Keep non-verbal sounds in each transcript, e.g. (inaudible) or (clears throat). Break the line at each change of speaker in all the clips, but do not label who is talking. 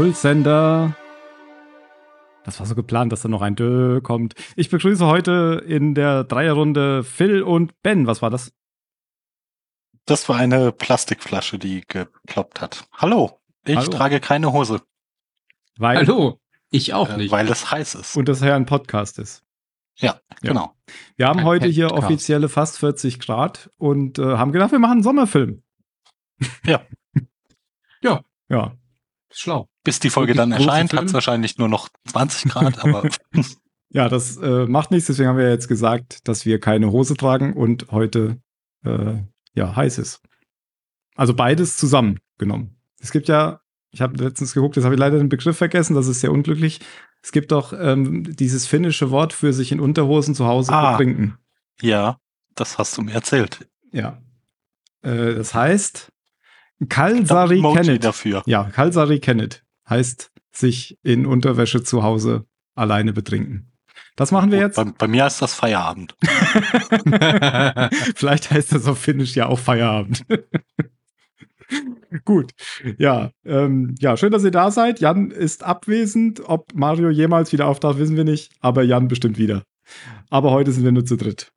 Impulssender. Das war so geplant, dass da noch ein Dö kommt. Ich begrüße heute in der Dreierrunde Phil und Ben. Was war das?
Das war eine Plastikflasche, die geploppt hat. Hallo, ich
Hallo.
trage keine Hose,
Weil,
Hallo, ich auch
äh,
nicht.
weil es heiß ist.
Und das ja ein Podcast ist.
ja,
Ja.
genau.
Wir haben
Ein
heute hier
Podcast.
offizielle fast 40 Grad und äh, haben gedacht, wir machen einen Sommerfilm.
Ja. (laughs)
Ja.
Ja.
Schlau.
Bis die Folge dann erscheint, hat es wahrscheinlich nur noch 20 Grad, aber (laughs) (laughs)
Ja, das äh, macht nichts, deswegen haben wir jetzt gesagt, dass wir keine Hose tragen und heute äh, ja heiß ist. Also beides zusammengenommen. Es gibt ja, ich habe letztens geguckt, jetzt habe ich leider den Begriff vergessen, das ist sehr unglücklich. Es gibt doch ähm, dieses finnische Wort für sich in Unterhosen zu Hause
Ah.
betrinken.
ja, das hast du mir erzählt.
Ja. Äh, das heißt Kalsari Kennet.
dafür.
Ja, Kalsari Kennet heißt sich in Unterwäsche zu Hause alleine betrinken. Das machen wir jetzt.
Bei, bei mir ist das Feierabend. (laughs)
Vielleicht heißt das auf Finnisch ja auch Feierabend. (laughs) Gut, ja, ähm, ja, schön, dass ihr da seid. Jan ist abwesend. Ob Mario jemals wieder auftaucht, wissen wir nicht, aber Jan bestimmt wieder. Aber heute sind wir nur zu dritt.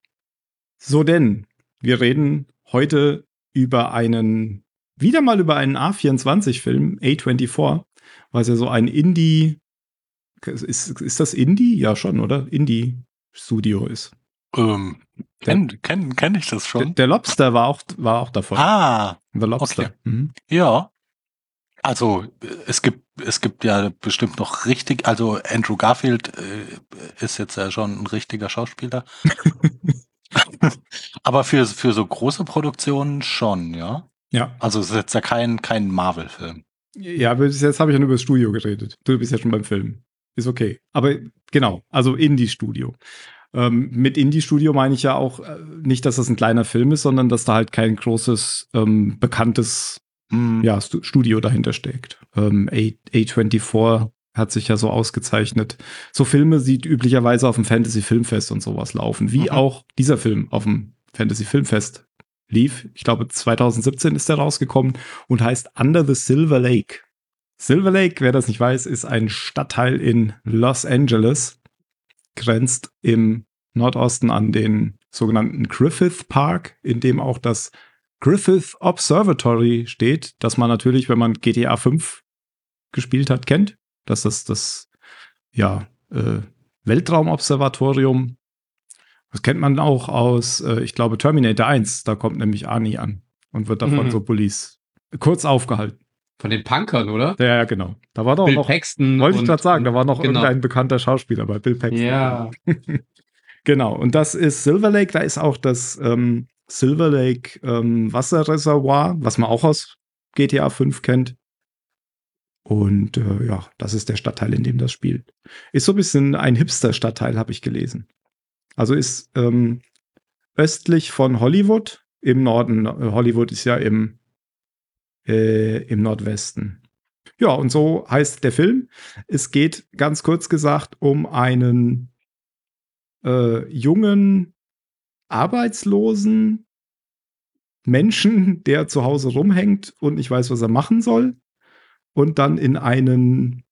So denn, wir reden heute über einen, wieder mal über einen A24-Film, A24, was ja so ein Indie, ist, ist das Indie? Ja, schon, oder? Indie-Studio ist.
Ähm, kenn, kenn, kenn ich das
Der,
schon?
der Lobster war auch, war auch davon.
Ah,
The Lobster.
okay.
Mhm.
ja. Also es gibt es gibt ja bestimmt noch richtig, also Andrew Garfield äh, ist jetzt ja schon ein richtiger Schauspieler. (laughs) (laughs) Aber für für so große Produktionen schon, ja.
Ja.
Also es ist jetzt ja kein kein Marvel-Film.
Ja, aber bis jetzt habe ich ja nur über das Studio geredet. Du bist ja schon beim Film. Ist okay. Aber genau, also Indie-Studio. Ähm, mit Indie-Studio meine ich ja auch äh, nicht, dass das ein kleiner Film ist, sondern dass da halt kein großes, ähm, bekanntes
Hm,
ja, Stu Studio dahinter steckt. Ähm, A A24 hat sich ja so ausgezeichnet. So Filme sieht üblicherweise auf dem Fantasy-Filmfest und sowas laufen, wie
Mhm.
auch dieser Film auf dem Fantasy-Filmfest lief. Ich glaube, 2017 ist er rausgekommen und heißt Under the Silver Lake. Silver Lake, wer das nicht weiß, ist ein Stadtteil in Los Angeles, grenzt im Nordosten an den sogenannten Griffith Park, in dem auch das Griffith Observatory steht, das man natürlich, wenn man GTA 5 gespielt hat, kennt. Das ist das, ja, äh, Weltraumobservatorium. Das kennt man auch aus, äh, ich glaube, Terminator 1. Da kommt nämlich Arnie an und wird davon
Mhm.
so Police kurz aufgehalten.
Von den Punkern, oder?
Ja, ja, genau. Da war doch
Bill
noch,
Paxton.
wollte ich gerade sagen, da war noch
genau.
irgendein bekannter Schauspieler bei Bill Paxton.
Ja. (laughs)
Genau, und das ist Silver Lake, da ist auch das ähm, Silver Lake ähm, Wasserreservoir, was man auch aus GTA 5 kennt. Und äh, ja, das ist der Stadtteil, in dem das spielt. Ist so ein bisschen ein Hipster-Stadtteil, habe ich gelesen. Also ist ähm, östlich von Hollywood, im Norden. Äh, Hollywood ist ja im, äh, im Nordwesten. Ja, und so heißt der Film. Es geht ganz kurz gesagt um einen äh, jungen, arbeitslosen Menschen, (laughs) der zu Hause rumhängt und nicht weiß, was er machen soll. Und dann in einen,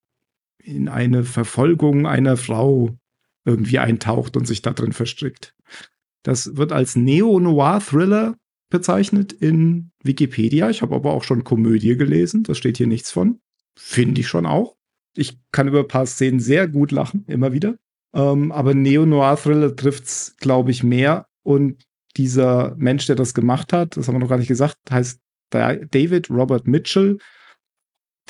in eine Verfolgung einer Frau irgendwie eintaucht und sich da drin verstrickt. Das wird als Neo-Noir-Thriller bezeichnet in Wikipedia. Ich habe aber auch schon Komödie gelesen. Da steht hier nichts von. Finde ich schon auch. Ich kann über ein paar Szenen sehr gut lachen, immer wieder. Ähm, aber Neo-Noir-Thriller trifft's, glaube ich, mehr. Und dieser Mensch, der das gemacht hat, das haben wir noch gar nicht gesagt, heißt Da- David Robert Mitchell.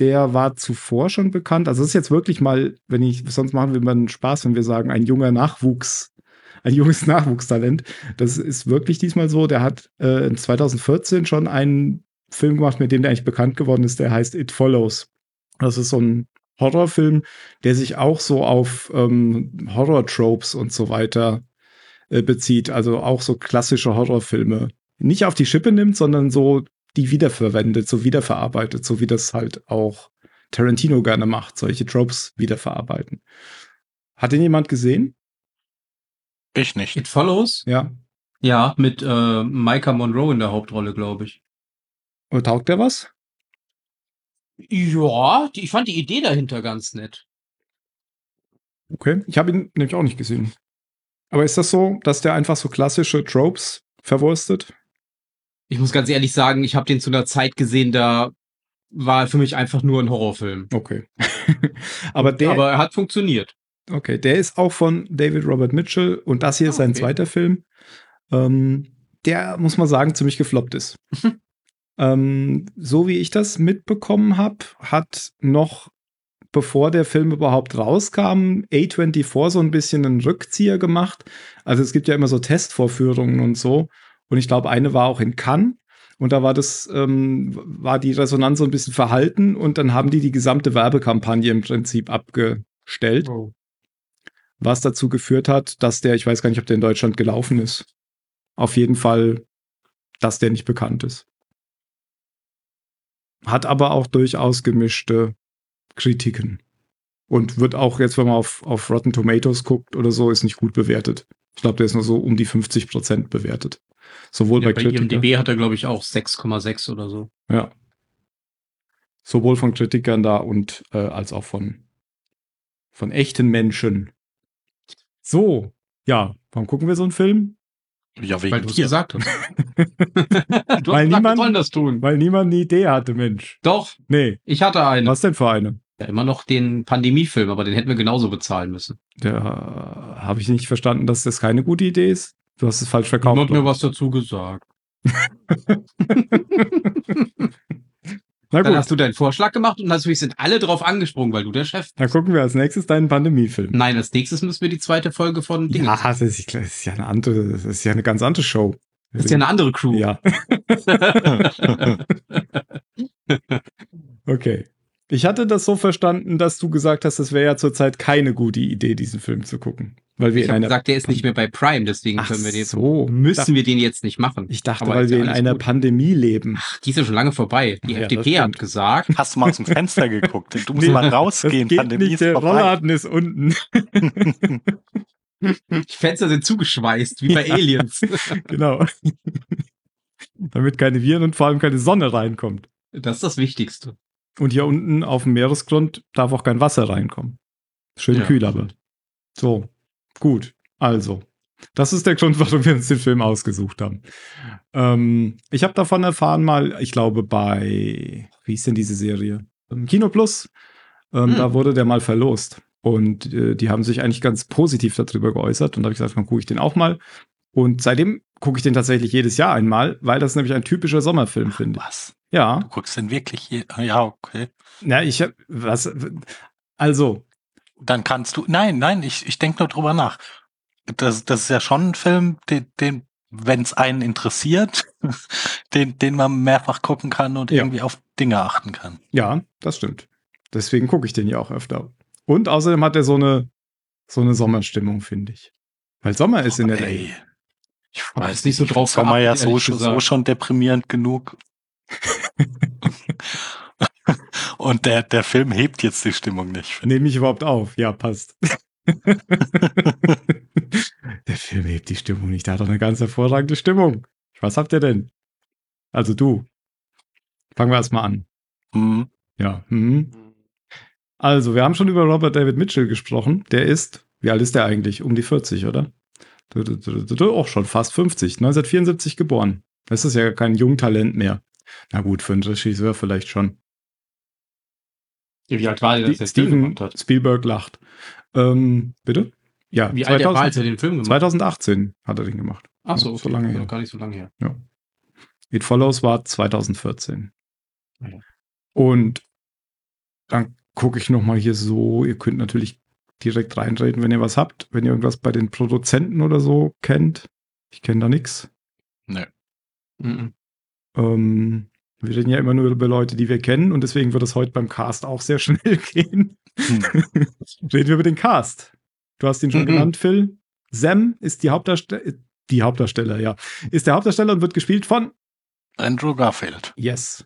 Der war zuvor schon bekannt. Also es ist jetzt wirklich mal, wenn ich, sonst machen wir immer einen Spaß, wenn wir sagen, ein junger Nachwuchs, ein junges (laughs) Nachwuchstalent. Das ist wirklich diesmal so. Der hat äh, in 2014 schon einen Film gemacht, mit dem der eigentlich bekannt geworden ist. Der heißt It Follows. Das ist so ein Horrorfilm, der sich auch so auf ähm, Horror-Tropes und so weiter äh, bezieht. Also auch so klassische Horrorfilme nicht auf die Schippe nimmt, sondern so die wiederverwendet, so wiederverarbeitet, so wie das halt auch Tarantino gerne macht, solche Tropes wiederverarbeiten. Hat den jemand gesehen?
Ich nicht.
It Follows?
Ja.
Ja, mit äh, Micah Monroe in der Hauptrolle, glaube ich.
Und taugt der was?
Ja, die, ich fand die Idee dahinter ganz nett.
Okay. Ich habe ihn nämlich auch nicht gesehen. Aber ist das so, dass der einfach so klassische Tropes verwurstet?
Ich muss ganz ehrlich sagen, ich habe den zu einer Zeit gesehen, da war er für mich einfach nur ein Horrorfilm.
Okay. (laughs) Aber der,
Aber er hat funktioniert.
okay, der ist auch von David Robert Mitchell und das hier ist
Ah,
sein
okay.
zweiter Film. Ähm, der, muss man sagen, ziemlich gefloppt ist. (laughs) ähm, so wie ich das mitbekommen habe, hat noch bevor der Film überhaupt rauskam, A24 so ein bisschen einen Rückzieher gemacht. Also es gibt ja immer so Testvorführungen und so. Und ich glaube, eine war auch in Cannes. Und da war das, ähm, war die Resonanz so ein bisschen verhalten und dann haben die die gesamte Werbekampagne im Prinzip abgestellt,
Oh.
was dazu geführt hat, dass der, ich weiß gar nicht, ob der in Deutschland gelaufen ist. Auf jeden Fall, dass der nicht bekannt ist. Hat aber auch durchaus gemischte Kritiken. Und wird auch jetzt, wenn man auf, auf Rotten Tomatoes guckt oder so, ist nicht gut bewertet. Ich glaube, der ist nur so um die 50 Prozent bewertet. Sowohl
Ja,
bei
bei
Kritikern.
IMDb hat er, glaube ich, auch 6,6 oder so.
Ja. Sowohl von Kritikern da und äh, als auch von, von echten Menschen. So, ja, warum gucken wir so einen Film?
Ja, wegen
Weil du es gesagt hast. (laughs) du
Weil
hast gesagt,
niemand-
wir sollen das tun.
Weil niemand eine Idee hatte, Mensch.
Doch,
Nee,
ich hatte einen.
was denn für eine?
Ja, immer noch den Pandemiefilm, aber den hätten wir genauso bezahlen müssen.
Der äh, habe ich nicht verstanden, dass das keine gute Idee ist. Du hast es falsch verkauft.
Niemand mir was dazu gesagt. (laughs)
Na
Dann
gut,
hast du deinen Vorschlag gemacht und natürlich sind alle drauf angesprungen, weil du der Chef
dann
bist.
gucken wir als nächstes deinen Pandemiefilm.
Nein, als nächstes müssen wir die zweite Folge von Dingen.
Ja, das ist, das ist ja eine andere, das ist ja eine ganz andere Show.
das ist ja eine andere Crew.
Ja. (laughs) (laughs) Okay. Ich hatte das so verstanden, dass du gesagt hast, es wäre ja zurzeit keine gute Idee, diesen Film zu gucken. Weil wir
Ich habe gesagt, der ist nicht mehr bei Prime, deswegen
Ach
können wir den,
so.
müssen wir den jetzt nicht machen.
Ich dachte,
Aber
weil wir
ja
in einer
gut.
Pandemie leben.
Ach, die ist ja schon lange vorbei. Die
Ja,
FDP hat gesagt,
Hast du mal dem Fenster geguckt? Du musst
Nee,
mal
Das
rausgehen.
geht
Pandemie
nicht,
ist
der
vorbei.
Rollladen ist unten. (laughs)
die Fenster sind zugeschweißt, wie bei Aliens. (laughs)
genau. Damit keine Viren und vor allem keine Sonne reinkommt.
das ist das Wichtigste.
Und hier unten auf dem Meeresgrund darf auch kein Wasser reinkommen. Schön
Ja.
kühl aber. So, gut. Also, das ist der Grund, (laughs) warum wir uns den Film ausgesucht haben. Ähm, ich habe davon erfahren mal, ich glaube bei, wie ist denn diese Serie? Ähm, Kino Plus. Ähm,
Hm.
Da wurde der mal verlost. Und äh, die haben sich eigentlich ganz positiv darüber geäußert. Und da habe ich gesagt, dann gucke ich den auch mal. Und seitdem gucke ich den tatsächlich jedes Jahr einmal, weil das nämlich ein typischer Sommerfilm finde.
Was?
Ja.
Du guckst den wirklich hier? Ja, okay.
Na, ich hab, was, also,
Dann kannst du. Nein, nein, ich, ich denke nur drüber nach. Das, das ist ja schon ein Film, den, den wenn es einen interessiert, (laughs) den, den man mehrfach gucken kann und
Ja.
irgendwie auf Dinge achten kann.
ja, das stimmt. Deswegen gucke ich den ja auch öfter. Und außerdem hat er so eine, so eine Sommerstimmung, finde ich. Weil Sommer ist in der
Ey, ich weiß
nicht so drauf
Sommer ja so, so schon deprimierend genug. (laughs) und der, der Film hebt jetzt die Stimmung nicht.
Nehme ich überhaupt auf? Ja, passt. (laughs) der Film hebt die Stimmung nicht. Der hat doch eine ganz hervorragende Stimmung. Was habt ihr denn? Also du. Fangen wir erstmal an.
ich. Hm.
Ja. Mhm. Also, wir haben schon über Robert David Mitchell gesprochen. Der ist, wie alt ist der eigentlich? Um die 40, oder? Auch schon fast 50. 1974 geboren. Das ist ja kein Jungtalent mehr. Na gut, für einen Regisseur vielleicht schon.
Wie alt war der, dass der Film
Steven
gemacht hat?
Spielberg lacht. Ähm, bitte? Ja,
Wie alt er war, als er den Film gemacht hat?
2018 hat er den gemacht.
Ach so,
so
okay.
lange
Noch
her.
Gar nicht so lange her.
It Follows war 2014.
Ah ja.
Und dann gucke ich noch mal hier so. Ihr könnt natürlich direkt reinreden, wenn ihr was habt. Wenn ihr irgendwas bei den Produzenten oder so kennt. Ich kenne da nichts.
Nö.
Mhm.
Ähm, wir reden ja immer nur über Leute, die wir kennen. Und deswegen wird es heute beim Cast auch sehr (laughs) schnell gehen.
Hm. (laughs)
Reden wir über den Cast. Du hast ihn schon
Mhm.
genannt, Phil. Sam ist die Hauptdarsteller. Die Hauptdarsteller, ja. Ist der Hauptdarsteller und wird gespielt von
Andrew Garfield.
Yes.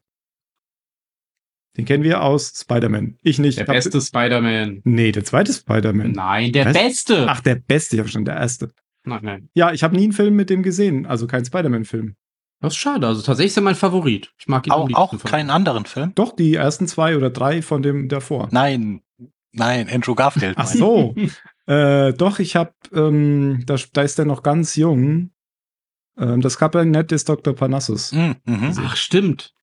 Den kennen wir aus Spider-Man. Ich nicht.
Der beste Spider-Man.
Nee, der zweite Spider-Man.
Nein, der
Was?
beste.
Ach, der beste, ich habe schon der erste.
Nein, nein.
Ja, ich habe nie einen Film mit dem gesehen, also kein Spider-Man-Film.
Das ist schade. Also tatsächlich ist er mein Favorit. Ich mag ihn
Auch, auch keinen anderen Film?
Doch, die ersten zwei oder drei von dem davor.
Nein, nein, Andrew Garfield.
Ach so. äh, doch, ich habe, ähm, da, da ist er noch ganz jung. Ähm, das Kabinett ist Dr. Parnassus.
ich. Mhm.
Ach, stimmt.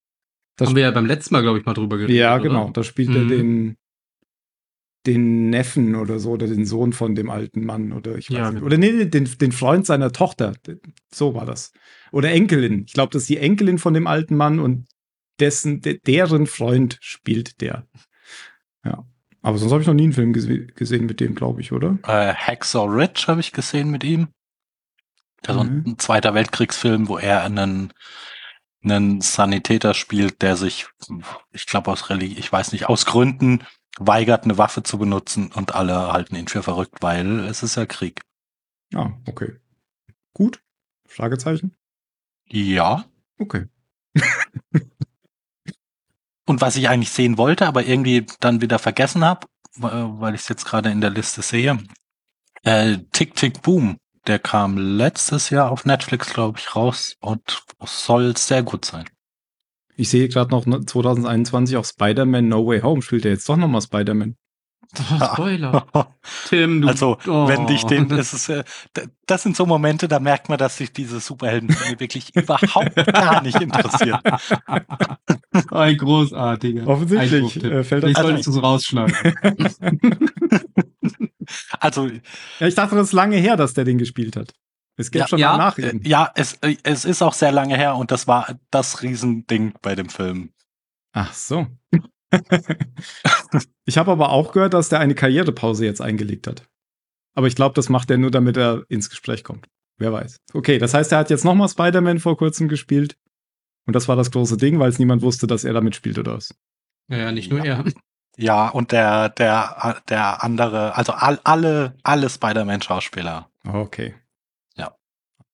Das-
Haben wir ja beim letzten Mal, glaube ich, mal drüber geredet.
Ja,
oder?
genau. Da spielt er
Mhm.
den, den Neffen oder so, oder den Sohn von dem alten Mann, oder ich weiß
Ja,
nicht.
genau.
Oder nee, nee, den, den Freund seiner Tochter. So war das. Oder Enkelin. Ich glaube, das ist die Enkelin von dem alten Mann und dessen, de, deren Freund spielt der. Ja. Aber sonst habe ich noch nie einen Film gese gesehen mit dem, glaube ich, oder?
Äh, Hacksaw Ridge habe ich gesehen mit ihm. Das ist
Mhm.
ein Zweiter Weltkriegsfilm, wo er einen, einen Sanitäter spielt, der sich, ich glaube aus Religi ich weiß nicht, aus Gründen weigert, eine Waffe zu benutzen und alle halten ihn für verrückt, weil es ist ja Krieg.
Ah, okay. Gut. Fragezeichen?
Ja.
Okay. (laughs)
Und was ich eigentlich sehen wollte, aber irgendwie dann wieder vergessen habe, weil ich es jetzt gerade in der Liste sehe, äh, Tick Tick Boom, der kam letztes Jahr auf Netflix, glaube ich, raus und soll sehr gut sein.
Ich sehe gerade noch ne- 2021 auch Spider-Man No Way Home. Spielt er jetzt doch nochmal Spider-Man?
Oh, Spoiler. (laughs) Tim, du.
Also,
oh.
wenn dich den, (laughs) das ist, äh, das sind so Momente, da merkt man, dass sich diese Superheldenfilme wirklich (laughs) überhaupt gar nicht interessieren.
Ein großartiger.
Offensichtlich,
Einwurftipp.
äh, fällt das
Vielleicht
Also-
solltest du es rausschneiden.
Also,
Ja, ich dachte, das ist lange her, dass der den gespielt hat. Es gibt
Ja,
schon
ja,
mal
äh, ja, es, äh, es ist auch sehr lange her und das war das Riesending bei dem Film.
Ach so. (laughs) ich habe aber auch gehört, dass der eine Karrierepause jetzt eingelegt hat. Aber ich glaube, das macht er nur, damit er ins Gespräch kommt. Wer weiß. Okay, das heißt, er hat jetzt nochmal Spider-Man vor kurzem gespielt. Und das war das große Ding, weil es niemand wusste, dass er damit spielt oder was.
Ja, ja, nicht nur
Ja.
er.
Ja, und der, der, der andere, also all, alle, alle Spider-Man-Schauspieler
Okay.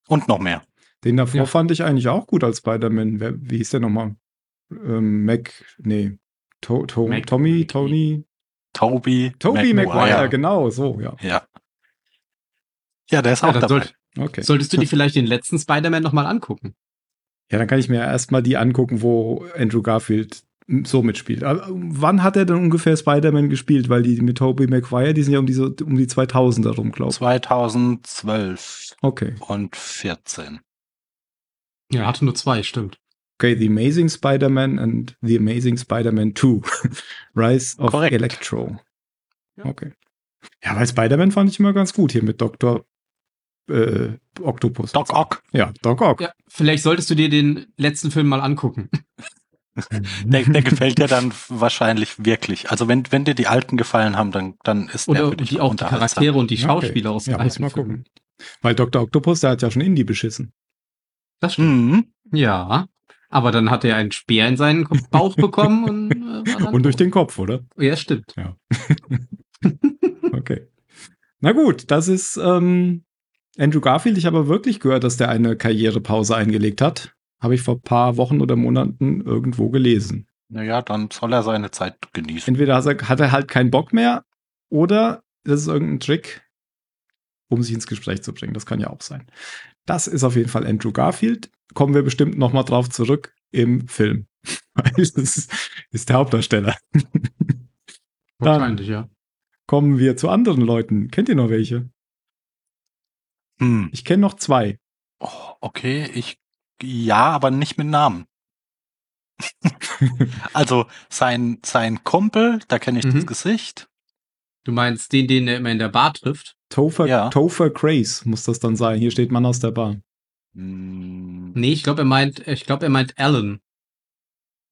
Und noch mehr.
Den davor
Ja.
fand ich eigentlich auch gut als Spider-Man. Wie hieß der nochmal? Ähm, Mac, nee. To, to,
Mac-
Tommy, Tony,
Toby,
Toby Maguire. genau, so, ja.
Ja. Ja, der ist
Ja,
auch dabei.
sollt,
Okay.
solltest du dir vielleicht den letzten Spider-Man nochmal angucken.
Ja, dann kann ich mir erstmal die angucken, wo Andrew Garfield so mitspielt. Aber wann hat er denn ungefähr Spider-Man gespielt? Weil die mit Tobey Maguire, die sind ja um, diese, um die 2000er rum, glaube ich.
2012
Okay.
und 14.
Ja, er hatte nur zwei, stimmt.
Okay, The Amazing Spider-Man and The Amazing Spider-Man 2. (laughs) Rise of
Korrekt.
Electro.
Ja.
Okay. Ja, weil Spider-Man fand ich immer ganz gut hier mit Dr. Äh, Octopus.
Doc Ock.
Ja, Doc Ock.
Ja, vielleicht solltest du dir den letzten Film mal angucken. (laughs) (laughs)
Der, der (laughs) gefällt dir dann wahrscheinlich wirklich. Also wenn, wenn dir die alten gefallen haben, dann, dann ist der
Oder
für dich
die auch die
unterhaltsam.
Charaktere und die
Ja,
Schauspieler
okay.
aus
Ja, muss
alten
mal gucken. Weil Dr. Octopus, der hat ja schon Indie beschissen.
Das stimmt.
Mhm.
Ja. Aber dann hat er einen Speer in seinen Bauch (laughs) bekommen und, äh, war dann
Und durch den Kopf, oder?
Ja, stimmt.
Okay. Na gut, das ist ähm, Andrew Garfield. Ich habe wirklich gehört, dass der eine Karrierepause eingelegt hat. Habe ich vor ein paar Wochen oder Monaten irgendwo gelesen.
Naja, dann soll er seine Zeit genießen.
Entweder hat er, halt keinen Bock mehr oder das ist irgendein Trick, um sich ins Gespräch zu bringen. Das kann ja auch sein. Das ist auf jeden Fall Andrew Garfield. Kommen wir bestimmt noch mal drauf zurück im Film. Weil das (laughs) ist, ist der Hauptdarsteller. (laughs)
Wahrscheinlich, ja.
Kommen wir zu anderen Leuten. Kennt ihr noch welche?
Hm.
Ich kenne noch zwei.
Oh, okay, ich ja, aber nicht mit Namen. (laughs) also sein sein Kumpel, da kenne ich
Mhm.
das Gesicht.
Du meinst den, den er immer in der Bar trifft?
Topher,
Ja.
Topher Grace muss das dann sein. Hier steht Mann aus der Bar.
Hm,
Nee, ich glaube, er meint, ich glaube, er meint Alan.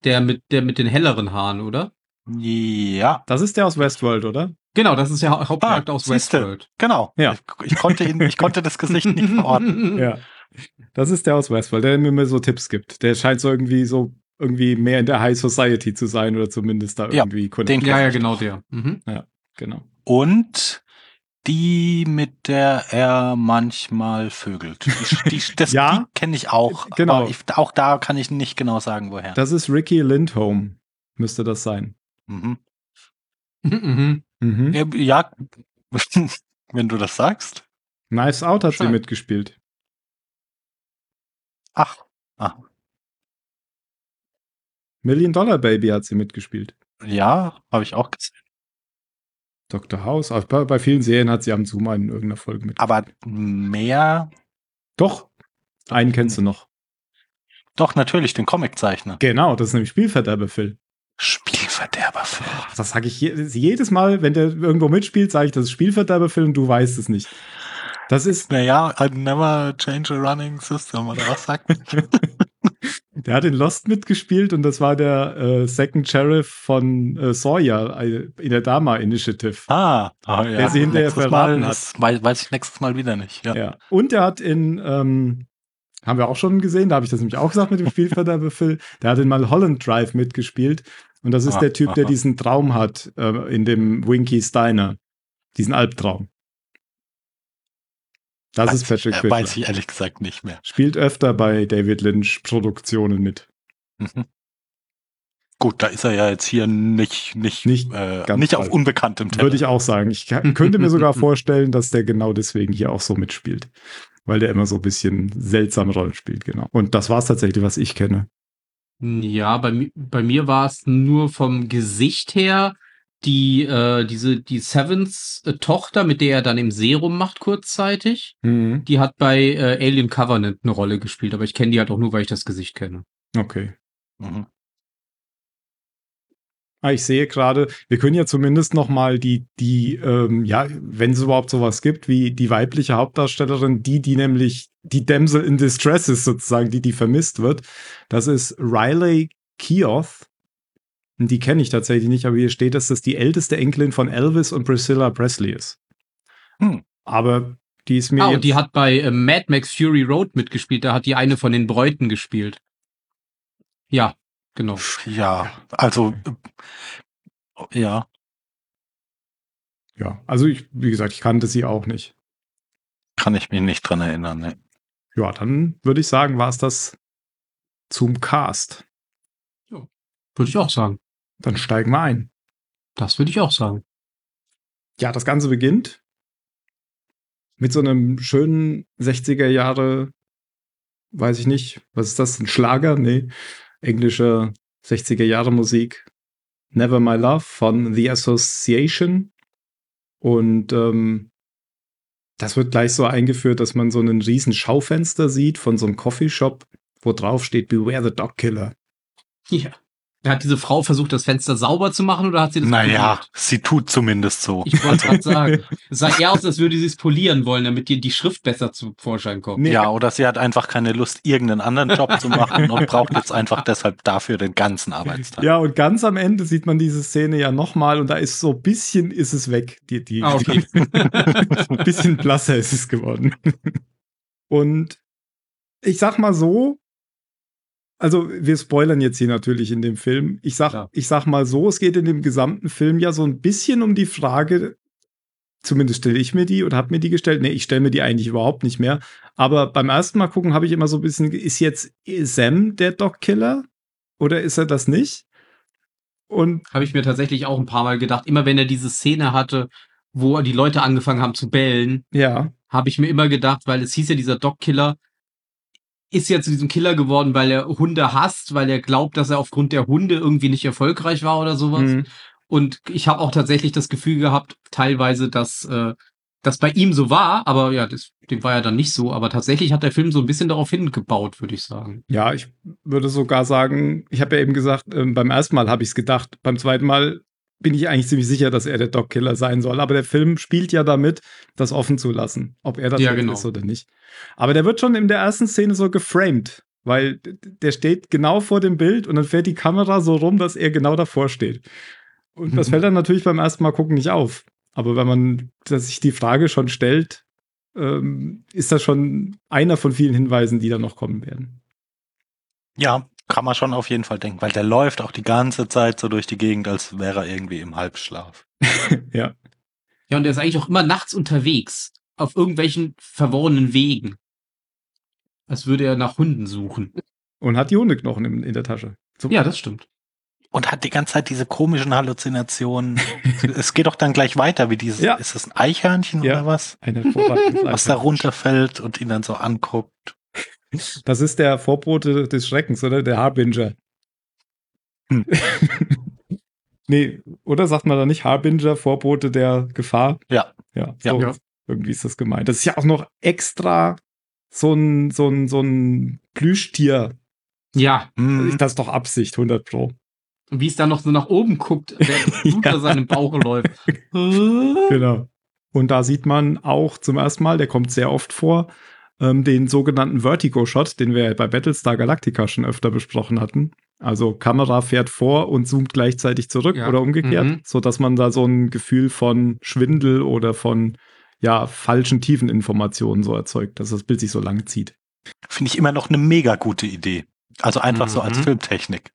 Der mit, der mit den helleren Haaren, oder?
Ja,
Das ist der aus Westworld, oder?
Genau, das ist der Hau- Hauptcharakter aus
Ah, siehste.
Westworld.
genau.
Ja.
Ich, ich konnte ihn, ich konnte das Gesicht nicht (laughs) verorten.
Ja. Das ist der aus Westworld, der mir immer so Tipps gibt. Der scheint so irgendwie so irgendwie mehr in der High Society zu sein oder zumindest da
Ja,
irgendwie
den-
Ja, ja, genau der. Mhm.
Genau.
Und die, mit der er manchmal vögelt. Die, die, das (laughs)
Ja.
die kenne ich auch.
Genau.
Aber ich, auch da kann ich nicht genau sagen, woher.
Das ist Ricky Lindholm, müsste das sein.
Mhm.
Mhm.
Mhm.
Ja, ja, (laughs) wenn du das sagst.
Knives Out hat sie
Scheint.
mitgespielt.
Ach, Ah.
Million Dollar Baby hat sie mitgespielt.
Ja, habe ich auch gesehen.
Dr. House. Bei, bei vielen Serien hat sie am Zoom in irgendeiner Folge mit.
Aber mehr,
Doch, einen kennst du noch.
doch natürlich, den Comiczeichner.
Genau, das ist nämlich Spielverderber Phil.
Spielverderber Phil.
Das sage ich je, jedes Mal, wenn der irgendwo mitspielt, sage ich, das ist Spielverderber Phil und du weißt es nicht. Das ist,
Naja, I'd never change a running system, oder was sagt man? (laughs)
der hat in Lost mitgespielt und das war der äh, Second Sheriff von äh, Sawyer äh, in der Dama Initiative.
Ah, ah ja.
Der sie hinterher
Nächstes
verraten
Mal,
hat.
das weiß, ich nächstes Mal wieder nicht. Ja.
Ja. Und er hat in, ähm, haben wir auch schon gesehen, da habe ich das nämlich auch gesagt mit dem Spielverderber Phil, (laughs) der hat in Mulholland Drive mitgespielt. Und das ist
Ah,
der Typ, der
aha.
diesen Traum hat äh, in dem Winky Steiner. Diesen Albtraum. Das ist Patrick
äh,
Fischler.
Weiß ich ehrlich gesagt nicht mehr.
Spielt öfter bei David Lynch Produktionen mit.
Mhm. Gut, da ist er ja jetzt hier nicht, nicht,
Nicht
äh,
ganz
nicht auf unbekanntem Teller.
Würde ich auch sagen. Ich könnte mir sogar (laughs) vorstellen, dass der genau deswegen hier auch so mitspielt. Weil der immer so ein bisschen seltsame Rollen spielt, genau. Und das war es tatsächlich, was ich kenne.
Ja, bei, bei mir war es nur vom Gesicht her die, äh, diese, die Sevens äh, Tochter, mit der er dann im Serum macht kurzzeitig. Die hat bei äh, Alien Covenant eine Rolle gespielt, aber ich kenne die halt auch nur, weil ich das Gesicht kenne.
Okay.
Mhm.
Ah, ich sehe gerade, wir können ja zumindest noch mal die, die, ähm, ja, wenn es überhaupt sowas gibt, wie die weibliche Hauptdarstellerin, die, die nämlich die Damsel in Distress ist, sozusagen, die, die vermisst wird. Das ist Riley Keough. Die kenne ich tatsächlich nicht, aber hier steht, dass das die älteste Enkelin von Elvis und Priscilla Presley ist.
Hm.
Aber die ist mir
Ah, und die hat bei äh, Mad Max Fury Road mitgespielt, da hat die eine von den Bräuten gespielt. Ja, genau.
Ja, also äh, ja,
ja, also ich, wie gesagt, ich kannte sie auch nicht.
kann ich mich nicht dran erinnern. Ne.
Ja, dann würde ich sagen, war es das zum Cast.
Würde ich auch sagen.
Dann steigen wir ein.
Das würde ich auch sagen.
Ja, das Ganze beginnt mit so einem schönen 60er Jahre, weiß ich nicht, was ist das, ein Schlager? Nee, englische 60er Jahre Musik. Never My Love von The Association. Und ähm, das wird gleich so eingeführt, dass man so einen riesen Schaufenster sieht von so einem Coffeeshop, wo drauf steht Beware the Dog Killer.
Ja. Hat diese Frau versucht, das Fenster sauber zu machen oder hat sie das
Naja,
poliert?
sie tut zumindest so.
Ich wollte gerade sagen. (laughs) Es sah eher aus, als würde sie es polieren wollen, damit dir die Schrift besser zum Vorschein kommt.
Nee.
Ja, oder sie hat einfach keine Lust, irgendeinen anderen Job zu machen und braucht jetzt einfach deshalb dafür den ganzen Arbeitstag.
Ja, und ganz am Ende sieht man diese Szene ja nochmal und da ist so ein bisschen ist es weg. Die, die,
Ah, okay. (laughs)
Ein bisschen blasser ist es geworden. Und ich sag mal so, also wir spoilern jetzt hier natürlich in dem Film. Ich sag,
Klar.
ich sag mal so, es geht in dem gesamten Film ja so ein bisschen um die Frage, zumindest stelle ich mir die oder habe mir die gestellt. Nee, ich stelle mir die eigentlich überhaupt nicht mehr. Aber beim ersten Mal gucken habe ich immer so ein bisschen, ist jetzt Sam der Dog-Killer oder ist er das nicht? Und
Habe ich mir tatsächlich auch ein paar Mal gedacht. Immer wenn er diese Szene hatte, wo die Leute angefangen haben zu bellen,
ja,
habe ich mir immer gedacht, weil es hieß ja, dieser Dog-Killer ist ja zu diesem Killer geworden, weil er Hunde hasst, weil er glaubt, dass er aufgrund der Hunde irgendwie nicht erfolgreich war oder sowas.
mhm.
Und ich habe auch tatsächlich das Gefühl gehabt, teilweise, dass äh, das bei ihm so war, aber ja, das, dem war ja dann nicht so. Aber tatsächlich hat der Film so ein bisschen darauf hingebaut, würde ich sagen.
Ja, ich würde sogar sagen, ich habe ja eben gesagt, ähm, beim ersten Mal habe ich es gedacht, beim zweiten Mal bin ich eigentlich ziemlich sicher, dass er der Dog-Killer sein soll. Aber der Film spielt ja damit, das offen zu lassen, ob er das
Ja, genau.
ist oder nicht. Aber der wird schon in der ersten Szene so geframed, weil der steht genau vor dem Bild und dann fährt die Kamera so rum, dass er genau davor steht. Und das
Mhm.
fällt dann natürlich beim ersten Mal gucken nicht auf. Aber wenn man dass sich die Frage schon stellt, ähm, ist das schon einer von vielen Hinweisen, die da noch kommen werden.
Ja, kann man schon auf jeden Fall denken, weil der läuft auch die ganze Zeit so durch die Gegend, als wäre er irgendwie im Halbschlaf. (laughs)
ja.
Ja, und er ist eigentlich auch immer nachts unterwegs, auf irgendwelchen verworrenen Wegen. Als würde er nach Hunden suchen.
Und hat die Hundeknochen in, in der Tasche. Zum-
Ja, das stimmt.
Und hat die ganze Zeit diese komischen Halluzinationen. (laughs) es geht doch dann gleich weiter, wie dieses,
Ja.
ist das ein Eichhörnchen
Ja.
oder was?
Ein hervorragendes
Was da runterfällt und ihn dann so anguckt.
Das ist der Vorbote des Schreckens, oder? Der Harbinger. Hm. (laughs) nee, oder sagt man da nicht Harbinger, Vorbote der Gefahr?
Ja.
Ja, so ja. irgendwie ist das gemeint. Das ist ja auch noch extra so ein, so ein, so ein Plüschtier.
Ja.
Mhm. Das ist doch Absicht, 100 Pro.
Und wie es da noch so nach oben guckt, der (laughs) unter ja. seinem Bauch läuft. (laughs)
genau. Und da sieht man auch zum ersten Mal, der kommt sehr oft vor, ähm, den sogenannten Vertigo-Shot, den wir bei Battlestar Galactica schon öfter besprochen hatten. Also Kamera fährt vor und zoomt gleichzeitig zurück ja. oder umgekehrt, mhm. so dass man da so ein Gefühl von Schwindel oder von ja falschen Tiefeninformationen so erzeugt, dass das Bild sich so lang zieht.
Finde ich immer noch eine mega gute Idee. Also einfach mhm. so als mhm. Filmtechnik.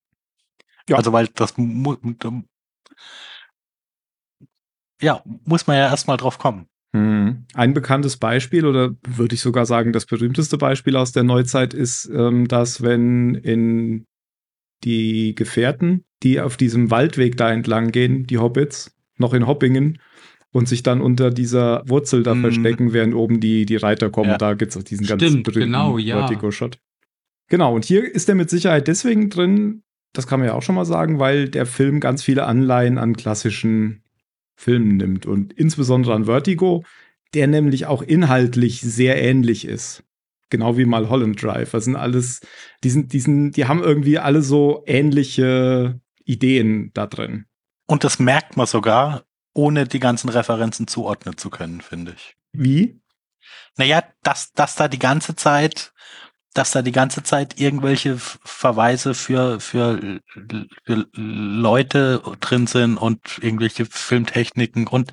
Ja. Also weil das ja, muss man ja erstmal drauf kommen.
Hm. Ein bekanntes Beispiel oder würde ich sogar sagen, das berühmteste Beispiel aus der Neuzeit ist, ähm, dass wenn in die Gefährten, die auf diesem Waldweg da entlang gehen, die Hobbits, noch in Hoppingen und sich dann unter dieser Wurzel da mm. verstecken, während oben die, die Reiter kommen. Ja. Da gibt es auch diesen
ganz Stimmt, berühmten genau, ja.
Vertigo-Shot. Genau, und hier ist er mit Sicherheit deswegen drin, das kann man ja auch schon mal sagen, weil der Film ganz viele Anleihen an klassischen Filmen nimmt und insbesondere an Vertigo, der nämlich auch inhaltlich sehr ähnlich ist. Genau wie mal Holland Drive. Das sind alles, die sind, die sind, die haben irgendwie alle so ähnliche Ideen da drin.
Und das merkt man sogar, ohne die ganzen Referenzen zuordnen zu können, finde ich.
Wie?
Naja, dass, dass da die ganze Zeit dass da die ganze Zeit irgendwelche Verweise für, für, für Leute drin sind und irgendwelche Filmtechniken und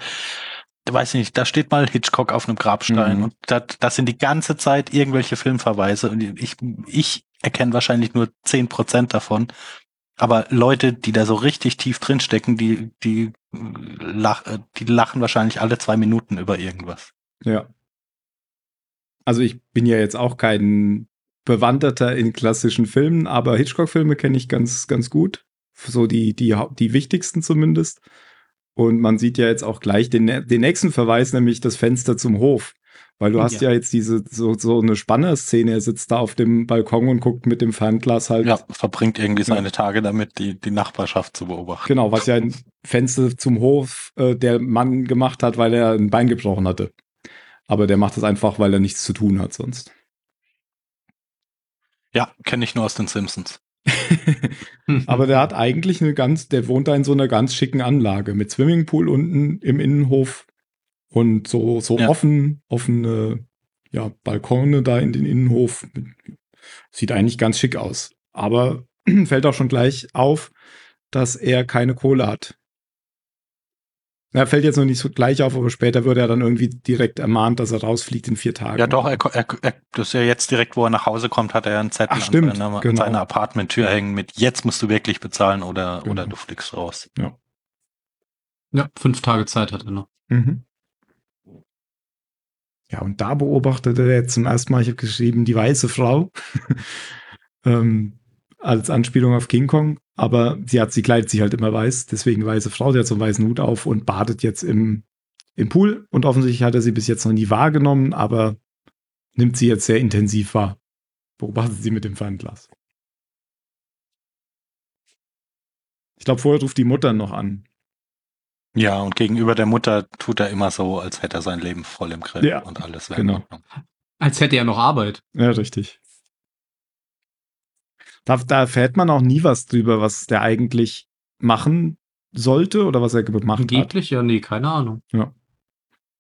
weiß nicht, da steht mal Hitchcock auf einem Grabstein mhm. und da, das sind die ganze Zeit irgendwelche Filmverweise und ich, ich erkenne wahrscheinlich nur zehn Prozent davon. Aber Leute, die da so richtig tief drin stecken, die, die, lach, die lachen wahrscheinlich alle zwei Minuten über irgendwas.
Ja. Also ich bin ja jetzt auch kein bewanderter in klassischen Filmen, aber Hitchcock-Filme kenne ich ganz, ganz gut. So die, die, die wichtigsten zumindest. Und man sieht ja jetzt auch gleich den, den nächsten Verweis, nämlich das Fenster zum Hof. Weil du hast ja, ja jetzt diese so, so eine Spanner-Szene, er sitzt da auf dem Balkon und guckt mit dem Fernglas halt. Ja,
verbringt irgendwie seine Tage damit, die, die Nachbarschaft zu beobachten.
Genau, was ja ein Fenster zum Hof äh, der Mann gemacht hat, weil er ein Bein gebrochen hatte. Aber der macht das einfach, weil er nichts zu tun hat sonst.
Ja, kenne ich nur aus den Simpsons. (laughs)
Aber der hat eigentlich eine ganz, der wohnt da in so einer ganz schicken Anlage mit Swimmingpool unten im Innenhof und so, so ja. offen, offene, ja, Balkone da in den Innenhof. Sieht eigentlich ganz schick aus. Aber (clears throat) fällt auch schon gleich auf, dass er keine Kohle hat. Er fällt jetzt noch nicht so gleich auf, aber später wird er dann irgendwie direkt ermahnt, dass er rausfliegt in vier Tagen.
Ja, doch, er, er, er, das ist ja jetzt direkt, wo er nach Hause kommt, hat er ja einen Zettel
Ach, stimmt,
an seiner, genau. seiner Apartmenttür hängen mit jetzt musst du wirklich bezahlen oder, genau. oder du fliegst raus.
Ja.
Ja, fünf Tage Zeit hat er noch.
Mhm. Ja, und da beobachtet er jetzt zum ersten Mal, ich habe geschrieben, die weiße Frau. (laughs) ähm, als Anspielung auf King Kong. Aber sie hat, sie kleidet sich halt immer weiß, deswegen weiße Frau, sie hat so einen weißen Hut auf und badet jetzt im, im Pool. Und offensichtlich hat er sie bis jetzt noch nie wahrgenommen, aber nimmt sie jetzt sehr intensiv wahr. Beobachtet sie mit dem Fernglas. Ich glaube, vorher ruft die Mutter noch an.
Ja, und gegenüber der Mutter tut er immer so, als hätte er sein Leben voll im Griff ja, und alles wäre
genau.
Als hätte er noch Arbeit.
Ja, richtig. Da, da erfährt man auch nie was drüber, was der eigentlich machen sollte oder was er gemacht
Angeblich, hat. Angeblich, ja, nee, keine Ahnung.
Ja.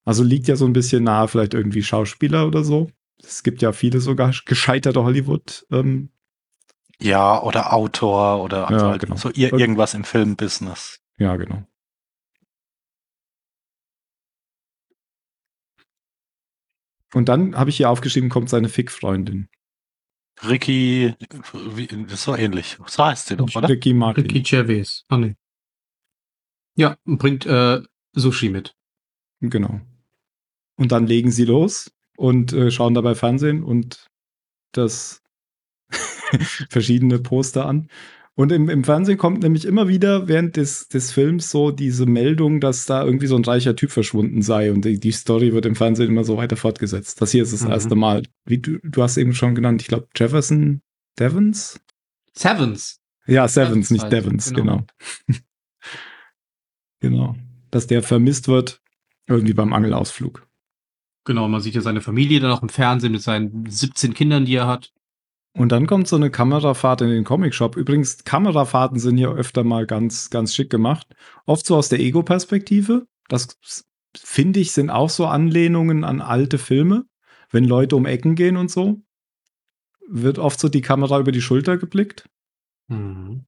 Also liegt ja so ein bisschen nahe, vielleicht irgendwie Schauspieler oder so. Es gibt ja viele sogar gescheiterte Hollywood. Ähm,
ja, oder Autor oder
also ja, halt genau.
so ir irgendwas im Filmbusiness.
Ja, genau. Und dann habe ich hier aufgeschrieben, kommt seine Fick-Freundin.
Ricky, das so ähnlich. So heißt sie doch, oder?
Ricky Martin.
Ricky Gervais. Ah, nee. Ja, bringt äh, Sushi mit.
Genau. Und dann legen sie los und äh, schauen dabei Fernsehen und das (laughs) verschiedene Poster an. Und im, im Fernsehen kommt nämlich immer wieder während des, des Films so diese Meldung, dass da irgendwie so ein reicher Typ verschwunden sei. Und die, die Story wird im Fernsehen immer so weiter fortgesetzt. Das hier ist das mhm. erste Mal. Wie du, du hast eben schon genannt, ich glaube, Jefferson Devons?
Sevens.
Ja, Sevens, nicht Devons, genau. Genau. (laughs) genau. Dass der vermisst wird, irgendwie beim Angelausflug.
Genau, man sieht ja seine Familie dann auch im Fernsehen mit seinen 17 Kindern, die er hat.
Und dann kommt so eine Kamerafahrt in den Comicshop. Übrigens, Kamerafahrten sind hier öfter mal ganz, ganz schick gemacht. Oft so aus der Ego-Perspektive. Das finde ich, sind auch so Anlehnungen an alte Filme. Wenn Leute um Ecken gehen und so, wird oft so die Kamera über die Schulter geblickt. Mhm.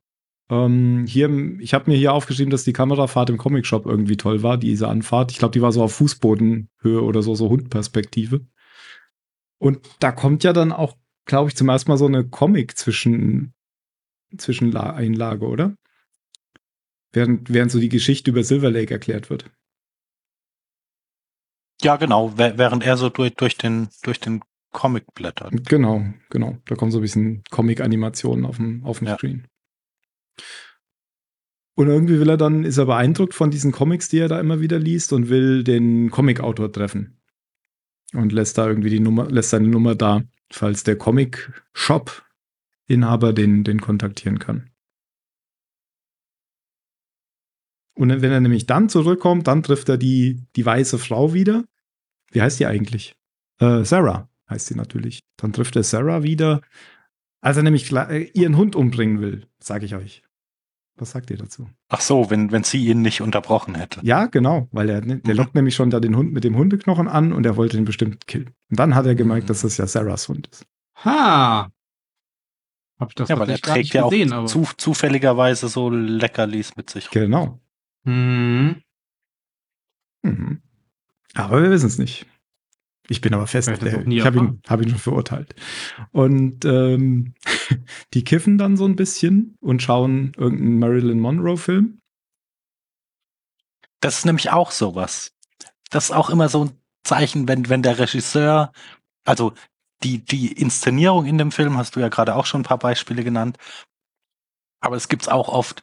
Ähm, hier, ich habe mir hier aufgeschrieben, dass die Kamerafahrt im Comicshop irgendwie toll war, diese Anfahrt. Ich glaube, die war so auf Fußbodenhöhe oder so, so Hundperspektive. Und da kommt ja dann auch glaube ich, zum ersten Mal so eine Comic-Zwischen, Zwischeneinlage, oder? Während, während so die Geschichte über Silver Lake erklärt wird.
Ja, genau, während er so durch, durch, den, durch den Comic blättert.
Genau, genau. Da kommen so ein bisschen Comic-Animationen auf dem, auf dem ja. Screen. Und irgendwie will er dann, ist er beeindruckt von diesen Comics, die er da immer wieder liest und will den Comic-Autor treffen. Und lässt da irgendwie die Nummer, lässt seine Nummer da falls der Comic-Shop-Inhaber den, den kontaktieren kann. Und wenn er nämlich dann zurückkommt, dann trifft er die, die weiße Frau wieder. Wie heißt die eigentlich? Äh, Sarah heißt sie natürlich. Dann trifft er Sarah wieder, als er nämlich äh, ihren Hund umbringen will, sage ich euch. Was sagt ihr dazu?
Ach so, wenn, wenn sie ihn nicht unterbrochen hätte.
Ja, genau, weil er, der mhm. lockt nämlich schon da den Hund mit dem Hundeknochen an und er wollte ihn bestimmt killen. Und dann hat er gemerkt, mhm. dass das ja Sarahs Hund ist.
Ha!
Hab ich das ja, weil er trägt ja gesehen, auch zu, zufälligerweise so Leckerlis mit sich.
Genau. Mhm. Mhm. Aber wir wissen es nicht. Ich bin aber fest, der, ich habe ihn, hab ihn schon verurteilt. Und ähm, (laughs) die kiffen dann so ein bisschen und schauen irgendeinen Marilyn Monroe-Film.
Das ist nämlich auch sowas. Das ist auch immer so ein Zeichen, wenn, wenn der Regisseur, also die, die Inszenierung in dem Film, hast du ja gerade auch schon ein paar Beispiele genannt, aber es gibt's auch oft,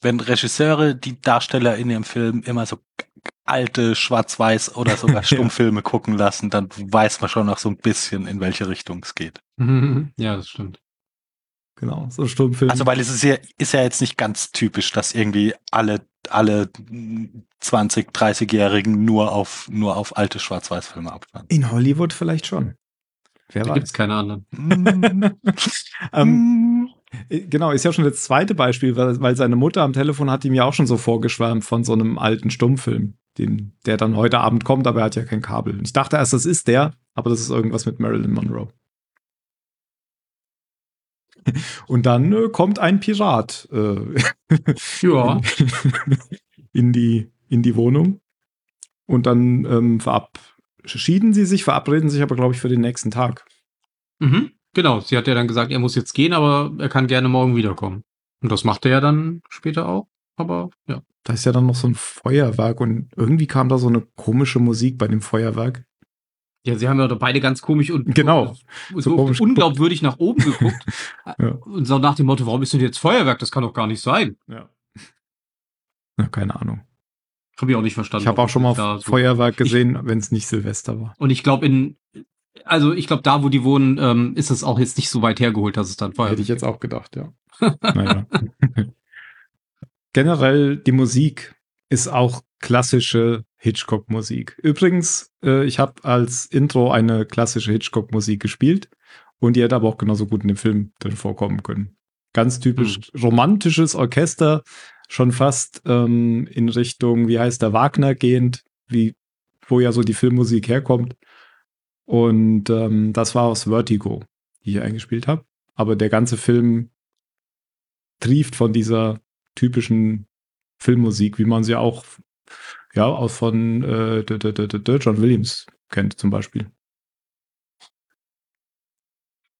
wenn Regisseure die Darsteller in ihrem Film immer so alte Schwarz-Weiß oder sogar (laughs) Stummfilme gucken lassen, dann weiß man schon noch so ein bisschen, in welche Richtung es geht. (laughs)
Ja, das stimmt.
Genau, so Stummfilme.
Also, weil es ist ja, ist ja jetzt nicht ganz typisch, dass irgendwie alle, alle 20, 30-Jährigen nur auf, nur auf alte Schwarz-Weiß-Filme abfahren.
In Hollywood vielleicht schon.
Wer da gibt es keine anderen. (laughs)
ähm, äh, genau, ist ja schon das zweite Beispiel, weil, weil, seine Mutter am Telefon hat ihm ja auch schon so vorgeschwärmt von so einem alten Stummfilm, den, der dann heute Abend kommt, aber er hat ja kein Kabel. Ich dachte erst, das ist der, aber das ist irgendwas mit Marilyn Monroe. (laughs) Und dann äh, kommt ein Pirat äh, (laughs)
ja.
in, die, in die Wohnung. Und dann ähm, verabschieden sie sich, verabreden sich aber, glaube ich, für den nächsten Tag.
Mhm. Genau, sie hat ja dann gesagt, er muss jetzt gehen, aber er kann gerne morgen wiederkommen. Und das macht er ja dann später auch. Aber ja.
Da ist ja dann noch so ein Feuerwerk und irgendwie kam da so eine komische Musik bei dem Feuerwerk.
Ja, sie haben ja beide ganz komisch und
genau.
so, so komisch unglaubwürdig nach oben geguckt. (laughs) ja. Und so nach dem Motto, warum ist denn jetzt Feuerwerk? Das kann doch gar nicht sein.
Ja. Na, keine Ahnung.
Habe ich auch nicht verstanden.
Ich habe auch schon mal Feuerwerk gesehen, wenn es nicht Silvester war.
Und ich glaube, in also ich glaube, da, wo die wohnen, ähm, ist es auch jetzt nicht so weit hergeholt, dass es dann
Feuer. Hätte ich jetzt auch gedacht, ja. (laughs) naja. Generell die Musik ist auch klassische Hitchcock-Musik. Übrigens, äh, ich habe als Intro eine klassische Hitchcock-Musik gespielt und die hätte aber auch genauso gut in dem Film drin vorkommen können. Ganz typisch hm. romantisches Orchester, schon fast ähm, in Richtung, wie heißt der, Wagner gehend, wie, wo ja so die Filmmusik herkommt. Und ähm, das war aus Vertigo, die ich eingespielt habe. Aber der ganze Film trieft von dieser typischen Filmmusik, wie man sie auch ja auch von äh, John Williams kennt zum Beispiel.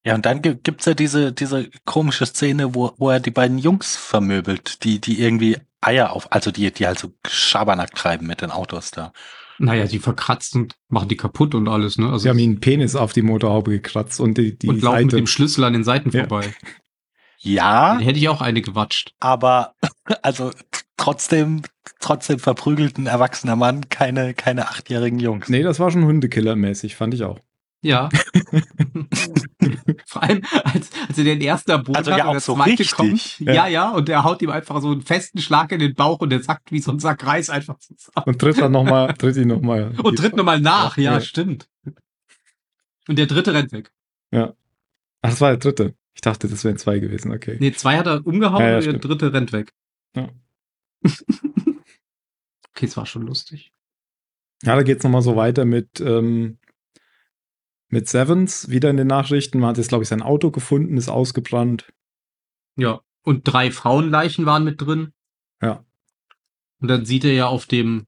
Ja, und dann gibt's ja diese, diese komische Szene, wo, wo er die beiden Jungs vermöbelt, die, die irgendwie Eier auf, also die, die halt so Schabernack treiben mit den Autos da.
Naja, die verkratzen und machen die kaputt und alles, ne?
Also Sie haben ihnen Penis auf die Motorhaube gekratzt und die, die
und laufen Seite. mit dem Schlüssel an den Seiten ja. vorbei.
Ja.
Dann hätte ich auch eine gewatscht.
Aber, also, trotzdem, trotzdem verprügelt ein erwachsener Mann keine, keine achtjährigen Jungs.
Nee, das war schon Hundekiller-mäßig, fand ich auch.
Ja. (laughs) Vor allem, als, als er den ersten Boden
Also
hat
ja
und der
so
zweite
richtig.
kommt.
Ja.
Ja. ja, und der haut ihm einfach so einen festen Schlag in den Bauch und der sackt wie so ein Sack Reis einfach zusammen.
Und tritt dann nochmal, tritt ihn nochmal. (laughs)
Und tritt nochmal nach, ja,
Ja.
stimmt. Und der dritte rennt weg.
Ach, das war der dritte. Ich dachte, das wären zwei gewesen, okay.
Nee, zwei hat er umgehauen
Ja, ja,
und der
stimmt.
dritte rennt weg.
Ja. (laughs)
okay, es war schon lustig.
Ja, da geht's nochmal so weiter mit, ähm, mit Sevens, wieder in den Nachrichten. Man hat jetzt, glaube ich, sein Auto gefunden, ist ausgebrannt.
Ja. Und drei Frauenleichen waren mit drin.
Ja.
Und dann sieht er ja auf dem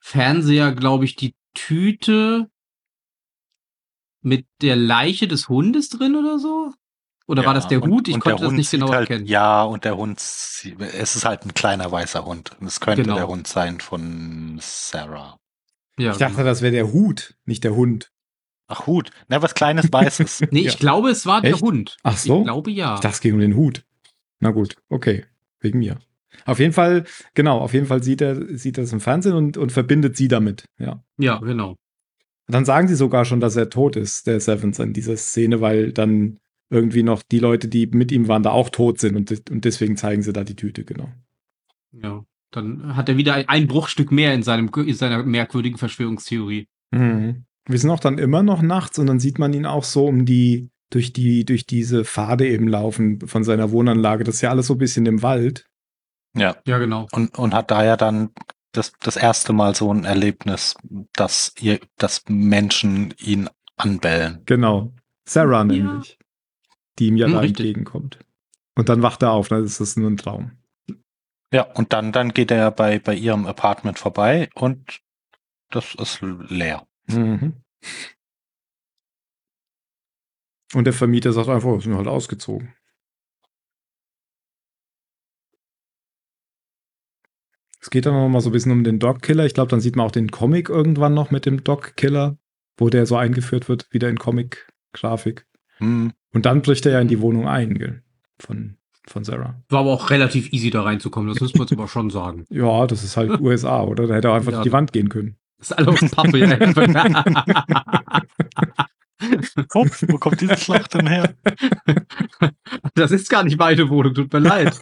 Fernseher, glaube ich, die Tüte mit der Leiche des Hundes drin oder so? Oder war das der
und-
Hut? Ich konnte das
Hund
nicht genau
halt,
erkennen.
Ja, und der Hund, es ist halt ein kleiner weißer Hund. Und es könnte
Genau.
der Hund sein von Sarah.
Ja,
Ich dachte,
genau.
das wäre der Hut, nicht der Hund.
Ach, Hut. Na, was kleines Weißes. (laughs)
Nee,
Ja.
ich glaube, es war der
Echt?
Hund.
Ach so?
Ich glaube ja.
Es ging um den Hut. Na gut, okay. Wegen mir. Auf jeden Fall, genau, auf jeden Fall sieht er, sieht er das im Fernsehen und, und verbindet sie damit. Ja.
Ja, genau.
Dann sagen sie sogar schon, dass er tot ist, der Sevens, in dieser Szene, weil dann irgendwie noch die Leute, die mit ihm waren, da auch tot sind und, und deswegen zeigen sie da die Tüte, genau.
Ja. Dann hat er wieder ein- ein Bruchstück mehr in, seinem, in seiner merkwürdigen Verschwörungstheorie.
Mhm. Wir sind auch dann immer noch nachts und dann sieht man ihn auch so um die, durch die, durch diese Pfade eben laufen von seiner Wohnanlage. Das ist ja alles so ein bisschen im Wald.
ja.
Ja, genau.
Und, und hat da ja dann das, das erste Mal so ein Erlebnis, dass ihr, dass Menschen ihn anbellen.
Genau. Sarah
Ja.
nämlich. Die ihm ja
Hm,
da
richtig.
entgegenkommt. Und dann wacht er auf, dann ist das nur ein Traum.
Ja, und dann, dann geht er bei, bei ihrem Apartment vorbei und das ist leer.
Mhm. Und der Vermieter sagt einfach, oh, sind halt ausgezogen. Es geht dann noch mal so ein bisschen um den Dog-Killer. Ich glaube, dann sieht man auch den Comic irgendwann noch mit dem Dog-Killer, wo der so eingeführt wird, wieder in Comic-Grafik.
Hm.
Und dann bricht er ja in die Wohnung ein, gell? Von, von Sarah.
War aber auch relativ easy da reinzukommen, das müssen wir jetzt (laughs) aber schon sagen.
Ja, das ist halt (laughs) USA, oder? Da hätte er einfach
Ja.
durch die Wand gehen können.
Das ist alles Pappe. Ja. (laughs)
Ups, wo kommt diese Schlacht denn her?
das ist gar nicht meine Wohnung, tut mir leid.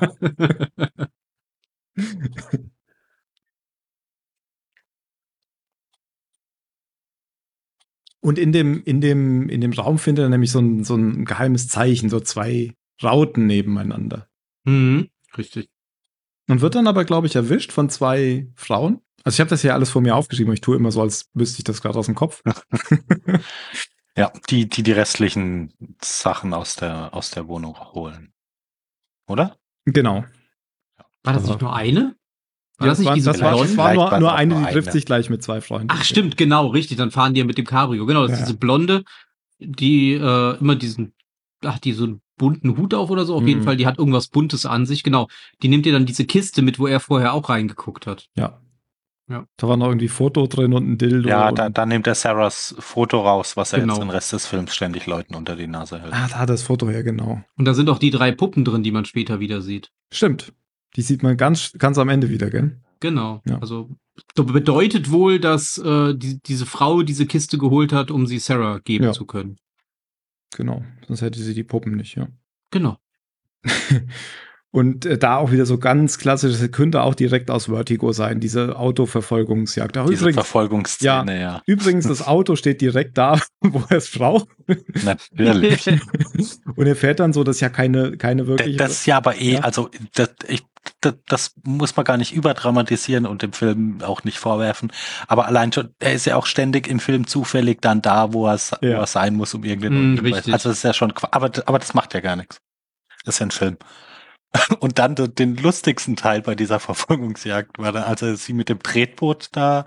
Und in dem, in dem, in dem Raum findet er nämlich so ein, so ein geheimes Zeichen, so zwei Rauten nebeneinander.
Mhm, richtig.
Und wird dann aber, glaube ich, erwischt von zwei Frauen. Also ich habe das ja alles vor mir aufgeschrieben, aber ich tue immer so, als wüsste ich das gerade aus dem Kopf. (laughs)
Ja, die, die die restlichen Sachen aus der, aus der Wohnung holen. Oder?
genau.
War das
Aber-
nicht nur eine? War
Ja,
das nicht
war,
diese
das war,
Blonde?
das war nur, nur eine,
nur
die trifft
eine.
sich gleich mit zwei Freunden.
Ach, stimmt, genau, richtig. Dann fahren die ja mit dem Cabrio. Genau, das ist
Ja.
diese Blonde, die äh, immer diesen, ach, die so einen bunten Hut auf oder so. Auf jeden
Mhm.
Fall, die hat irgendwas Buntes an sich. Genau. Die nimmt ihr dann diese Kiste mit, wo er vorher auch reingeguckt hat.
Ja.
Ja.
Da war noch irgendwie Foto drin und ein Dildo.
Ja, da, da nimmt er Sarahs Foto raus, was er
Genau.
jetzt den Rest des Films ständig Leuten unter die Nase hält.
Ah, da hat das Foto her, genau.
Und da sind auch die drei Puppen drin, die man später wieder sieht.
Stimmt. Die sieht man ganz, ganz am Ende wieder, gell?
Genau.
Ja.
Also das bedeutet wohl, dass äh, die, diese Frau diese Kiste geholt hat, um sie Sarah geben
Ja.
zu können.
Genau. Sonst hätte sie die Puppen nicht, ja.
Genau. (laughs)
Und äh, da auch wieder so ganz klassisch, das könnte auch direkt aus Vertigo sein, diese Autoverfolgungsjagd. Ach,
Diese
übrigens,
Verfolgungsszene, ja.
übrigens, das Auto steht direkt da, (laughs) wo er es braucht.
Natürlich. (laughs)
Und er fährt dann so, das ist ja keine, keine wirkliche.
Das ist ja aber eh,
Ja.
also das, ich, das, das muss man gar nicht überdramatisieren und dem Film auch nicht vorwerfen. Aber allein schon, er ist ja auch ständig im Film zufällig dann da, wo er, wo
Ja.
er sein muss, um irgendeinen
Mm.
Also das ist ja schon, aber, aber das macht ja gar nichts. Das ist ja ein Film. (laughs) Und dann de- den lustigsten Teil bei dieser Verfolgungsjagd war dann, als er sie mit dem Tretboot da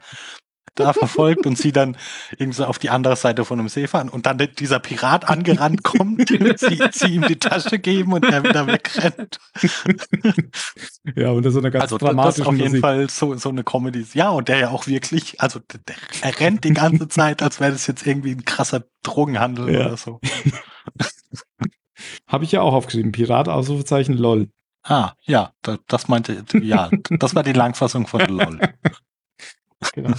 da verfolgt und sie dann irgendwie so auf die andere Seite von einem See fahren und dann dieser Pirat angerannt kommt, (laughs) sie, sie ihm die Tasche geben und er wieder wegrennt. (laughs)
ja, und das ist eine ganz
Also das
dramatische
ist auf jeden
Musik.
Fall so, so eine Comedy. Ja, und der ja auch wirklich, also der, der, er rennt die ganze Zeit, als wäre das jetzt irgendwie ein krasser Drogenhandel
Ja.
oder so.
Habe ich ja auch aufgeschrieben. Pirat, Ausrufezeichen, lol.
Ah, ja, das, das meinte, ja, das war die Langfassung von (laughs) lol.
Genau.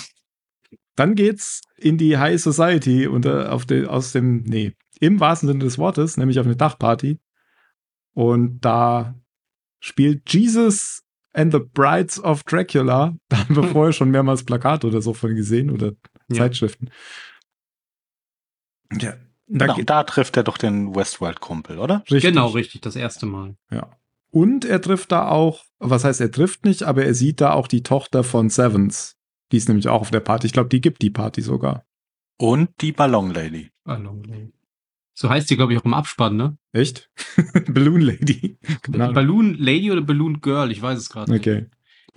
Dann geht's in die High Society und auf den, aus dem, nee, im wahrsten Sinne des Wortes, nämlich auf eine Dachparty. Und da spielt Jesus and the Brides of Dracula. (laughs) Da haben wir vorher schon mehrmals Plakate oder so von gesehen oder
Ja.
Zeitschriften. Ja. Da
Genau, da trifft er doch den Westworld-Kumpel, oder?
richtig.
Genau, richtig, das erste Mal.
Ja. Und er trifft da auch, was heißt, er trifft nicht, aber er sieht da auch die Tochter von Sevens. Die ist nämlich auch auf der Party. Ich glaube, die gibt die Party sogar.
Und die Ballon Lady.
So heißt die, glaube ich, auch im Abspann, ne?
Echt? (laughs) Balloon Lady. (laughs) Genau.
Balloon Lady oder Balloon Girl, ich weiß es gerade nicht.
Okay.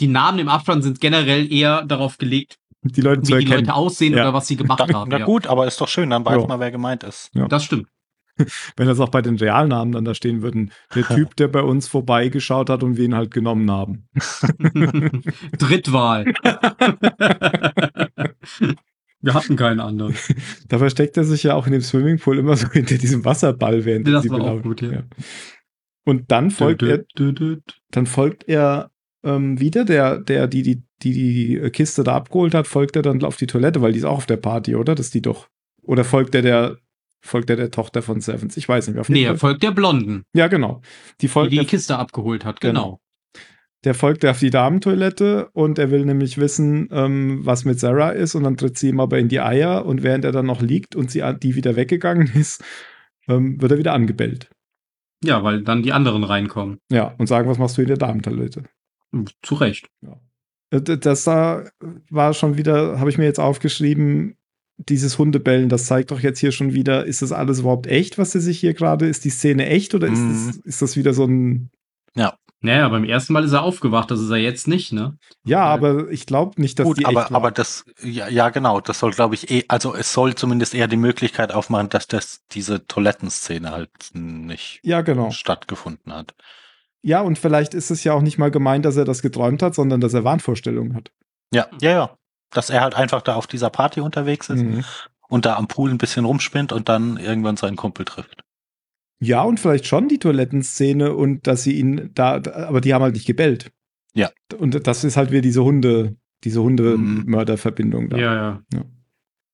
Die Namen im Abspann sind generell eher darauf gelegt,
Die Leute zu
wie die
erkennen.
Leute aussehen
Ja.
oder was sie gemacht
Da,
haben.
na
ja.
gut, aber ist doch schön, dann weiß
Ja.
man, wer gemeint ist.
Das stimmt. (laughs)
Wenn das auch bei den Realnamen dann da stehen würden. Der (laughs) Typ, der bei uns vorbeigeschaut hat und wir ihn halt genommen haben. (laughs)
Drittwahl. Wir hatten keinen anderen.
Da versteckt er sich ja auch in dem Swimmingpool immer so hinter diesem Wasserball, während
Das
sie
war auch gut, ja.
Und dann folgt er,
Dü, dü, dü.
dann folgt er ähm, wieder, der, der, die, die, die, die Kiste da abgeholt hat, folgt er dann auf die Toilette, weil die ist auch auf der Party, oder? Das ist die doch. Oder folgt er der, folgt er der Tochter von Sevens? Ich weiß nicht mehr. Auf
Nee, er folgt der Blonden,
ja, genau. Die
die
folgt
die
der,
Kiste abgeholt hat, genau.
der folgt auf die Damentoilette und er will nämlich wissen, ähm, was mit Sarah ist und dann tritt sie ihm aber in die Eier und während er dann noch liegt und sie die wieder weggegangen (laughs) ist, ähm, wird er wieder angebellt.
Ja, weil dann die anderen reinkommen.
Ja, und sagen, was machst du in der Damentoilette?
Zu Recht.
Äh, d- Das da war schon wieder, habe ich mir jetzt aufgeschrieben, dieses Hundebellen, das zeigt doch jetzt hier schon wieder, ist das alles überhaupt echt, was er sich hier gerade, ist die Szene echt oder ist,
Mhm.
das, ist das wieder so ein,
Naja, beim ersten Mal ist er aufgewacht, das ist er jetzt nicht, ne?
ja, aber ich glaube nicht, dass
Gut,
die
aber,
echt war.
aber das, ja, ja, genau, das soll, glaube ich, eh, also es soll zumindest eher die Möglichkeit aufmachen, dass das diese Toilettenszene halt nicht
ja, genau.
stattgefunden hat.
Ja, und vielleicht ist es ja auch nicht mal gemeint, dass er das geträumt hat, sondern dass er Wahnvorstellungen hat.
Ja, ja, ja. Dass er halt einfach da auf dieser Party unterwegs ist
Mhm.
und da am Pool ein bisschen rumspinnt und dann irgendwann seinen Kumpel trifft.
Ja, und vielleicht schon die Toilettenszene und dass sie ihn da, aber die haben halt nicht gebellt.
Ja.
Und das ist halt wieder diese Hunde, diese
Mhm.
Hunde-Mörder-Verbindung da.
Ja, ja.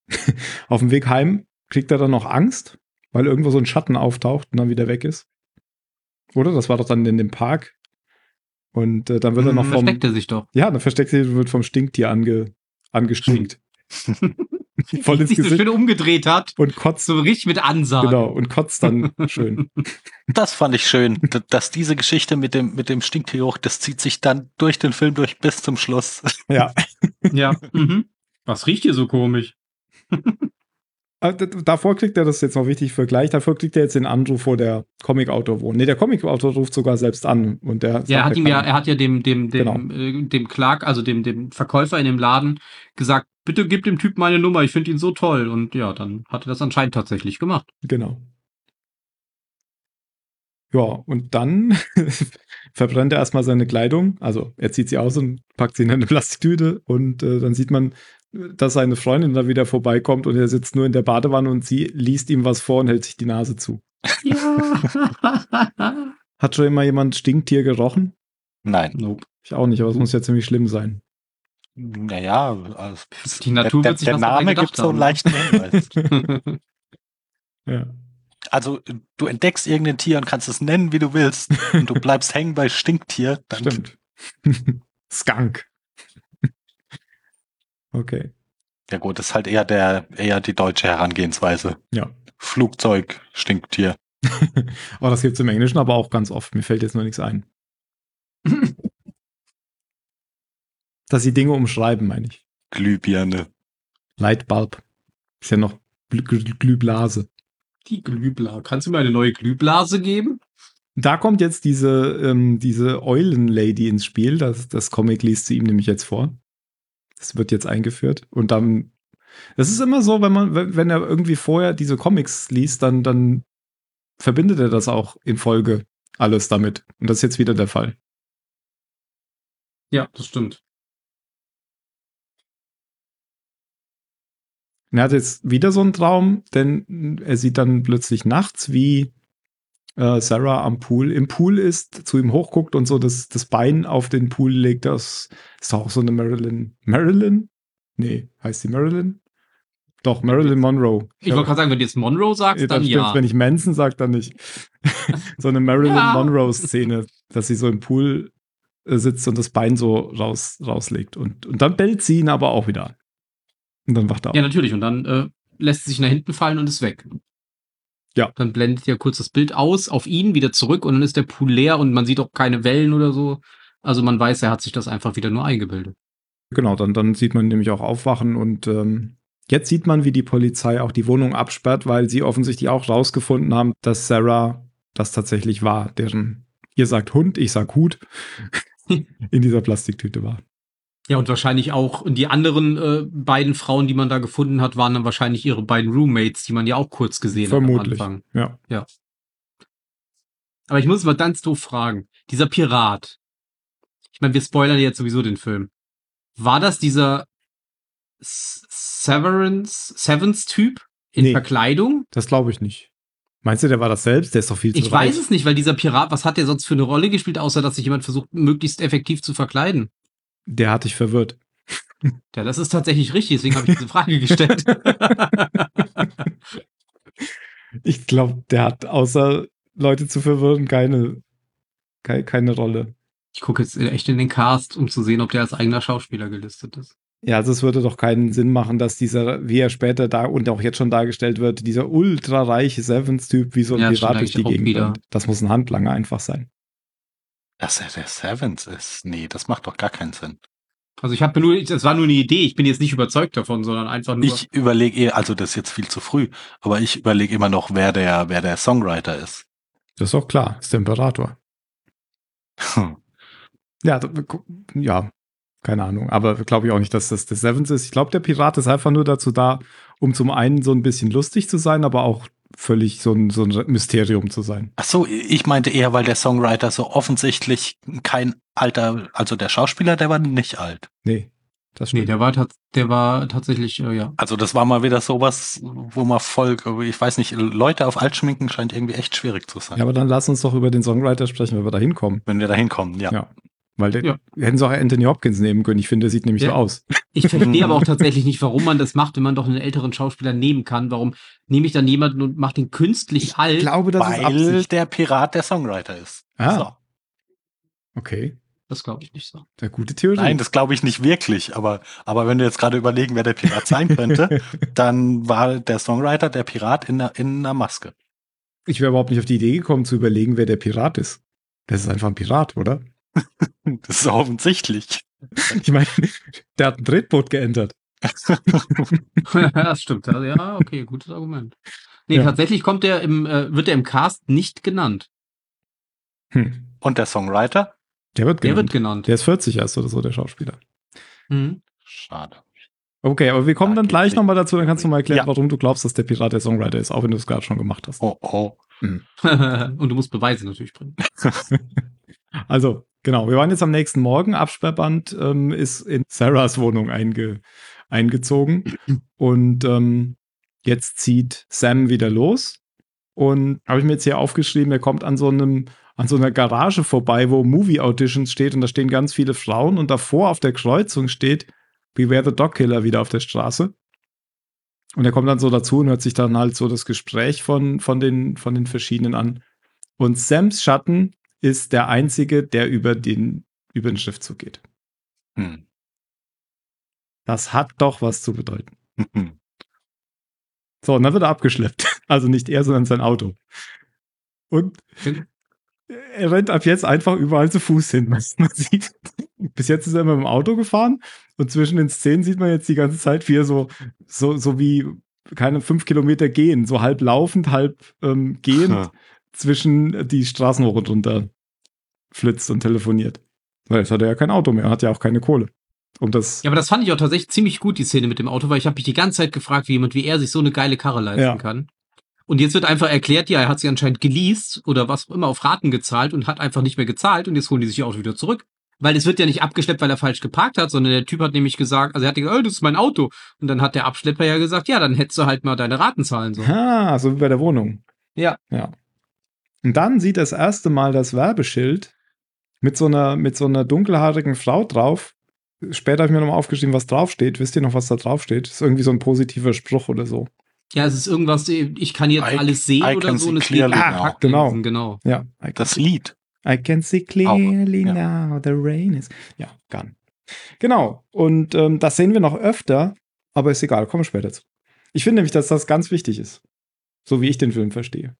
(laughs)
Auf dem Weg heim kriegt er dann noch Angst, weil irgendwo so ein Schatten auftaucht und dann wieder weg ist. Oder? Das war doch dann in dem Park. Und äh, dann wird er noch vom.
Versteckt er sich doch.
Ja, dann versteckt er sich und wird vom Stinktier ange, angestinkt. (laughs) Voll ins
sich so
Gesicht
schön umgedreht hat.
und kotzt.
So richtig mit Ansagen.
Genau, und kotzt dann (laughs) schön.
Das fand ich schön, dass diese Geschichte mit dem, mit dem Stinktierhoch, das zieht sich dann durch den Film durch bis zum Schluss.
Ja. (laughs)
Ja. Mhm. Was riecht hier so komisch?
D- Davor kriegt er das jetzt noch wichtig für gleich. Davor kriegt er jetzt den Anruf, wo der Comic-Autor wohnt. Nee, der Comic-Autor ruft sogar selbst an. Und der
Ja, er hat ihm ja, er hat ja dem, dem, dem,
Genau.
äh, dem Clark, also dem, dem Verkäufer in dem Laden gesagt, bitte gib dem Typ meine Nummer, ich finde ihn so toll. Und ja, dann hat er das anscheinend tatsächlich gemacht.
Genau. Ja, und dann (laughs) verbrennt er erstmal seine Kleidung. Also er zieht sie aus und packt sie in eine Plastiktüte und äh, dann sieht man, dass seine Freundin da wieder vorbeikommt und er sitzt nur in der Badewanne und sie liest ihm was vor und hält sich die Nase zu.
Ja.
Hat schon immer jemand Stinktier gerochen?
Nein.
nope.
Ich auch nicht, aber es muss ja ziemlich schlimm sein.
Naja, also,
Die Natur
der,
wird sich
der
was dabei
Name gibt so einen
haben.
leichten Hinweis. (laughs)
Ja.
Also, du entdeckst irgendein Tier und kannst es nennen, wie du willst, und du bleibst hängen bei Stinktier, dann
Stimmt. (laughs) Skunk. Okay.
Ja gut, das ist halt eher der, eher die deutsche Herangehensweise.
Ja.
Flugzeug, Stinktier. (laughs)
Oh, das gibt es im Englischen aber auch ganz oft. Mir fällt jetzt nur nichts ein. (laughs) Dass sie Dinge umschreiben, meine ich.
Glühbirne.
Lightbulb. Ist ja noch Glü Glü Glühblase.
Die Glühblase. Kannst du mir eine neue Glühblase geben?
Da kommt jetzt diese, ähm, diese Eulen-Lady ins Spiel. Das, das Comic liest sie ihm nämlich jetzt vor. Das wird jetzt eingeführt. Und dann, das ist immer so, wenn man, wenn er irgendwie vorher diese Comics liest, dann, dann verbindet er das auch in Folge alles damit. Und das ist jetzt wieder der Fall.
Ja, das stimmt.
Und er hat jetzt wieder so einen Traum, denn er sieht dann plötzlich nachts, wie äh, Sarah am Pool im Pool ist, zu ihm hochguckt und so das, das Bein auf den Pool legt. Das ist auch so eine Marilyn. Marilyn? Nee, heißt sie Marilyn? Doch, Marilyn Monroe.
Ich wollte gerade sagen, wenn du jetzt Monroe sagst, dann, dann ja.
Wenn ich Manson sage, dann nicht. (laughs) so eine Marilyn ja. Monroe-Szene, dass sie so im Pool äh, sitzt und das Bein so raus, rauslegt. Und, und dann bellt sie ihn aber auch wieder. Und dann wacht er auf.
Ja, natürlich. Und dann äh, lässt sie sich nach hinten fallen und ist weg. Ja. Dann blendet ja kurz das Bild aus, auf ihn, wieder zurück und dann ist der Pool leer und man sieht auch keine Wellen oder so. Also man weiß, er hat sich das einfach wieder nur eingebildet.
Genau, dann, dann sieht man nämlich auch aufwachen und ähm, jetzt sieht man, wie die Polizei auch die Wohnung absperrt, weil sie offensichtlich auch rausgefunden haben, dass Sarah das tatsächlich war, deren, ihr sagt Hund, ich sag Hut, (laughs) in dieser Plastiktüte war.
Ja, und wahrscheinlich auch, und die anderen äh, beiden Frauen, die man da gefunden hat, waren dann wahrscheinlich ihre beiden Roommates, die man ja auch kurz gesehen
Vermutlich,
hat am Anfang.
Ja.
ja. Aber ich muss mal ganz doof fragen. Dieser Pirat. Ich meine, wir spoilern jetzt sowieso den Film. War das dieser Severance, Sevens-Typ in nee, Verkleidung?
Das glaube ich nicht. Meinst du, der war das selbst? Der ist doch viel zu
Ich reich. weiß es nicht, weil dieser Pirat, was hat der sonst für eine Rolle gespielt, außer dass sich jemand versucht, möglichst effektiv zu verkleiden?
Der hat dich verwirrt.
Ja, das ist tatsächlich richtig, deswegen habe ich diese Frage gestellt. (laughs)
ich glaube, der hat außer Leute zu verwirren keine, keine, keine Rolle.
Ich gucke jetzt echt in den Cast, um zu sehen, ob der als eigener Schauspieler gelistet ist.
Ja, also es würde doch keinen Sinn machen, dass dieser, wie er später da und auch jetzt schon dargestellt wird, dieser ultrareiche Sevens-Typ wie so ein ja, Pirat durch die Gegend. Das muss ein Handlanger einfach sein.
Dass er der Sevens ist? Nee, das macht doch gar keinen Sinn.
Also ich habe nur, das war nur eine Idee, ich bin jetzt nicht überzeugt davon, sondern einfach nur.
Ich überlege eher, also das ist jetzt viel zu früh, aber ich überlege immer noch, wer der, wer der Songwriter ist.
Das ist doch klar, ist der Imperator. Hm. Ja, ja, keine Ahnung. Aber glaube ich auch nicht, dass das der Sevens ist. Ich glaube, der Pirat ist einfach nur dazu da, um zum einen so ein bisschen lustig zu sein, aber auch völlig so ein, so ein Mysterium zu sein.
Ach so, ich meinte eher, weil der Songwriter so offensichtlich kein alter, also der Schauspieler, der war nicht alt.
Nee.
Das nee, der war, der war tatsächlich, äh, ja.
Also das war mal wieder sowas, wo man voll, ich weiß nicht, Leute auf alt schminken scheint irgendwie echt schwierig zu sein.
Ja, aber dann lass uns doch über den Songwriter sprechen, wenn wir da hinkommen.
Wenn wir da hinkommen, ja. ja.
Weil ja. hätten sie auch Anthony Hopkins nehmen können. Ich finde, der sieht nämlich ja. so aus.
Ich verstehe aber auch (laughs) tatsächlich nicht, warum man das macht, wenn man doch einen älteren Schauspieler nehmen kann. Warum nehme ich dann jemanden und mache den künstlich ich alt?
Ich glaube, das weil ist Absicht. der Pirat der Songwriter ist.
Ah. So. Okay.
Das glaube ich nicht so.
Der gute Theorie.
Nein, das glaube ich nicht wirklich. Aber, aber wenn du jetzt gerade überlegen, wer der Pirat sein könnte, (laughs) dann war der Songwriter der Pirat in, in einer Maske.
Ich wäre überhaupt nicht auf die Idee gekommen zu überlegen, wer der Pirat ist. Das ist einfach ein Pirat, oder? (laughs)
Das ist offensichtlich.
Ich meine, der hat ein Tretboot geändert. (laughs)
das stimmt. Ja, okay, gutes Argument. Nee, ja. tatsächlich kommt der im, äh, wird er im Cast nicht genannt.
Hm. Und der Songwriter?
Der wird
genannt. Der wird genannt.
Der ist 40 erst oder so, der Schauspieler.
Hm. Schade.
Okay, aber wir kommen da dann gleich nochmal dazu, dann kannst du mal erklären, ja. warum du glaubst, dass der Pirat der Songwriter ist, auch wenn du es gerade schon gemacht hast.
Oh, oh.
Mhm. (laughs) Und du musst Beweise natürlich bringen.
Also, genau, wir waren jetzt am nächsten Morgen. Absperrband ähm, ist in Sarahs Wohnung einge eingezogen. Und ähm, jetzt zieht Sam wieder los. Und habe ich mir jetzt hier aufgeschrieben, er kommt an so einem an so einer Garage vorbei, wo Movie Auditions steht und da stehen ganz viele Frauen und davor auf der Kreuzung steht Beware the Dog Killer wieder auf der Straße. Und er kommt dann so dazu und hört sich dann halt so das Gespräch von, von, den, von den verschiedenen an. Und Sams Schatten ist der einzige, der über den, über den Schriftzug geht. Hm. Das hat doch was zu bedeuten. so, und dann wird er abgeschleppt. (laughs) Also nicht er, sondern sein Auto. Und er rennt ab jetzt einfach überall zu Fuß hin. (laughs) Man sieht, bis jetzt ist er immer im Auto gefahren und zwischen den Szenen sieht man jetzt die ganze Zeit, wie er so, so, so wie keine fünf Kilometer gehen, so halb laufend, halb ähm, gehend zwischen die Straßen hoch und runter flitzt und telefoniert. Weil jetzt hat er ja kein Auto mehr, hat ja auch keine Kohle. Um das
ja, aber das fand ich auch tatsächlich ziemlich gut, die Szene mit dem Auto, weil ich habe mich die ganze Zeit gefragt, wie jemand wie er sich so eine geile Karre leisten ja. kann. Und jetzt wird einfach erklärt, ja, er hat sie anscheinend geleast oder was auch immer auf Raten gezahlt und hat einfach nicht mehr gezahlt und jetzt holen die sich ihr Auto wieder zurück. Weil es wird ja nicht abgeschleppt, weil er falsch geparkt hat, sondern der Typ hat nämlich gesagt, also er hat gesagt, oh, das ist mein Auto. Und dann hat der Abschlepper ja gesagt, ja, dann hättest du halt mal deine Raten zahlen sollen.
Ah, so wie bei der Wohnung.
Ja.
Ja. Und dann sieht er das erste Mal das Werbeschild mit so einer, mit so einer dunkelhaarigen Frau drauf. Später habe ich mir nochmal aufgeschrieben, was draufsteht. Wisst ihr noch, was da draufsteht? ist irgendwie so ein positiver Spruch oder so.
Ja, es ist irgendwas, ich kann jetzt I, alles sehen
I
oder so.
Und es geht
ah, genau.
genau.
Ja,
das Lied.
I can see clearly Auch, ja. now the rain is. Ja, Gun. Genau. Und ähm, das sehen wir noch öfter, aber ist egal, kommen wir später zu. Ich finde nämlich, dass das ganz wichtig ist. So wie ich den Film verstehe.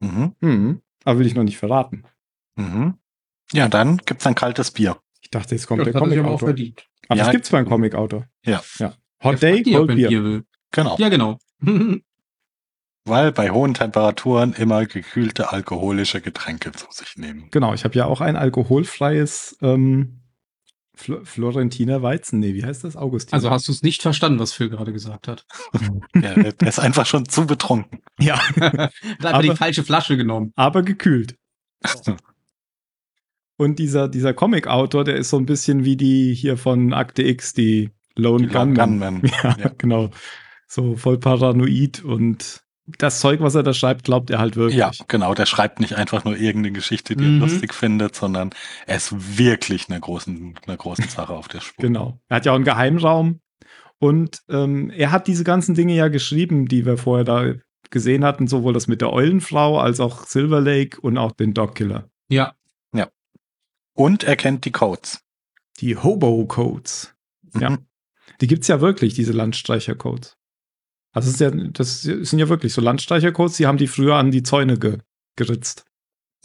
Mhm.
Mhm. Aber will ich noch nicht verraten.
Mhm. Ja, dann gibt es ein kaltes Bier.
Ich dachte, jetzt kommt ja, der Comic-Autor. Aber
ja,
das gibt's beim Comic-Autor.
Ja.
ja. Hot Day, Cold Bier.
Bier
genau.
Ja, genau. (laughs)
Weil bei hohen Temperaturen immer gekühlte alkoholische Getränke zu sich nehmen.
Genau, ich habe ja auch ein alkoholfreies ähm, Fl Florentiner Weizen. Nee, wie heißt das? Augustin.
Also hast du es nicht verstanden, was Phil gerade gesagt hat. (laughs)
ja, der ist einfach schon zu betrunken.
Ja. (laughs)
da hat er die falsche Flasche genommen.
Aber gekühlt. Und dieser, dieser Comic-Autor, der ist so ein bisschen wie die hier von Akte X, die Lone die Gunman. Gunman. (laughs) Ja, ja, genau. So voll paranoid und das Zeug, was er da schreibt, glaubt er halt wirklich.
Ja, genau. Der schreibt nicht einfach nur irgendeine Geschichte, die mhm. er lustig findet, sondern er ist wirklich eine großen, eine großen Sache auf der Spur.
Genau. Er hat ja auch einen Geheimraum und ähm, er hat diese ganzen Dinge ja geschrieben, die wir vorher da gesehen hatten, sowohl das mit der Eulenfrau als auch Silver Lake und auch den Dogkiller.
Ja.
Ja. Und er kennt die Codes.
Die Hobo-Codes. Mhm. Ja. Die gibt's ja wirklich, diese Landstreicher-Codes. Also das, ja, das sind ja wirklich so Landstreichercodes, die haben die früher an die Zäune ge geritzt.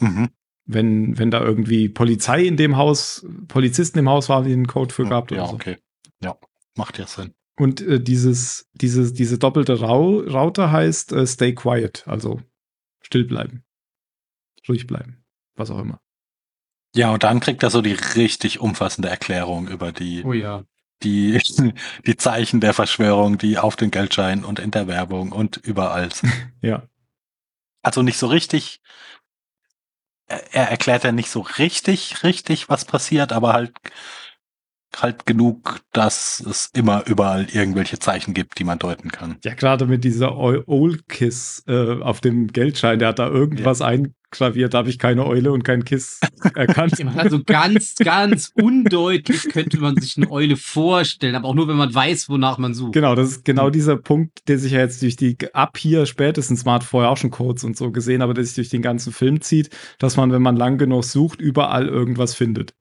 Mhm.
Wenn, wenn da irgendwie Polizei in dem Haus, Polizisten im Haus waren, die einen Code für gehabt
ja,
oder so.
okay. Ja, macht ja Sinn.
Und äh, dieses, dieses, diese doppelte Rau Raute heißt äh, Stay Quiet, also still bleiben. Ruhig bleiben. Was auch immer.
Ja, und dann kriegt er so die richtig umfassende Erklärung über die,
oh ja
die, (laughs) die Zeichen der Verschwörung, die auf den Geldscheinen und in der Werbung und überall sind. (laughs)
Ja.
Also nicht so richtig, er erklärt ja nicht so richtig, richtig, was passiert, aber halt, halt genug, dass es immer überall irgendwelche Zeichen gibt, die man deuten kann.
Ja, gerade mit dieser Old Kiss äh, auf dem Geldschein, der hat da irgendwas ja. ein, klaviert, habe ich keine Eule und kein Kiss (laughs) erkannt.
also ganz, ganz undeutlich könnte man sich eine Eule vorstellen, aber auch nur, wenn man weiß, wonach man sucht.
Genau, das ist genau dieser Punkt, der sich ja jetzt durch die, ab hier spätestens, man hat vorher auch schon Codes und so gesehen, aber der sich durch den ganzen Film zieht, dass man, wenn man lang genug sucht, überall irgendwas findet.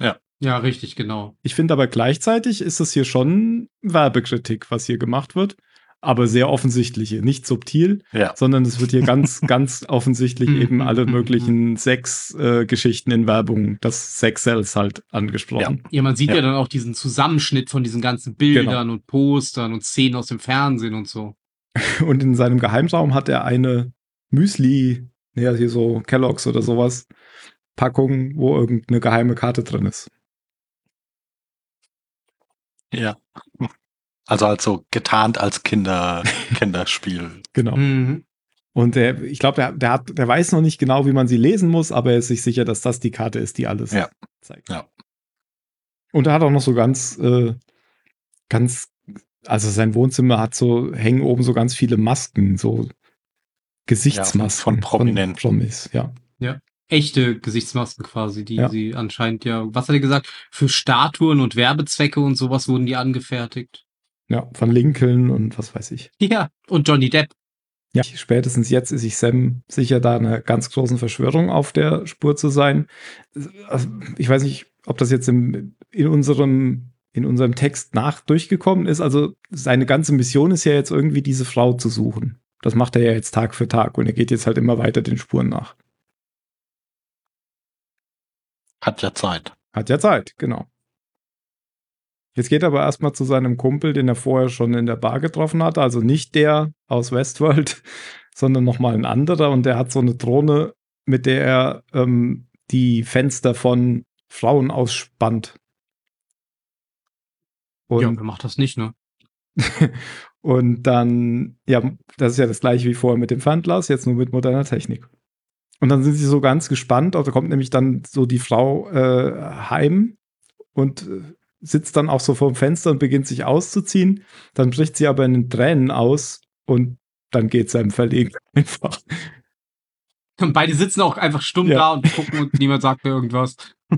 Ja.
Ja, richtig, genau.
Ich finde aber gleichzeitig ist das hier schon Werbekritik, was hier gemacht wird aber sehr offensichtliche, nicht subtil,
ja.
sondern es wird hier ganz, (laughs) ganz offensichtlich
Mhm,
eben alle
mhm,
möglichen Sex-Geschichten äh, in Werbung, das Sex-Cells halt angesprochen.
Ja, man sieht ja. ja. dann auch diesen Zusammenschnitt von diesen ganzen Bildern genau. und Postern und Szenen aus dem Fernsehen und so. (laughs)
Und in seinem Geheimraum hat er eine Müsli, ja, hier so Kelloggs oder sowas, Packung, wo irgendeine geheime Karte drin ist.
Ja. Also also getarnt als Kinder, (laughs) Kinderspiel.
genau.
Mhm.
Und der, ich glaube, der, der, hat, der weiß noch nicht genau, wie man sie lesen muss, aber er ist sich sicher, dass das die Karte ist, die alles
ja.
zeigt.
Ja.
Und er hat auch noch so ganz, äh, ganz, also sein Wohnzimmer hat so, hängen oben so ganz viele Masken, so Gesichtsmasken. Ja,
von, von Prominenten.
Von Promis, ja.
Ja. Echte Gesichtsmasken quasi, die ja. sie anscheinend ja, was hat er gesagt, für Statuen und Werbezwecke und sowas wurden die angefertigt.
Ja, von Lincoln und was weiß ich. (laughs)
Ja, und Johnny Depp.
Ja, spätestens jetzt ist sich Sam sicher, da einer ganz großen Verschwörung auf der Spur zu sein. Also, ich weiß nicht, ob das jetzt im, in unserem in unserem Text nach durchgekommen ist. Also seine ganze Mission ist ja jetzt irgendwie diese Frau zu suchen. Das macht er ja jetzt Tag für Tag und er geht jetzt halt immer weiter den Spuren nach.
Hat ja Zeit.
Hat ja Zeit, genau. Jetzt geht er aber erstmal zu seinem Kumpel, den er vorher schon in der Bar getroffen hatte. Also nicht der aus Westworld, (laughs) sondern nochmal ein anderer. Und der hat so eine Drohne, mit der er ähm, die Fenster von Frauen ausspannt.
Und ja, wer macht das nicht, ne? (laughs)
und dann, ja, das ist ja das gleiche wie vorher mit dem Fernglas, jetzt nur mit moderner Technik. Und dann sind sie so ganz gespannt, also kommt nämlich dann so die Frau äh, heim und äh, sitzt dann auch so vorm Fenster und beginnt sich auszuziehen. Dann bricht sie aber in den Tränen aus und dann geht seinem Verlegen (laughs) einfach.
Und beide sitzen auch einfach stumm
Ja.
da und gucken und niemand sagt mir irgendwas. (laughs)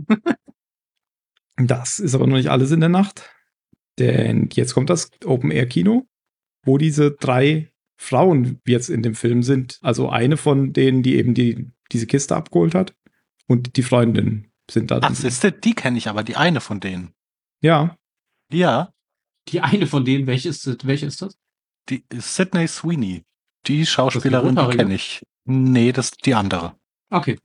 Das ist aber noch nicht alles in der Nacht. Denn jetzt kommt das Open-Air-Kino, wo diese drei Frauen jetzt in dem Film sind. Also eine von denen, die eben die, diese Kiste abgeholt hat. Und die Freundin sind da.
Ach, siehste, die kenne ich aber, die eine von denen.
ja,
Ja,
Die eine von denen, welche ist, das- welche ist das?
die Sydney Sweeney. Die Schauspielerin, kenne ich. Nee, das ist die andere.
Okay.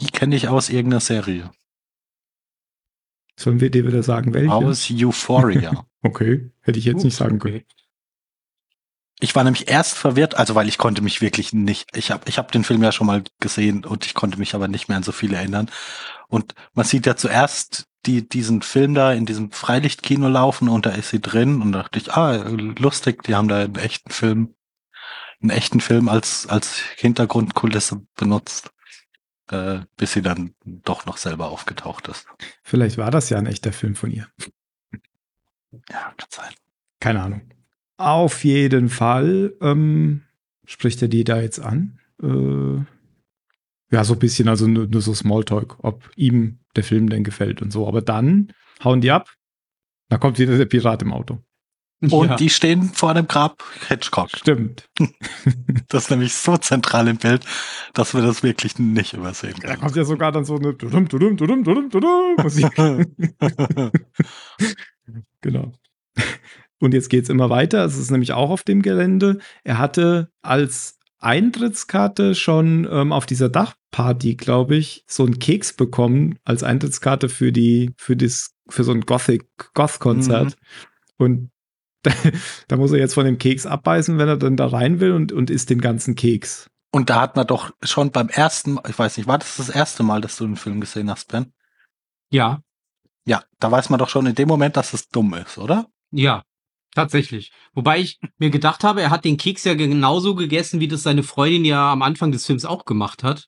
Die kenne ich aus irgendeiner Serie.
sollen wir dir wieder sagen, welche?
Aus Euphoria. (laughs)
Okay, hätte ich jetzt nicht sagen können.
Okay.
Ich war nämlich erst verwirrt, also weil ich konnte mich wirklich nicht, ich habe ich hab den Film ja schon mal gesehen und ich konnte mich aber nicht mehr an so viel erinnern. Und man sieht ja zuerst die, diesen Film da in diesem Freilichtkino laufen und da ist sie drin und da dachte ich, ah, lustig, die haben da einen echten Film, einen echten Film als, als Hintergrundkulisse benutzt, äh, bis sie dann doch noch selber aufgetaucht ist.
Vielleicht war das ja ein echter Film von ihr.
Ja, kann sein.
Keine Ahnung. Auf jeden Fall ähm, spricht er die da jetzt an. Äh, ja, so ein bisschen, also nur, nur so Smalltalk, ob ihm der Film denn gefällt und so. Aber dann hauen die ab. Da kommt wieder der Pirat im Auto.
Und
ja.
die stehen vor einem Grab Hitchcock.
Stimmt. (laughs)
Das ist nämlich so zentral im Bild, dass wir das wirklich nicht übersehen
Da
können.
kommt ja sogar dann so eine dudum, dudum, dudum, dudum, dudum Musik. (laughs) Genau. Und jetzt geht's immer weiter. Es ist nämlich auch auf dem Gelände. Er hatte als Eintrittskarte schon ähm, auf dieser Dachparty, glaube ich, so einen Keks bekommen als Eintrittskarte für die, für das, für so ein Gothic, Goth-Konzert. Und (laughs) da, da muss er jetzt von dem Keks abbeißen, wenn er dann da rein will und, und isst den ganzen Keks.
Und da hat man doch schon beim ersten Mal, ich weiß nicht, war das das erste Mal, dass du den Film gesehen hast, Ben?
ja,
Ja, da weiß man doch schon in dem Moment, dass es dumm ist, oder?
ja, tatsächlich. Wobei ich mir gedacht habe, er hat den Keks ja genauso gegessen, wie das seine Freundin ja am Anfang des Films auch gemacht hat.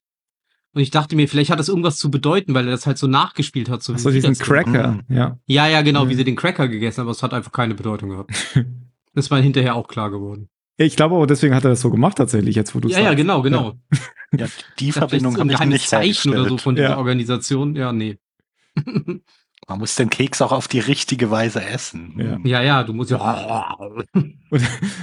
Und ich dachte mir, vielleicht hat das irgendwas zu bedeuten, weil er das halt so nachgespielt hat. So wie sie
diesen
das gemacht
Cracker,
Mhm.
ja.
Ja, ja, genau,
Ja.
wie sie den Cracker gegessen, aber es hat einfach keine Bedeutung gehabt. (laughs) Das war hinterher auch klar geworden.
Ich glaube aber, deswegen hat er das so gemacht tatsächlich, jetzt wo du
Ja, ja, genau, genau.
Ja, die
Ich dachte,
Verbindung habe ich nicht
Zeichen oder so von dieser
Ja.
Organisation. Ja, nee. (laughs)
Man muss den Keks auch auf die richtige Weise essen.
Ja.
ja, ja, du musst ja. (laughs)
Und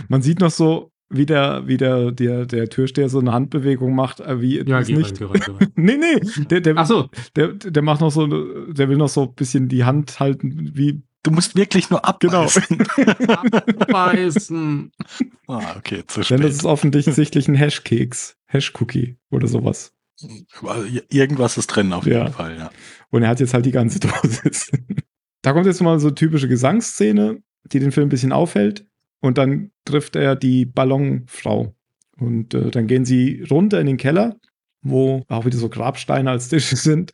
man sieht noch so, wie der, wie der, der, der Türsteher so eine Handbewegung macht, äh, wie
Ja,
ist
geh rein,
nicht.
geh rein, geh rein. (laughs)
Nee, nee, der, der,
Ach so,
der, der macht noch so, der will noch so ein bisschen die Hand halten, wie,
Du musst wirklich nur (laughs)
Genau.
abbeißen.
beißen.
ah, okay, zu
denn das
spät.
ist offensichtlich ein Hashkeks, Hash-Cookie oder sowas.
Irgendwas ist drin auf
Ja.
jeden Fall, ja.
Und er hat jetzt halt die ganze (laughs) Dosis. da kommt jetzt mal so typische Gesangsszene, die den Film ein bisschen aufhält. Und dann trifft er die Ballonfrau. Und äh, dann gehen sie runter in den Keller, wo auch wieder so Grabsteine als Tische sind.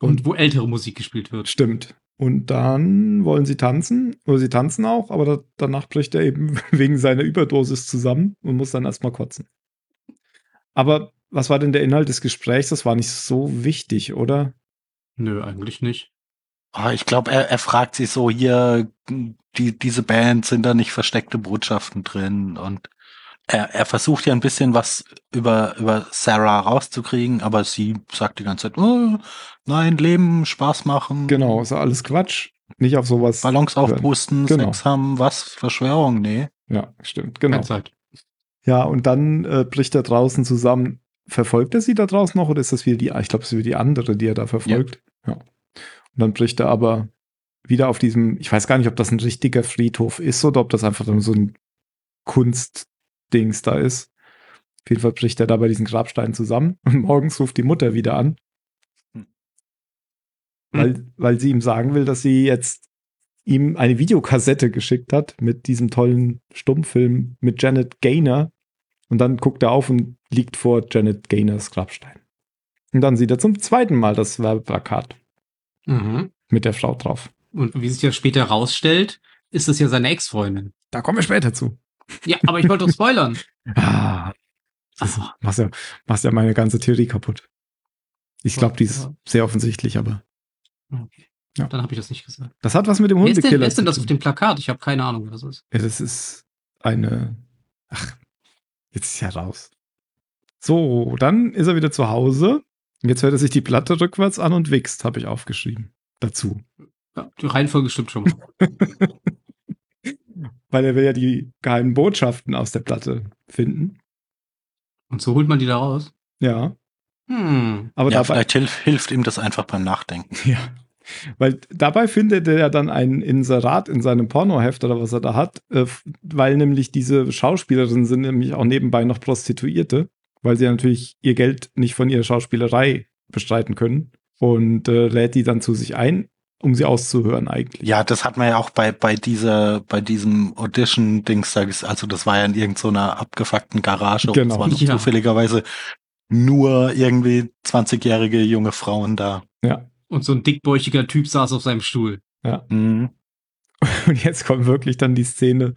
Und wo ältere Musik gespielt wird.
Stimmt. Und dann wollen sie tanzen, oder sie tanzen auch, aber da, danach bricht er eben (laughs) wegen seiner Überdosis zusammen und muss dann erstmal kotzen. Aber was war denn der Inhalt des Gesprächs? Das war nicht so wichtig, oder?
Nö, eigentlich nicht.
Ah, ich glaube, er, er fragt sich so hier, die, diese Band, sind da nicht versteckte Botschaften drin? Und er, er versucht ja ein bisschen was über, über Sarah rauszukriegen, aber sie sagt die ganze Zeit, oh, nein, Leben, Spaß machen.
Genau, ist alles Quatsch. Nicht auf sowas.
Ballons aufpusten,
Genau.
Sex haben, was? Verschwörung? Nee.
Ja, stimmt, genau.
Zeit.
Ja, und dann äh, bricht er draußen zusammen. Verfolgt er sie da draußen noch oder ist das wieder die, ich glaube, es ist wieder die andere, die er da verfolgt? Ja. Und dann bricht er aber wieder auf diesem, ich weiß gar nicht, ob das ein richtiger Friedhof ist oder ob das einfach nur so ein Kunstdings da ist. Auf jeden Fall bricht er da bei diesen Grabsteinen zusammen (laughs) und morgens ruft die Mutter wieder an,
Hm.
weil, weil sie ihm sagen will, dass sie jetzt ihm eine Videokassette geschickt hat mit diesem tollen Stummfilm mit Janet Gaynor. Und dann guckt er auf und liegt vor Janet Gaynors Grabstein. Und dann sieht er zum zweiten Mal das Werbeplakat
Mhm.
mit der Frau drauf.
Und wie sich ja später rausstellt, ist das ja seine Ex-Freundin.
Da kommen wir später zu.
Ja, aber ich wollte doch spoilern. (laughs)
Ah, das
Ah.
machst ja, machst ja meine ganze Theorie kaputt. Ich glaube, die ist sehr offensichtlich, aber
Okay.
Ja.
Dann habe ich das nicht gesagt.
das hat was mit dem
Wer ist denn,
Hundekiller
wer ist denn das auf dem Plakat? Ich habe keine Ahnung, was das ist.
Ja, das ist eine. Ach, jetzt ist ja raus. So, dann ist er wieder zu Hause. Jetzt hört er sich die Platte rückwärts an und wächst, habe ich aufgeschrieben. Dazu.
Ja, die Reihenfolge stimmt schon mal. (laughs)
Weil er will ja die geheimen Botschaften aus der Platte finden.
Und so holt man die da raus?
Ja.
Hm.
Aber ja, vielleicht hilf, hilft ihm das einfach beim Nachdenken. (laughs)
Ja. Weil dabei findet er dann ein Inserat in seinem Pornoheft oder was er da hat, äh, weil nämlich diese Schauspielerinnen sind nämlich auch nebenbei noch Prostituierte, weil sie natürlich ihr Geld nicht von ihrer Schauspielerei bestreiten können und äh, lädt die dann zu sich ein, um sie auszuhören eigentlich.
Ja, das hat man ja auch bei, bei dieser, bei diesem Audition-Dings, also das war ja in irgendeiner abgefuckten Garage
genau. und es
waren
ja.
zufälligerweise nur irgendwie 20-jährige junge Frauen da.
Ja.
Und so ein dickbäuchiger Typ saß auf seinem Stuhl.
Ja. Mhm. (laughs) Und jetzt kommt wirklich dann die Szene.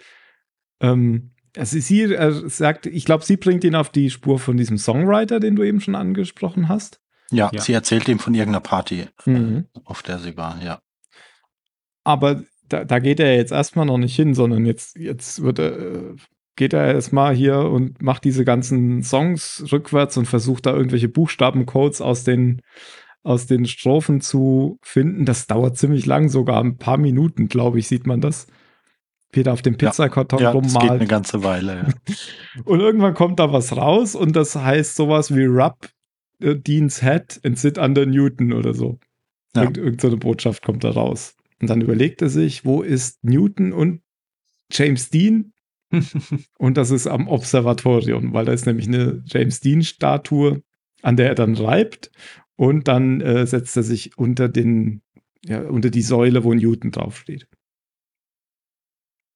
Ähm, also sie er sagt, ich glaube, sie bringt ihn auf die Spur von diesem Songwriter, den du eben schon angesprochen hast.
Ja, ja. sie erzählt ihm von irgendeiner Party,
mhm.
auf der sie war, ja.
Aber da, da geht er jetzt erstmal noch nicht hin, sondern jetzt, jetzt wird er, äh, geht er erstmal hier und macht diese ganzen Songs rückwärts und versucht da irgendwelche Buchstabencodes aus den aus den Strophen zu finden. Das dauert ziemlich lang, sogar ein paar Minuten, glaube ich, sieht man das. Peter auf dem Pizzakarton
ja, ja,
rummalt.
Das geht eine ganze Weile, ja. (laughs)
und irgendwann kommt da was raus und das heißt sowas wie Rub uh, Dean's Head and sit under Newton oder so. Ja. Irgend, irgend so eine Botschaft kommt da raus. Und dann überlegt er sich, wo ist Newton und James Dean? (laughs) und das ist am Observatorium, weil da ist nämlich eine James Dean-Statue, an der er dann reibt und dann äh, setzt er sich unter den, ja, unter die Säule, wo Newton draufsteht.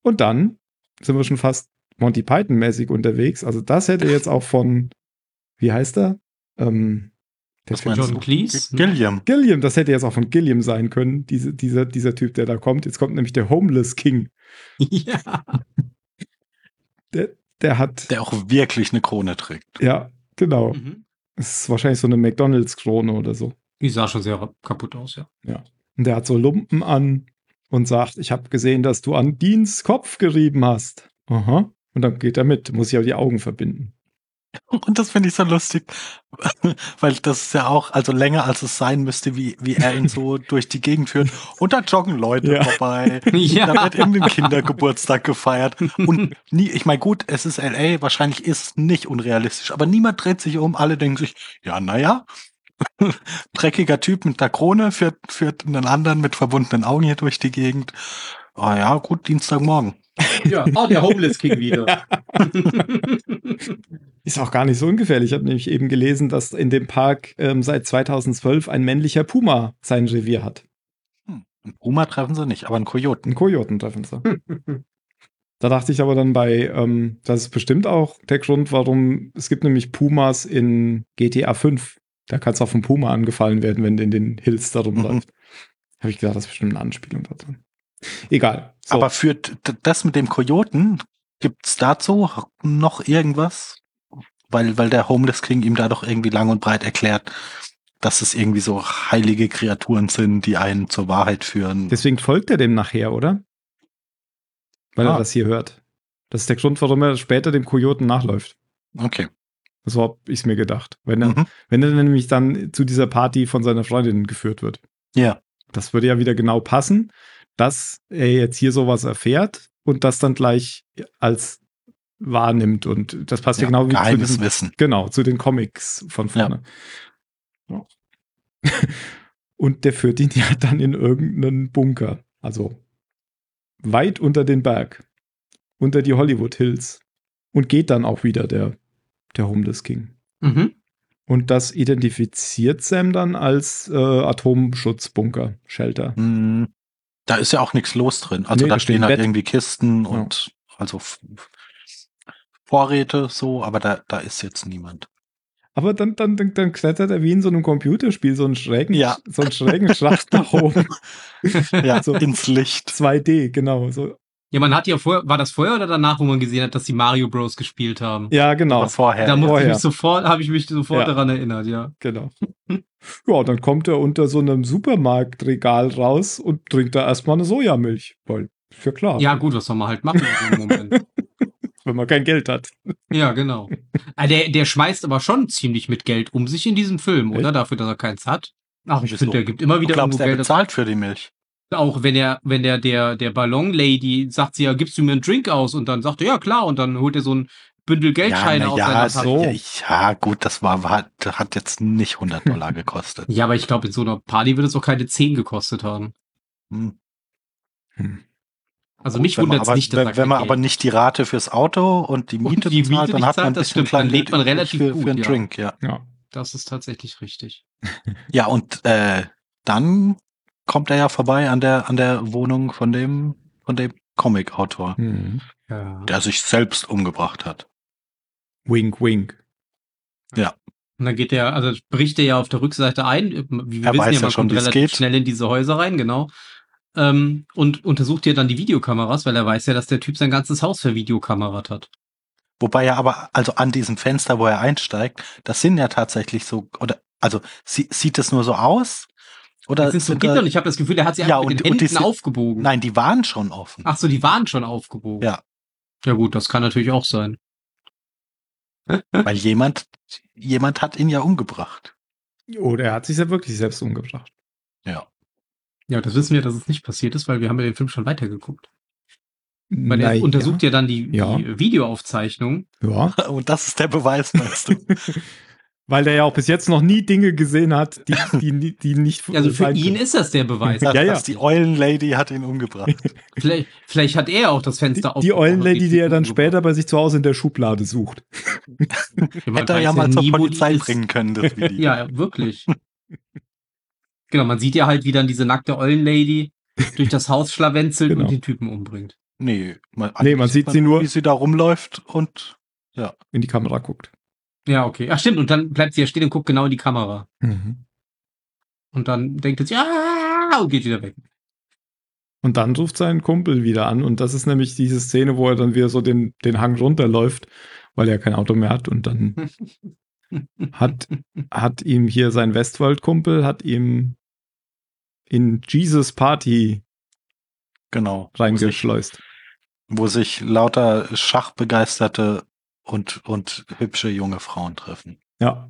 Und dann sind wir schon fast Monty Python-mäßig unterwegs. Also das hätte jetzt auch von, wie heißt er? Ähm,
der Was John Cleese?
Gilliam.
Gilliam, das hätte jetzt auch von Gilliam sein können, diese, dieser, dieser Typ, der da kommt. Jetzt kommt nämlich der Homeless King. (laughs)
Ja.
Der, der hat.
Der auch wirklich eine Krone trägt.
Ja, genau. Mhm. Es ist wahrscheinlich so eine McDonalds-Krone oder so.
Die sah schon sehr kaputt aus, ja.
Ja. Und der hat so Lumpen an und sagt, ich habe gesehen, dass du an Deans Kopf gerieben hast. Aha. Und dann geht er mit, muss ich auch die Augen verbinden.
Und das finde ich so lustig, (laughs) weil das ist ja auch, also länger als es sein müsste, wie, wie er ihn so (laughs) durch die Gegend führt. Und da joggen Leute ja. vorbei. (laughs)
Ja.
Da wird irgendein Kindergeburtstag gefeiert. Und nie, ich meine, gut, es ist LA, wahrscheinlich ist es nicht unrealistisch, aber niemand dreht sich um, alle denken sich, ja, naja, dreckiger Typ mit der Krone führt, führt einen anderen mit verbundenen Augen hier durch die Gegend. Ah ja, gut, Dienstagmorgen.
Ja, oh, der Homeless King wieder. (laughs)
Ist auch gar nicht so ungefährlich. Ich habe nämlich eben gelesen, dass in dem Park ähm, seit 2012 ein männlicher Puma sein Revier hat.
Hm. Ein Puma treffen sie nicht, aber einen Kojoten.
Einen Kojoten treffen sie. da dachte ich aber dann bei, ähm, das ist bestimmt auch der Grund, warum es gibt nämlich Pumas in GTA 5. Da kann es auch vom Puma angefallen werden, wenn in den Hills da rumläuft. Mhm. Habe ich gedacht, das ist bestimmt eine Anspielung dazu. Egal.
So. Aber für das mit dem Kojoten, gibt's dazu noch irgendwas? Weil, weil der Homeless King ihm da doch irgendwie lang und breit erklärt, dass es irgendwie so heilige Kreaturen sind, die einen zur Wahrheit führen.
Deswegen folgt er dem nachher, oder? Weil ah. er das hier hört. Das ist der Grund, warum er später dem Kojoten nachläuft.
Okay.
So habe ich es mir gedacht. Wenn er, mhm. wenn er nämlich dann zu dieser Party von seiner Freundin geführt wird.
Ja.
Das würde ja wieder genau passen, dass er jetzt hier sowas erfährt und das dann gleich als wahrnimmt. Und das passt ja, ja genau
wie
zu
diesen, Wissen.
Genau, zu den Comics von vorne. Ja. (laughs) und der führt ihn ja dann in irgendeinen Bunker. Also weit unter den Berg. Unter die Hollywood Hills. Und geht dann auch wieder, der, der Homeless King.
Mhm.
Und das identifiziert Sam dann als äh, Atomschutzbunker, Shelter.
Mhm. Da ist ja auch nichts los drin. Also nee, da stehen halt Bett. irgendwie Kisten ja. und also Vorräte so, aber da, da ist jetzt niemand.
Aber dann, dann, dann, dann klettert er wie in so einem Computerspiel so einen schrägen, ja. so einen schrägen Schacht nach (laughs) oben.
ja, (laughs) so ins Licht.
2D, genau. So.
Ja, man hat ja vorher, war das vorher oder danach, wo man gesehen hat, dass die Mario Bros gespielt haben?
Ja, genau.
Aber vorher.
Da musste
vorher.
ich mich sofort, habe ich mich sofort ja. daran erinnert, ja.
Genau. ja, dann kommt er unter so einem Supermarktregal raus und trinkt da erstmal eine Sojamilch. Weil, ist ja klar.
Ja, gut, was soll man halt machen in dem Moment. (laughs)
wenn man kein Geld hat.
Ja, genau. Ah, der, der schmeißt aber schon ziemlich mit Geld um sich in diesem Film, oder?
Echt?
Dafür, dass er keins hat. Ach, ich finde, der gibt immer
Du
wieder
glaubst,
irgendwo
er
Geld.
bezahlt für die Milch?
Auch wenn er, wenn der, der, der Ballon-Lady sagt sie ja, gibst du mir einen Drink aus? Und dann sagt er, ja klar, und dann holt er so ein Bündel Geldscheine
na
aus
ja,
seiner
so.
Tasche.
so.
ja, ich- ja, gut, das war, war hat jetzt nicht 100 Dollar gekostet.
Ja, aber ich glaube, in so einer Party wird es auch keine 10 gekostet haben.
Hm.
Hm.
Also
Gut,
mich
wenn man
wundert es nicht, dass
wenn,
er
wenn man
kein
aber
Geld-
nicht die Rate fürs Auto und die
Und
Miete
die
bezahlt,
Miete
dann hat man ein
das
bisschen
stimmt, dann lebt man relativ
für,
gut,
für einen
ja.
Drink, ja.
Ja.
Das ist tatsächlich richtig.
Ja, und äh, dann kommt er ja vorbei an der an der Wohnung von dem von dem Comic-Autor,
Hm.
Ja.
der sich selbst umgebracht hat.
Wink, wink.
Und dann geht er, also bricht er ja auf der Rückseite ein. Wie wir
Er
wissen
weiß
ja,
ja
man
schon,
kommt relativ
geht.
schnell in diese Häuser rein, genau. Ähm, und untersucht ja dann die Videokameras, weil er weiß ja, dass der Typ sein ganzes Haus für Videokamerat hat.
Wobei er aber, also an diesem Fenster, wo er einsteigt, das sind ja tatsächlich so, oder, also sie, sieht es nur so aus? Oder
Das
da,
und ich habe das Gefühl, er hat sie
Ja,
einfach mit
und-
den
und die
Händen
sind-
aufgebogen.
nein, die waren schon offen.
Ach so, die waren schon aufgebogen.
Ja.
Ja gut, das kann natürlich auch sein.
Weil jemand, jemand hat ihn ja umgebracht.
Oder er hat sich ja wirklich selbst umgebracht.
Ja.
Ja, das wissen wir, dass es nicht passiert ist, weil wir haben ja den Film schon weitergeguckt. Weil er untersucht ja, dann die,
Ja.
die Videoaufzeichnung.
Ja. (laughs)
Und das ist der Beweis, meinst du? (laughs)
Weil der ja auch bis jetzt noch nie Dinge gesehen hat, die, die, die nicht (laughs)
Also für ihn
können.
ist das der Beweis. (laughs)
Ja, ja.
die Eulenlady hat ihn umgebracht. (laughs)
vielleicht, vielleicht hat er auch das Fenster
Die, die Eulenlady, die er dann
Typen
später bei sich zu Hause in der Schublade sucht.
umgebracht. Man
Hätte er ja mal zur Polizei bringen können, das Video.
Ja, wirklich. genau, man sieht ja halt, wie dann diese nackte Eulenlady durch das Haus schlawenzelt
Genau.
und den Typen umbringt.
Nee, man,
Nee, man sieht sie nur-
wie sie da rumläuft und
In die Kamera guckt.
Ja, okay. Ach stimmt, und dann bleibt sie ja stehen und guckt genau in die Kamera.
Mhm.
Und dann denkt sie, ja, und geht wieder weg.
Und dann ruft sein Kumpel wieder an. Und das ist nämlich diese Szene, wo er dann wieder so den, den Hang runterläuft, weil er kein Auto mehr hat. Und dann (laughs) hat, hat ihm hier sein Westworld-Kumpel, hat ihm in Jesus Party
genau. Wo sich,
reingeschleust.
wo sich lauter Schachbegeisterte und, und hübsche junge Frauen treffen.
Ja.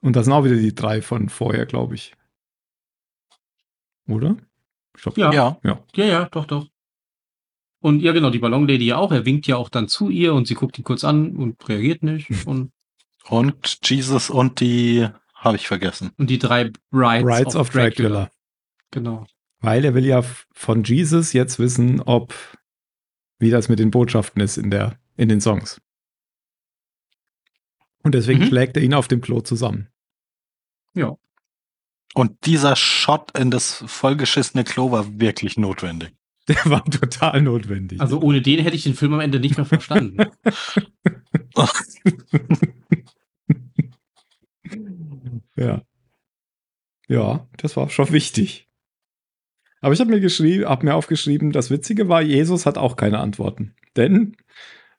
Und das sind auch wieder die drei von vorher, glaube ich. Oder? Ich glaub,
Ja.
Ja.
Ja.
Ja, ja, doch, doch. Und ja, genau, die Ballonlady ja auch. Er winkt ja auch dann zu ihr und sie guckt ihn kurz an und reagiert nicht. (laughs) Und,
Und Jesus und die habe ich vergessen.
und die drei Brides,
Rides of Dracula.
Genau.
Weil er will ja von Jesus jetzt wissen, ob wie das mit den Botschaften ist in der in den Songs. Und deswegen
Mhm.
schlägt er ihn auf dem Klo zusammen.
Und dieser Shot in das vollgeschissene Klo war wirklich notwendig. (laughs)
Der war total notwendig.
Also ohne den hätte ich den Film am Ende nicht mehr verstanden. (laughs)
ja. Ja, das war schon wichtig. Aber ich habe mir geschrieben, habe mir aufgeschrieben, das Witzige war, Jesus hat auch keine Antworten. Denn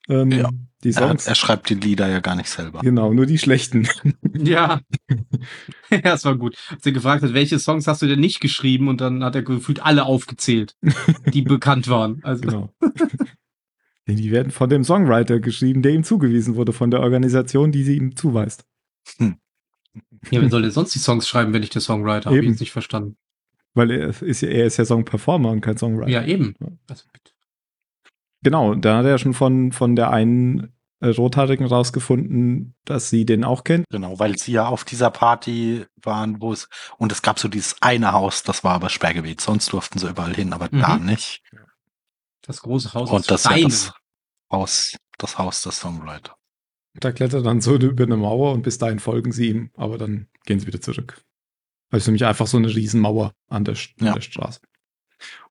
ähm,
Ja.
die
Er,
Songs,
er schreibt die Lieder ja gar nicht selber.
genau, nur die schlechten. (laughs)
ja. (laughs) ja, es war gut. Als er gefragt hat, welche Songs hast du denn nicht geschrieben? Und dann hat er gefühlt alle aufgezählt, (laughs) die bekannt waren. Also,
Genau. Denn die werden von dem Songwriter geschrieben, der ihm zugewiesen wurde, von der Organisation, die sie ihm zuweist.
ja, wer soll denn sonst die Songs schreiben, wenn ich der Songwriter? Habe ich jetzt nicht verstanden.
Weil er ist ja, er ist ja Songperformer und kein Songwriter.
Ja, eben. Also.
Genau, da hat er ja schon von, von der einen äh, Rothaarigen rausgefunden, dass sie den auch kennt.
Genau, weil sie ja auf dieser Party waren, wo es, und es gab so dieses eine Haus, das war aber Sperrgebiet, sonst durften sie überall hin, aber
Mhm.
da nicht.
Das große Haus
Und das ist ja das Haus, das Haus des Songwriter.
Da klettert er dann so über eine Mauer und bis dahin folgen sie ihm, aber dann gehen sie wieder zurück. Also es ist nämlich einfach so eine Riesenmauer an der, an
Ja.
der Straße.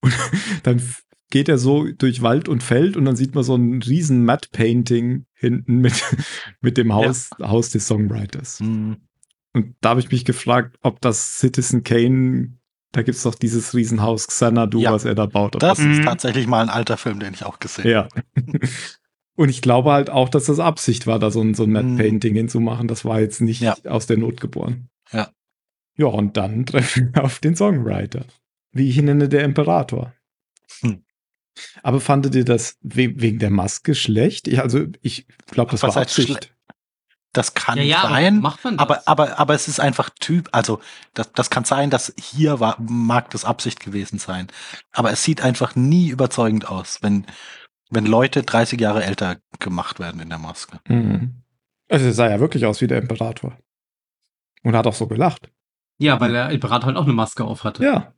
Und (laughs) dann geht er so durch Wald und Feld und dann sieht man so ein riesen Matte Painting hinten mit, (laughs) mit dem Haus, Haus des Songwriters.
Hm,
Und da habe ich mich gefragt, ob das Citizen Kane, da gibt es doch dieses Riesenhaus Xanadu,
Ja.
was er da baut. Ob
Das
Mhm.
ist tatsächlich mal ein alter Film, den ich auch gesehen
ja. (laughs) Und ich glaube halt auch, dass das Absicht war, da so ein, so ein Matte
Mhm.
Painting hinzumachen. Das war jetzt nicht
Ja.
aus der Not geboren.
Ja.
Ja, und dann (laughs) treffen wir auf den Songwriter. Wie ich ihn nenne, der Imperator.
Hm.
Aber fandet ihr das we wegen der Maske schlecht? Ich, also ich glaube, das
Was
war Absicht.
Das kann
Ja, ja, aber
sein.
macht man das?
Aber, aber, aber es ist einfach Typ, also das, das kann sein, dass hier war, mag das Absicht gewesen sein. Aber es sieht einfach nie überzeugend aus, wenn, wenn Leute 30 Jahre älter gemacht werden in der Maske.
Mhm. Also es sah ja wirklich aus wie der Imperator. Und hat auch so gelacht.
Ja, weil der Imperator halt auch eine Maske auf hatte.
Ja.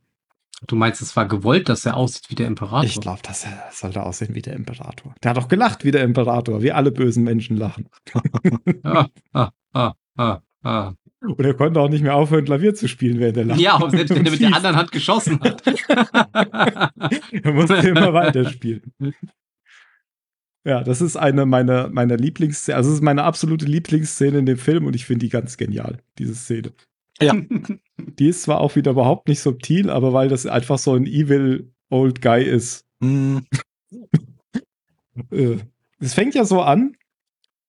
Du meinst, es war gewollt, dass er aussieht wie der Imperator?
Ich glaube, das äh, sollte aussehen wie der Imperator. Der hat auch gelacht wie der Imperator, wie alle bösen Menschen lachen. (laughs)
Ah, ah, ah, ah, ah.
Und er konnte auch nicht mehr aufhören, Klavier zu spielen, während er lacht.
Ja, und selbst wenn er mit der (laughs) anderen Hand geschossen hat. (laughs)
Er musste immer weiterspielen. Ja, das ist eine meiner, meiner Lieblingsszenen. Also, es ist meine absolute Lieblingsszene in dem Film und ich finde die ganz genial, diese Szene.
Ja. (laughs)
Die ist zwar auch wieder überhaupt nicht subtil, aber weil das einfach so ein evil old guy ist. (laughs) Äh, Es fängt ja so an,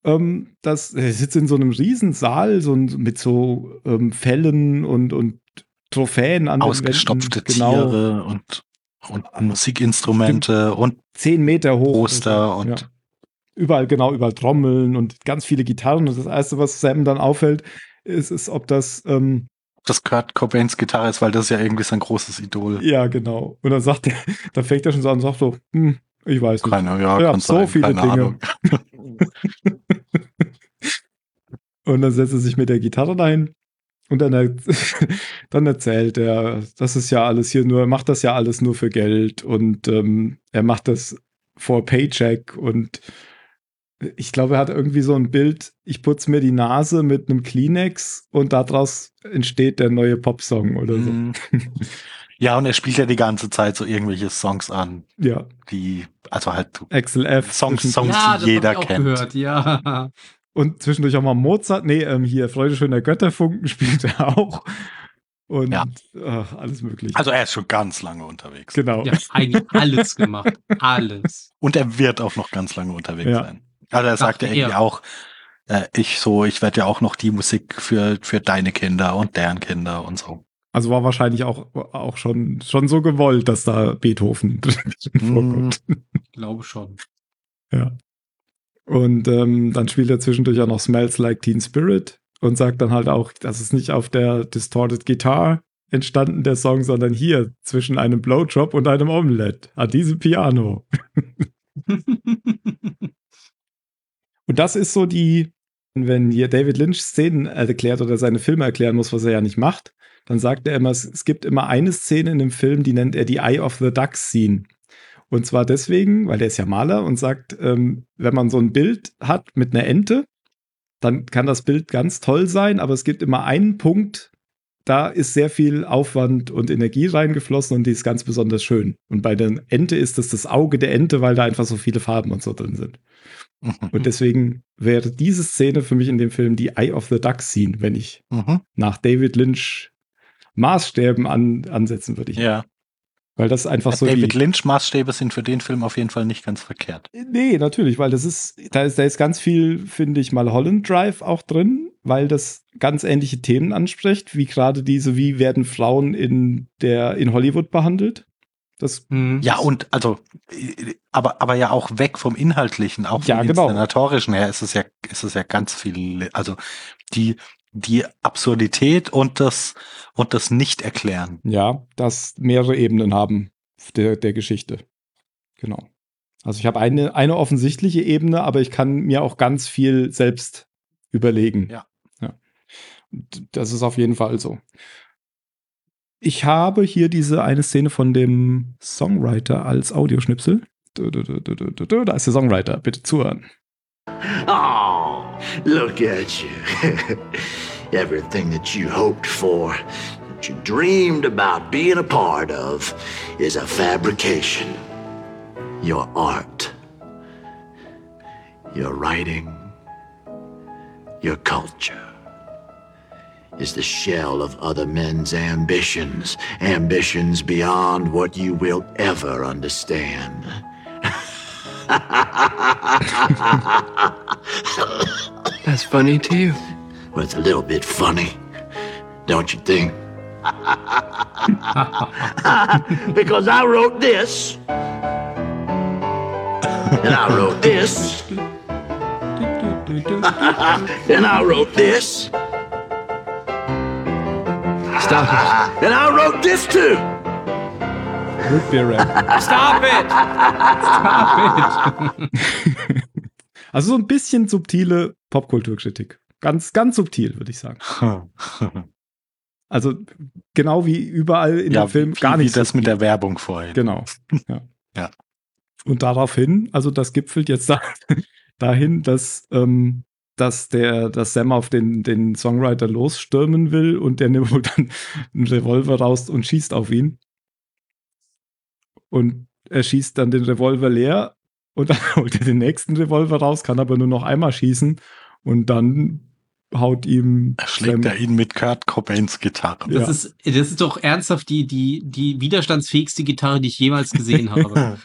ähm, dass er sitzt in so einem Riesensaal so mit so ähm, Fellen und, und Trophäen an den
ausgestopfte
Wänden. Genau,
Tiere und, und Musikinstrumente und
zehn Meter hoch.
Poster und
Ja. Überall, genau, überall Trommeln und ganz viele Gitarren. Und das Erste, was Sam dann auffällt, ist, ist ob das, ähm,
das Kurt Cobains Gitarre ist, weil das ist ja irgendwie sein großes Idol.
ja, genau. Und dann sagt er, (laughs) dann fängt er schon so an und sagt so, hm, ich weiß nicht.
Keine, ja,
Ja, so
sein,
viele Dinge. (laughs) Und dann setzt er sich mit der Gitarre dahin und dann, er, (laughs) dann erzählt er, das ist ja alles hier nur, er macht das ja alles nur für Geld und ähm, er macht das vor Paycheck und ich glaube, er hat irgendwie so ein Bild, ich putze mir die Nase mit einem Kleenex und daraus entsteht der neue Popsong oder so.
Mhm. Ja, und er spielt ja die ganze Zeit so irgendwelche Songs an,
Ja,
die, also halt
Axel F.
Songs- Songs-
ja, das
jeder
hab ich auch
kennt.
gehört, ja.
Und zwischendurch auch mal Mozart. Nee, ähm, hier Freude schöner Götterfunken (laughs) spielt er auch. Und
Ja.
ach, alles mögliche.
Also er ist schon ganz lange unterwegs.
genau.
Ja, eigentlich alles gemacht. (laughs) Alles.
Und er wird auch noch ganz lange unterwegs
Ja.
sein. Also er sagt ja
Dachte
irgendwie
er.
auch, äh, ich so, ich werde ja auch noch die Musik für, für deine Kinder und deren Kinder und so.
Also war wahrscheinlich auch, auch schon, schon so gewollt, dass da Beethoven (laughs) drin
Mhm.
vorkommt.
Glaube schon.
Ja. Und ähm, dann spielt er zwischendurch auch noch Smells Like Teen Spirit und sagt dann halt auch, das ist nicht auf der Distorted Guitar entstanden, der Song, sondern hier zwischen einem Blowjob und einem Omelette an diesem Piano. (laughs) Und das ist so die, wenn hier David Lynch Szenen erklärt oder seine Filme erklären muss, was er ja nicht macht, dann sagt er immer, es, gibt immer eine Szene in dem Film, die nennt er die Eye of the Duck Scene. Und zwar deswegen, weil er ist ja Maler und sagt, ähm, wenn man so ein Bild hat mit einer Ente, dann kann das Bild ganz toll sein, aber es gibt immer einen Punkt, da ist sehr viel Aufwand und Energie reingeflossen und die ist ganz besonders schön. Und bei der Ente ist es das Auge der Ente, weil da einfach so viele Farben und so drin sind. Und deswegen wäre diese Szene für mich in dem Film die Eye of the Duck Scene, wenn ich
Mhm.
nach David Lynch Maßstäben an, ansetzen würde.
Ja.
Weil das einfach so
David Lynch Maßstäbe sind für den Film auf jeden Fall nicht ganz verkehrt.
Nee, natürlich, weil das ist, da ist, da ist ganz viel, finde ich, mal Holland Drive auch drin, weil das ganz ähnliche Themen anspricht, wie gerade diese, wie werden Frauen in der, in Hollywood behandelt. Das,
Hm.
Ja, und also, aber, aber ja auch weg vom Inhaltlichen, auch vom
Ja, genau.
Inszenatorischen her ist es ja, ist es ja ganz viel, also die, die Absurdität und das, und das Nicht-Erklären.
ja, das mehrere Ebenen haben der, der Geschichte. Genau. Also ich habe eine, eine offensichtliche Ebene, aber ich kann mir auch ganz viel selbst überlegen.
Ja.
ja. Das ist auf jeden Fall so. Ich habe hier diese eine Szene von dem Songwriter als Audioschnipsel. Da ist der Songwriter. Bitte zuhören.
Oh, look at you. (laughs) Everything that you hoped for, that you dreamed about being a part of, is a fabrication. Your art, your writing, your culture is the shell of other men's ambitions, ambitions beyond what you will ever understand.
That's funny too.
Well, it's a little bit funny, don't you think? (laughs) because I wrote this and I wrote this, (laughs) and I wrote this,
Stop it.
and I wrote this too.
Root Beer Rap.
Stop it! Stop it! (laughs)
Also so ein bisschen subtile Popkulturkritik. Ganz, ganz subtil, würde ich sagen. (laughs) Also genau wie überall in
ja,
dem Film
wie,
gar
wie
nicht.
das
subtil.
mit der Werbung vorhin.
Genau. Ja.
Ja.
Und daraufhin, also das gipfelt jetzt (laughs) da, dahin, dass, ähm, dass der, dass Sam auf den, den Songwriter losstürmen will und der nimmt wohl dann einen Revolver raus und schießt auf ihn. Und er schießt dann den Revolver leer und dann (laughs) holt er den nächsten Revolver raus, kann aber nur noch einmal schießen und dann haut ihm
Schlägt
Sam-
er ihn mit Kurt Cobains Gitarre.
Ja.
Das, ist, das ist doch ernsthaft die, die, die widerstandsfähigste Gitarre, die ich jemals gesehen (laughs) habe.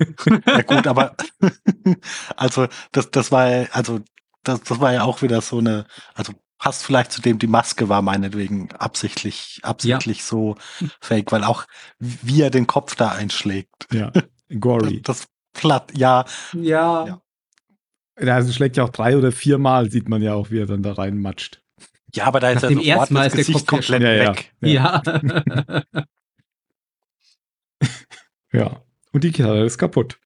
ja gut, aber (laughs) also das, das war ja, also das, das war ja auch wieder so eine, also passt vielleicht zu dem, die Maske war meinetwegen absichtlich, absichtlich so fake, weil auch wie er den Kopf da einschlägt.
ja, (laughs)
Das,
gory.
das platt, ja,
ja.
Ja.
Ja, also schlägt ja auch drei oder vier Mal, sieht man ja auch, wie er dann da reinmatscht.
ja, aber da ist
Nach
ja
dem
sofort
Mal
das Gesicht
Kopf ja
komplett
Ja, ja.
weg.
Ja.
Ja. Und die Gitarre ist kaputt.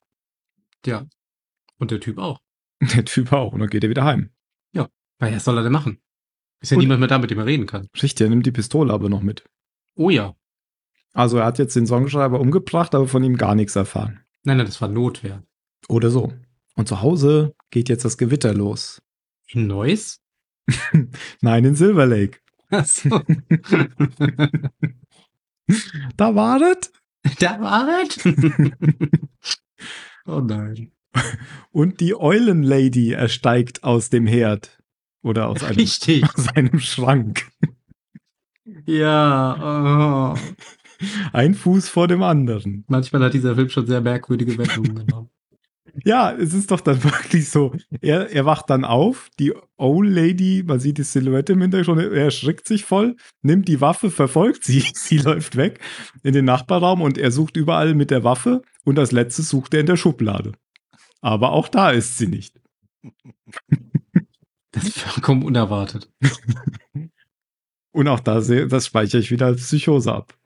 ja. Und der Typ auch. (laughs)
Der Typ auch. Und dann geht er wieder heim.
Weil was soll er denn machen? Ist ja
Und-
niemand mehr da, mit dem er reden kann.
Richtig, er nimmt die Pistole aber noch mit.
Oh ja.
Also er hat jetzt den Songschreiber umgebracht, aber von ihm gar nichts erfahren.
Nein, nein, das war Notwehr.
Oder so. Und zu Hause geht jetzt das Gewitter los.
In Neuss? (laughs)
Nein, in Silver Lake.
Achso. (laughs)
Da war es.
da war es. oh nein.
Und die Eulenlady ersteigt aus dem Herd. Oder aus einem,
Richtig.
aus einem Schrank.
Ja. Oh.
Ein Fuß vor dem anderen.
Manchmal hat dieser Film schon sehr merkwürdige Wendungen genommen.
Ja, es ist doch dann (laughs) wirklich so. Er, er wacht dann auf, die Old Lady, man sieht die Silhouette im Hintergrund, er erschrickt sich voll, nimmt die Waffe, verfolgt sie, (laughs) sie läuft weg in den Nachbarraum und er sucht überall mit der Waffe und als letztes sucht er in der Schublade. Aber auch da ist sie nicht. (laughs)
Das ist vollkommen unerwartet.
Und auch da, das speichere ich wieder als Psychose ab.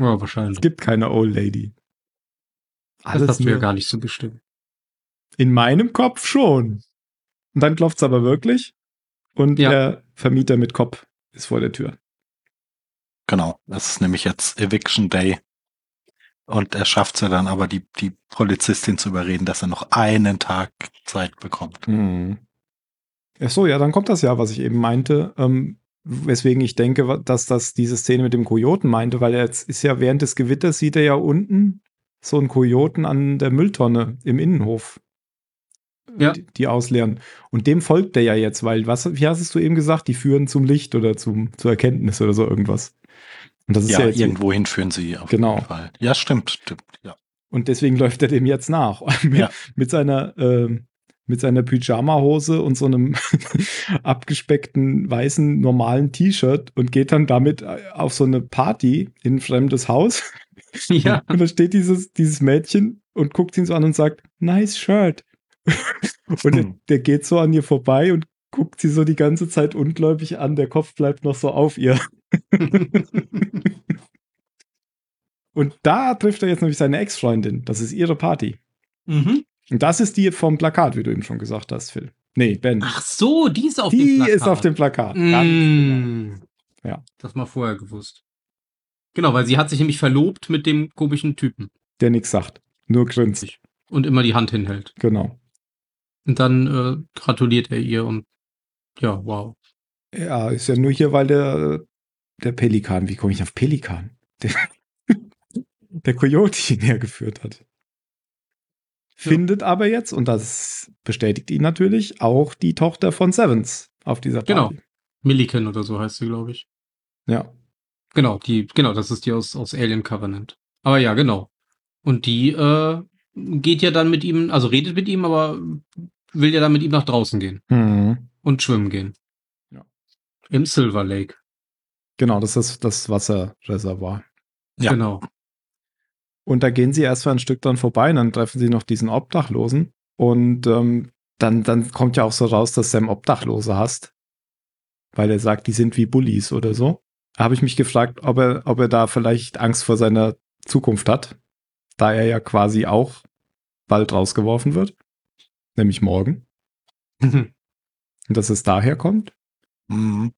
Ja,
Es
wahrscheinlich.
gibt keine Old Lady.
Das hast du ja gar nicht so bestimmt.
In meinem Kopf schon. Und dann klopft's aber wirklich. Und
Ja.
der Vermieter mit Kopf ist vor der Tür.
Genau, das ist nämlich jetzt Eviction Day. Und er schafft es ja dann aber, die, die Polizistin zu überreden, dass er noch einen Tag Zeit bekommt.
Mhm. Ach so, ja, dann kommt das ja, was ich eben meinte, ähm, weswegen ich denke, dass das diese Szene mit dem Kojoten meinte, weil er jetzt ist ja während des Gewitters sieht er ja unten so einen Kojoten an der Mülltonne im Innenhof.
Ja.
Die, die ausleeren. Und dem folgt er ja jetzt, weil, was, wie hast du eben gesagt, die führen zum Licht oder zum, zur Erkenntnis oder so irgendwas. Und das ist ja,
Ja,
jetzt
irgendwo hinführen sie auf
Genau.
jeden Fall. Ja, stimmt, stimmt. Ja.
Und deswegen läuft er dem jetzt nach. (laughs) mit,
Ja.
mit seiner, mit seiner Pyjama-Hose und so einem (laughs) abgespeckten weißen normalen T-Shirt und geht dann damit äh, auf so eine Party in ein fremdes Haus.
Ja. (laughs)
Und da steht dieses, dieses Mädchen und guckt ihn so an und sagt, nice shirt. und der,
Hm.
der geht so an ihr vorbei und guckt sie so die ganze Zeit ungläubig an. Der Kopf bleibt noch so auf ihr. (laughs) Und da trifft er jetzt nämlich seine Ex-Freundin. Das ist ihre Party.
mhm.
Und das ist die vom Plakat, wie du eben schon gesagt hast, Phil. Nee, Ben.
Ach so, die ist auf dem
die
Plakat.
ist auf dem Plakat. Ganz genau.
Mm.
Ja.
Das mal vorher gewusst. Genau, weil sie hat sich nämlich verlobt mit dem komischen Typen
Der nichts sagt. Nur grinst.
und immer die Hand hinhält.
Genau.
Und dann äh, gratuliert er ihr und ja, wow.
Ja, ist ja nur hier, weil der, der Pelikan, wie komme ich auf Pelikan? Der, (laughs) der Coyote ihn hergeführt hat. Findet aber jetzt, und das bestätigt ihn natürlich, auch die Tochter von Sevens auf dieser
Genau.
Party.
Milliken oder so heißt sie, glaube ich.
Ja.
Genau, die, genau, das ist die aus, aus Alien Covenant. Aber ja, genau. Und die äh, geht ja dann mit ihm, also redet mit ihm, aber will ja dann mit ihm nach draußen gehen
Mhm.
und schwimmen gehen.
Ja.
Im Silver Lake.
Genau, das ist das Wasserreservoir.
Ja.
Genau.
Und da gehen sie erst mal ein Stück dran vorbei und dann treffen sie noch diesen Obdachlosen. Und ähm, dann, dann kommt ja auch so raus, dass Sam Obdachlose hast. Weil er sagt, die sind wie Bullies oder so. Da habe ich mich gefragt, ob er, ob er da vielleicht Angst vor seiner Zukunft hat. Da er ja quasi auch bald rausgeworfen wird. Nämlich morgen. Und dass es daher kommt.
Mhm.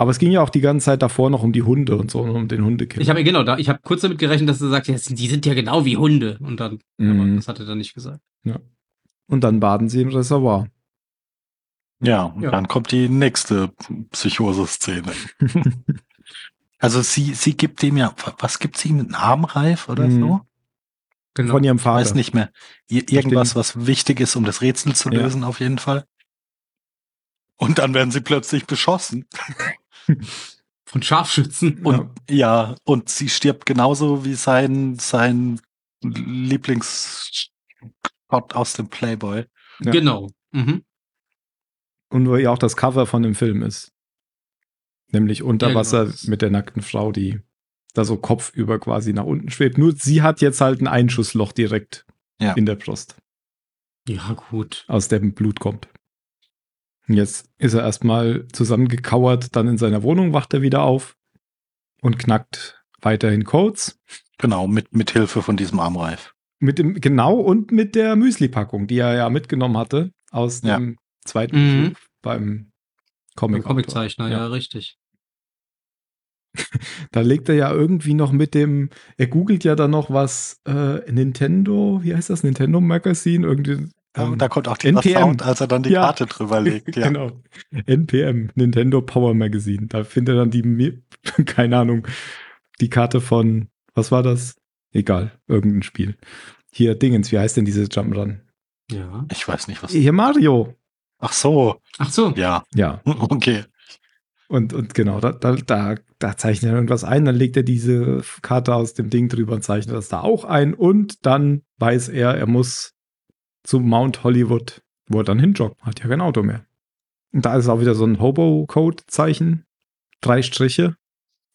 Aber es ging ja auch die ganze Zeit davor noch um die Hunde und so, um den Hundekiller.
Ich habe genau, da, ich habe kurz damit gerechnet, dass er sagt, ja, die sind ja genau wie Hunde. Und dann, aber
Mhm.
das hat er dann nicht gesagt.
Und dann baden sie im Reservoir.
Ja, und
Ja.
dann kommt die nächste Psychose-Szene. (laughs) Also sie, sie gibt dem ja, was gibt sie ihm, einen Armreif oder
Mhm.
so?
Genau.
Von ihrem
Ich
Vater.
weiß nicht mehr. Ir irgendwas, was wichtig ist, um das Rätsel zu
Ja.
lösen, auf jeden Fall. Und dann werden sie plötzlich beschossen. (laughs) (laughs)
Von Scharfschützen.
Und ja, und sie stirbt genauso wie sein, sein Lieblingsshot aus dem Playboy.
Ja.
Genau. Mhm.
Und wo ja auch das Cover von dem Film ist. Nämlich unter
Ja, genau.
Wasser mit der nackten Frau, die da so kopfüber quasi nach unten schwebt. Nur sie hat jetzt halt ein Einschussloch direkt
Ja.
in der Brust,
Ja, gut.
aus dem Blut kommt. Jetzt ist er erstmal zusammengekauert, dann in seiner Wohnung wacht er wieder auf und knackt weiterhin Codes.
Genau, mit, mit Hilfe von diesem Armreif.
Mit dem, genau, und mit der Müsli-Packung, die er ja mitgenommen hatte aus
Ja.
dem zweiten
Mhm.
Beim
Beim
Comic.
Comiczeichner, ja. richtig. (laughs)
Da legt er ja irgendwie noch mit dem, er googelt ja dann noch was, äh, Nintendo, wie heißt das, Nintendo Magazine, irgendwie.
Ja,
ähm,
und da kommt auch dieser
NPM.
Sound, als er dann die
Ja.
Karte drüber (laughs) legt. Ja.
Genau. NPM, Nintendo Power Magazine. Da findet er dann die, (laughs) keine Ahnung, die Karte von, was war das? Egal, irgendein Spiel. Hier, Dingens, wie heißt denn dieses Jump'n'Run?
Ja.
Ich weiß nicht, was.
Hier Mario.
Ach so,
Ach so.
ja,
Ja, (laughs)
okay.
und, und genau, da, da, da, da zeichnet er irgendwas ein, dann legt er diese Karte aus dem Ding drüber und zeichnet das da auch ein und dann weiß er, er muss zu Mount Hollywood, wo er dann hinjoggt. Hat ja kein Auto mehr. Und da ist auch wieder so ein Hobo-Code-Zeichen. Drei Striche.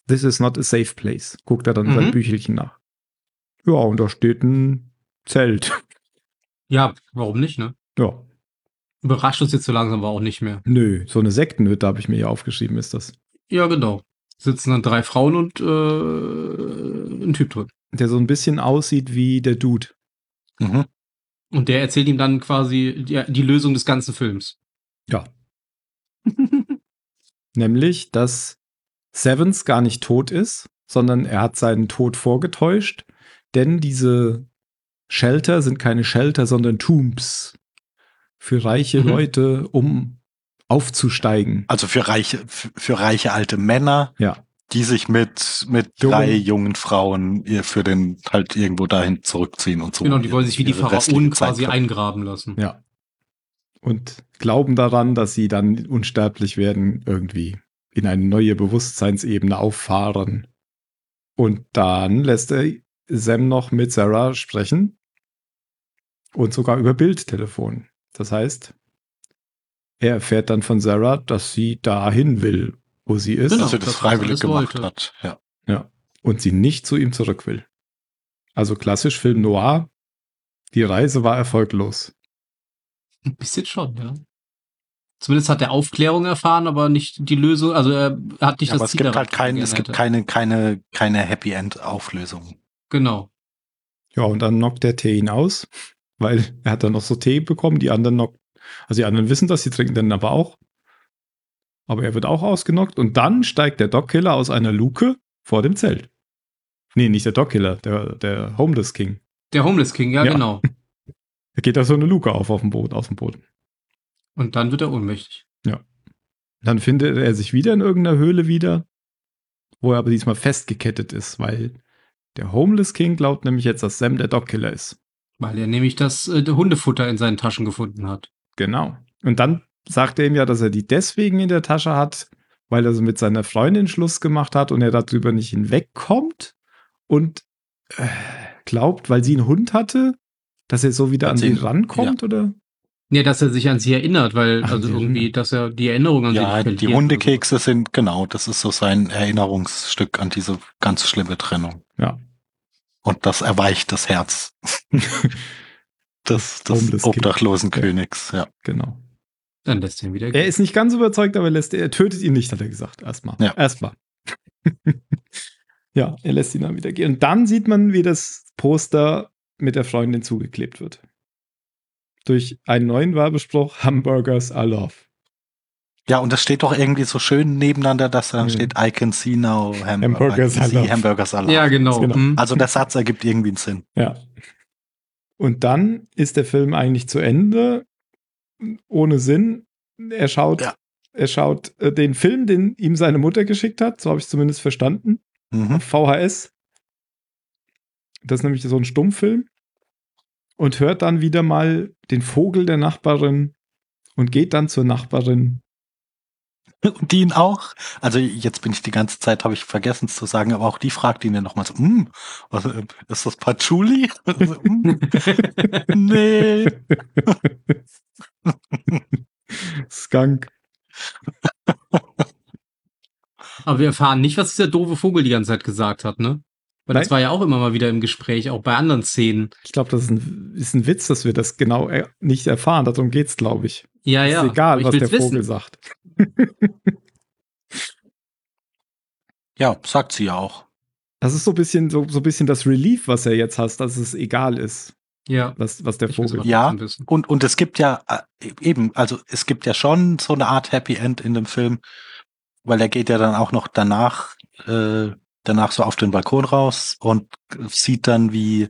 This is not a safe place. Guckt er dann in sein
Mhm.
Büchelchen nach. Ja, und da steht ein Zelt.
Ja, warum nicht, ne?
Ja,
Überrascht uns jetzt so langsam aber auch nicht mehr.
nö, so eine Sektenhütte habe ich mir hier aufgeschrieben, ist das.
Ja, genau. Sitzen dann drei Frauen und äh, ein Typ drin.
Der so ein bisschen aussieht wie der Dude.
Mhm.
Und der erzählt ihm dann quasi die, die Lösung des ganzen Films.
Ja. (laughs) Nämlich, dass Sevens gar nicht tot ist, sondern er hat seinen Tod vorgetäuscht, denn diese Shelter sind keine Shelter, sondern Tombs für reiche
Mhm.
Leute, um aufzusteigen.
Also für reiche, für, für reiche alte Männer,
Ja.
Die sich mit, mit
Jungen.
drei jungen Frauen ihr für den halt irgendwo dahin zurückziehen und so.
genau, die wollen sich wie die Pharaonen quasi eingraben lassen.
Ja. Und glauben daran, dass sie dann unsterblich werden, irgendwie in eine neue Bewusstseinsebene auffahren. Und dann lässt er Sam noch mit Sarah sprechen und sogar über Bildtelefon. Das heißt, er erfährt dann von Sarah, dass sie dahin will, wo sie ist
Genau.
Dass sie das
das, was
freiwillig gemacht
wollte.
hat. Ja.
und sie nicht zu ihm zurück will. Also klassisch Film Noir. Die Reise war erfolglos.
Ein bisschen schon, ja. Zumindest hat er Aufklärung erfahren, aber nicht die Lösung, also er hat nicht
Ja, aber
das
es
Ziel
gibt halt
erreicht,
kein,
was er
es gibt keine, keine, keine Happy End Auflösung.
Genau.
Ja, und dann knockt der Tee ihn aus, weil er hat dann noch so Tee bekommen. Die anderen knockt, also die anderen wissen das, die trinken dann aber auch. Aber er wird auch ausgenockt und dann steigt der Dogkiller aus einer Luke vor dem Zelt. Nee, nicht der Dogkiller, der, der Homeless King.
Der Homeless King, ja,
Ja.
genau. (laughs)
Da geht da so eine Luke auf, auf dem Boden, aus dem Boden.
Und dann wird er ohnmächtig.
Dann findet er sich wieder in irgendeiner Höhle wieder, wo er aber diesmal festgekettet ist, weil der Homeless King glaubt nämlich jetzt, dass Sam der Dogkiller ist.
Weil er nämlich das äh, Hundefutter in seinen Taschen gefunden hat.
Genau. Und dann sagt er ihm ja, dass er die deswegen in der Tasche hat, weil er so mit seiner Freundin Schluss gemacht hat und er darüber nicht hinwegkommt und äh, glaubt, weil sie einen Hund hatte, dass er so wieder
Hat
an
sie-
sie rankommt, oder?
Ja, dass er sich an sie erinnert, weil,
Ach,
also
sie
irgendwie, dass er die Erinnerung an sie
Ja,
verliert
die
oder
Hundekekse sind, genau, das ist so sein Erinnerungsstück an diese ganz schlimme Trennung.
Ja.
Und das erweicht das Herz. (laughs) des, des. Obdachlosenkönigs, ja.
Genau.
Dann lässt er ihn wieder
Er
gehen.
ist nicht ganz überzeugt, aber er, lässt, er tötet ihn nicht, hat er gesagt. Erstmal.
Ja.
Erstmal. (laughs) ja, er lässt ihn dann wieder gehen. Und dann sieht man, wie das Poster mit der Freundin zugeklebt wird. Durch einen neuen Werbespruch: Hamburgers are love.
Ja, und das steht doch irgendwie so schön nebeneinander, dass da
Mhm.
steht, I can see now Hamburger.
Hamburgers
I can
are
see
love.
Hamburgers are love.
Ja, genau.
Genau.
Mhm.
Also der Satz ergibt irgendwie einen Sinn.
Ja. Und dann ist der Film eigentlich zu Ende, ohne Sinn. Er schaut,
Ja.
er schaut äh, den Film, den ihm seine Mutter geschickt hat, so habe ich zumindest verstanden,
Mhm.
VHS. Das ist nämlich so ein Stummfilm. Und hört dann wieder mal den Vogel der Nachbarin und geht dann zur Nachbarin. (laughs)
Und die ihn auch. Also jetzt bin ich die ganze Zeit, habe ich vergessen es zu sagen, aber auch die fragt ihn dann nochmal so, hm, was, äh, ist das Patchouli? (laughs) So, "Hm, (laughs) nee. (laughs)
Skunk.
Aber wir erfahren nicht, was dieser doofe Vogel die ganze Zeit gesagt hat, ne? Weil das
Nein.
war ja auch immer mal wieder im Gespräch, auch bei anderen Szenen.
Ich glaube, das ist ein, ist ein Witz, dass wir das genau er nicht erfahren. Darum geht's, glaube ich.
Ja, ja.
ist egal, was der Vogel
wissen.
sagt. (laughs)
Ja, sagt sie ja auch.
Das ist so ein bisschen, so, so ein bisschen das Relief, was er jetzt hast, dass es egal ist,
Ja.
was, was der Vogel.
Ja. Und, und es gibt ja äh, eben, also es gibt ja schon so eine Art Happy End in dem Film, weil er geht ja dann auch noch danach, äh, danach so auf den Balkon raus und sieht dann, wie,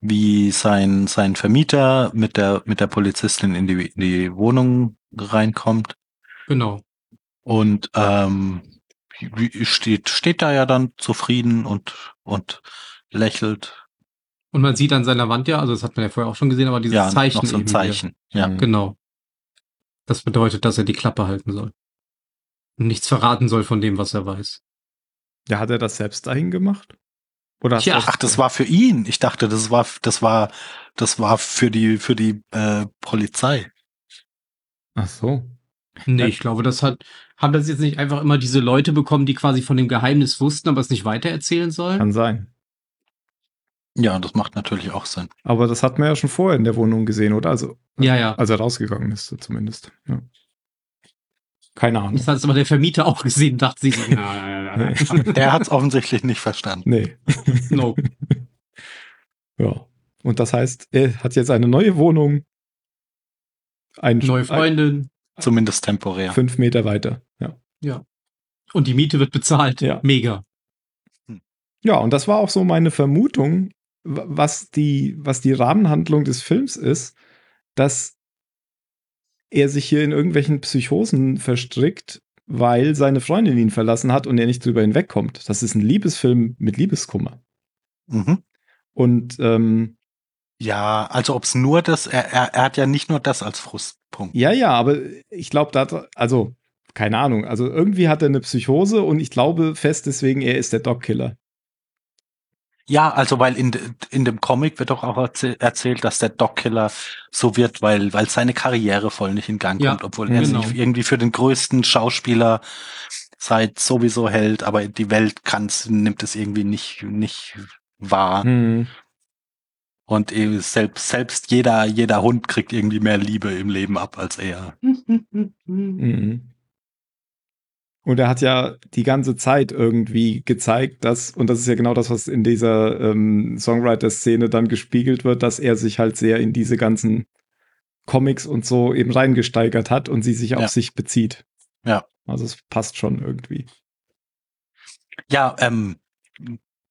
wie sein, sein Vermieter mit der, mit der Polizistin in die, in die Wohnung reinkommt.
Genau.
Und ähm, wie- steht, steht da ja dann zufrieden und, und lächelt.
Und man sieht an seiner Wand ja, also das hat man ja vorher auch schon gesehen, aber dieses
ja,
Zeichen
noch so ein Zeichen. Ja.
Mhm.
Genau. Das bedeutet, dass er die Klappe halten soll. Und nichts verraten soll von dem, was er weiß.
Ja, hat er das selbst dahin gemacht? Oder du-
Ach, das war für ihn. Ich dachte, das war, das war, das war für die, für die äh, Polizei.
Ach so.
Nee,
Ja.
ich glaube, das hat, haben das jetzt nicht einfach immer diese Leute bekommen, die quasi von dem Geheimnis wussten, aber es nicht weitererzählen sollen?
Kann sein.
Ja, das macht natürlich auch Sinn.
Aber das hat man ja schon vorher in der Wohnung gesehen, oder? Also,
Ja, ja.
als er rausgegangen ist, zumindest. Ja. Keine Ahnung.
Das hat es aber der Vermieter auch gesehen, dachte sich, ja, ja, ja, ja. (laughs) (laughs)
Der hat es offensichtlich nicht verstanden.
Nee. (laughs)
no.
Ja. Und das heißt, er hat jetzt eine neue Wohnung. Ein,
Neue Freundin.
Zumindest temporär.
Ein, fünf Meter weiter. Ja.
Und die Miete wird bezahlt.
Ja.
Mega.
Ja, und das war auch so meine Vermutung, was die, was die Rahmenhandlung des Films ist, dass er sich hier in irgendwelchen Psychosen verstrickt, weil seine Freundin ihn verlassen hat und er nicht drüber hinwegkommt. Das ist ein Liebesfilm mit Liebeskummer.
Mhm.
Und ähm,
Ja, also ob es nur das, er, er, er hat ja nicht nur das als Frustpunkt.
ja, ja, aber ich glaube, da, also, keine Ahnung, also irgendwie hat er eine Psychose und ich glaube fest deswegen, er ist der Dog-Killer.
Ja, also weil in, in dem Comic wird doch auch erzäh erzählt, dass der Dog-Killer so wird, weil, weil seine Karriere voll nicht in Gang
Ja,
kommt, obwohl er
genau.
sich irgendwie für den größten Schauspieler seit sowieso hält, aber die Welt kann's, nimmt es irgendwie nicht, nicht wahr.
Hm.
Und eh selbst, selbst jeder, jeder Hund kriegt irgendwie mehr Liebe im Leben ab als er. (laughs)
Mhm. Und er hat ja die ganze Zeit irgendwie gezeigt, dass, und das ist ja genau das, was in dieser ähm, Songwriter-Szene dann gespiegelt wird, dass er sich halt sehr in diese ganzen Comics und so eben reingesteigert hat und sie sich auf
Ja.
sich bezieht.
Ja.
Also es passt schon irgendwie.
Ja, ähm,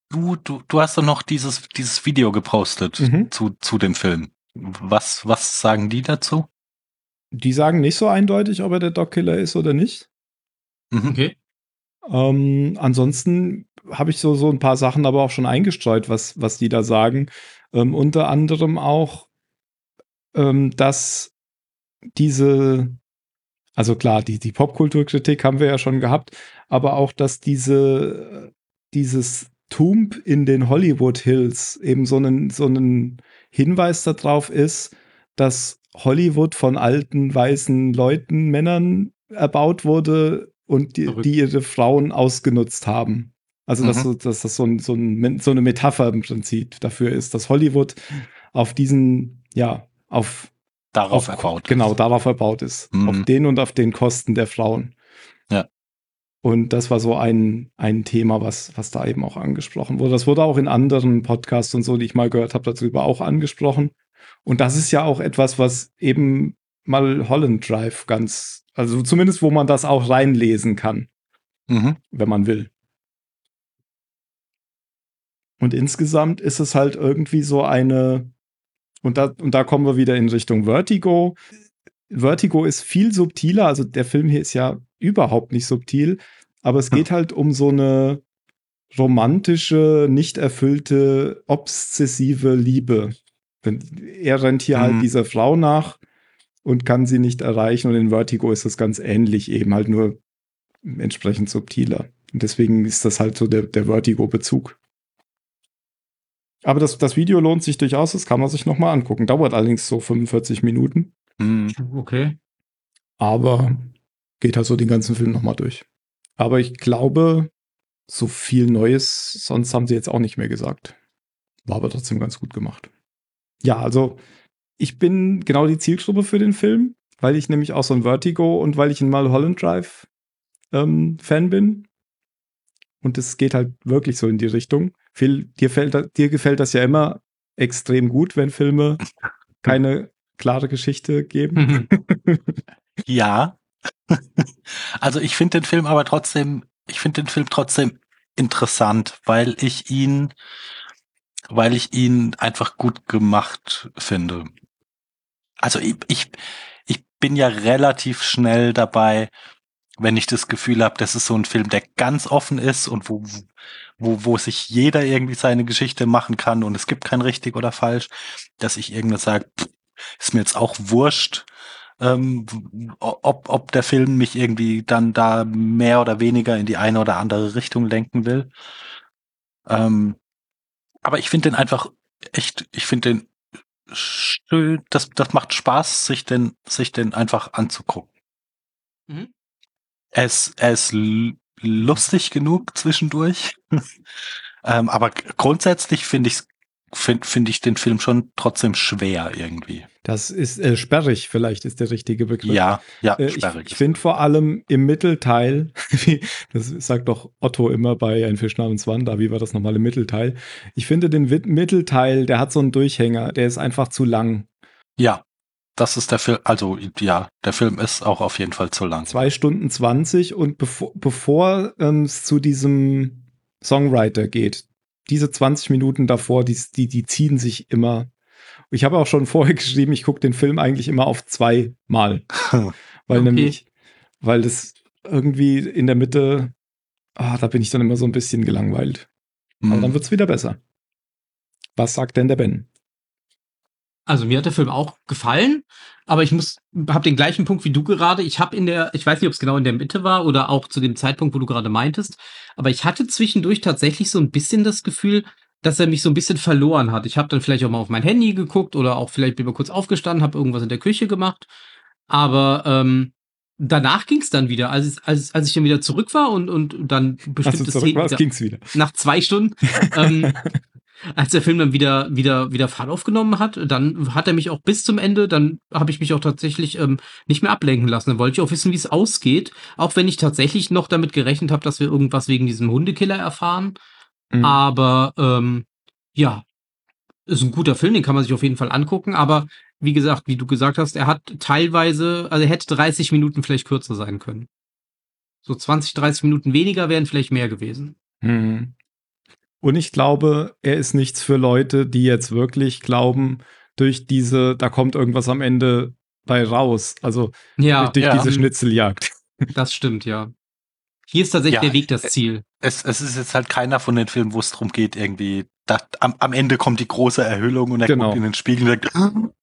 du, du, du hast doch noch dieses, dieses Video gepostet
Mhm.
zu, zu dem Film. Was, was sagen die dazu?
Die sagen nicht so eindeutig, ob er der Dog-Killer ist oder nicht.
Mhm.
Okay.
Ähm, ansonsten habe ich so, so ein paar Sachen aber auch schon eingestreut, was, was die da sagen. Ähm, unter anderem auch, ähm, dass diese, also klar, die, die Popkulturkritik haben wir ja schon gehabt, aber auch, dass diese, dieses Tomb in den Hollywood Hills eben so einen, so einen Hinweis darauf ist, dass Hollywood von alten weißen Leuten, Männern erbaut wurde und die, die ihre Frauen ausgenutzt haben. Also, dass,
Mhm.
so, dass das so, ein, so, ein, so eine Metapher im Prinzip dafür ist, dass Hollywood auf diesen ja, auf
darauf
auf,
erbaut.
Genau, darauf erbaut ist.
Mhm.
Auf den und auf den Kosten der Frauen.
Ja.
Und das war so ein, ein Thema, was, was da eben auch angesprochen wurde. Das wurde auch in anderen Podcasts und so, die ich mal gehört habe, darüber auch angesprochen. Und das ist ja auch etwas, was eben mal Holland Drive ganz, also zumindest wo man das auch reinlesen kann,
Mhm.
wenn man will. Und insgesamt ist es halt irgendwie so eine, und da, und da kommen wir wieder in Richtung Vertigo. Vertigo ist viel subtiler, also der Film hier ist ja überhaupt nicht subtil, aber es geht halt um so eine romantische, nicht erfüllte, obsessive Liebe. Er rennt hier
Mhm.
halt dieser Frau nach und kann sie nicht erreichen und in Vertigo ist das ganz ähnlich, eben halt nur entsprechend subtiler. Und deswegen ist das halt so der, der Vertigo-Bezug. Aber das, das Video lohnt sich durchaus, das kann man sich nochmal angucken. Dauert allerdings so 45 Minuten,
Mhm.
Okay.
aber geht halt so den ganzen Film nochmal durch. Aber ich glaube, so viel Neues, sonst haben sie jetzt auch nicht mehr gesagt. War aber trotzdem ganz gut gemacht. Ja, also ich bin genau die Zielgruppe für den Film, weil ich nämlich auch so ein Vertigo und weil ich ein Mulholland Drive ähm, Fan bin. Und es geht halt wirklich so in die Richtung. Phil, dir, fällt, dir gefällt das ja immer extrem gut, wenn Filme (laughs) keine klare Geschichte geben. (laughs)
Ja. Also ich finde den Film aber trotzdem, ich finde den Film trotzdem interessant, weil ich ihn, weil ich ihn einfach gut gemacht finde. Also ich, ich, ich bin ja relativ schnell dabei, wenn ich das Gefühl habe, das ist so ein Film, der ganz offen ist und wo, wo, wo sich jeder irgendwie seine Geschichte machen kann und es gibt kein richtig oder falsch, dass ich irgendwas sage, ist mir jetzt auch wurscht, ähm, ob, ob der Film mich irgendwie dann da mehr oder weniger in die eine oder andere Richtung lenken will. Ähm, aber ich finde den einfach echt, ich finde den schön, das, das macht Spaß, sich den, sich den einfach anzugucken.
Mhm.
Ist, ist l- lustig genug zwischendurch. (laughs) ähm, aber grundsätzlich finde ich finde find ich den Film schon trotzdem schwer irgendwie.
Das ist äh, sperrig, vielleicht ist der richtige Begriff.
Ja, ja,
Äh, ich
sperrig.
ich finde vor allem im Mittelteil, (laughs) wie- das sagt doch Otto immer bei Ein Fisch namens Wanda, wie war das nochmal im Mittelteil? Ich finde den Mittelteil, der hat so einen Durchhänger, der ist einfach zu lang.
Ja, das ist der Film, also ja, der Film ist auch auf jeden Fall zu lang.
Zwei Stunden 20 und bevor, bevor ähm, es zu diesem Songwriter geht, diese 20 Minuten davor, die, die, die ziehen sich immer. Ich habe auch schon vorher (laughs) geschrieben, ich gucke den Film eigentlich immer auf zweimal. (laughs) Weil
Okay.
nämlich, weil das irgendwie in der Mitte, ah, da bin ich dann immer so ein bisschen gelangweilt. Aber
Hm.
dann wird's wieder besser. Was sagt denn der Ben?
Also mir hat der Film auch gefallen, aber ich muss, habe den gleichen Punkt wie du gerade. Ich habe in der, ich weiß nicht, ob es genau in der Mitte war oder auch zu dem Zeitpunkt, wo du gerade meintest, aber ich hatte zwischendurch tatsächlich so ein bisschen das Gefühl, dass er mich so ein bisschen verloren hat. Ich habe dann vielleicht auch mal auf mein Handy geguckt oder auch vielleicht bin mal kurz aufgestanden, habe irgendwas in der Küche gemacht, aber ähm, danach ging es dann wieder, als, als, als ich dann wieder zurück war und, und dann
Als du zurück warst,
wieder-
ging's wieder.
nach zwei Stunden, ähm, (laughs) als der Film dann wieder, wieder, wieder Fahrt aufgenommen hat, dann hat er mich auch bis zum Ende, dann habe ich mich auch tatsächlich ähm, nicht mehr ablenken lassen. Dann wollte ich auch wissen, wie es ausgeht, auch wenn ich tatsächlich noch damit gerechnet habe, dass wir irgendwas wegen diesem Hundekiller erfahren.
Mhm.
Aber ähm, ja, ist ein guter Film, den kann man sich auf jeden Fall angucken. Aber wie gesagt, wie du gesagt hast, er hat teilweise, also er hätte 30 Minuten vielleicht kürzer sein können. So 20, 30 Minuten weniger wären vielleicht mehr gewesen.
Mhm. Und ich glaube, er ist nichts für Leute, die jetzt wirklich glauben, durch diese, da kommt irgendwas am Ende bei raus. Also
Ja,
durch
ja.
diese Schnitzeljagd. (laughs)
Das stimmt, ja. Hier ist tatsächlich
Ja,
der Weg das
äh,
Ziel.
es, es ist jetzt halt keiner von den Filmen, wo es darum geht, irgendwie, da, am, am Ende kommt die große Erhöhung und er
Genau.
guckt in den Spiegel und sagt,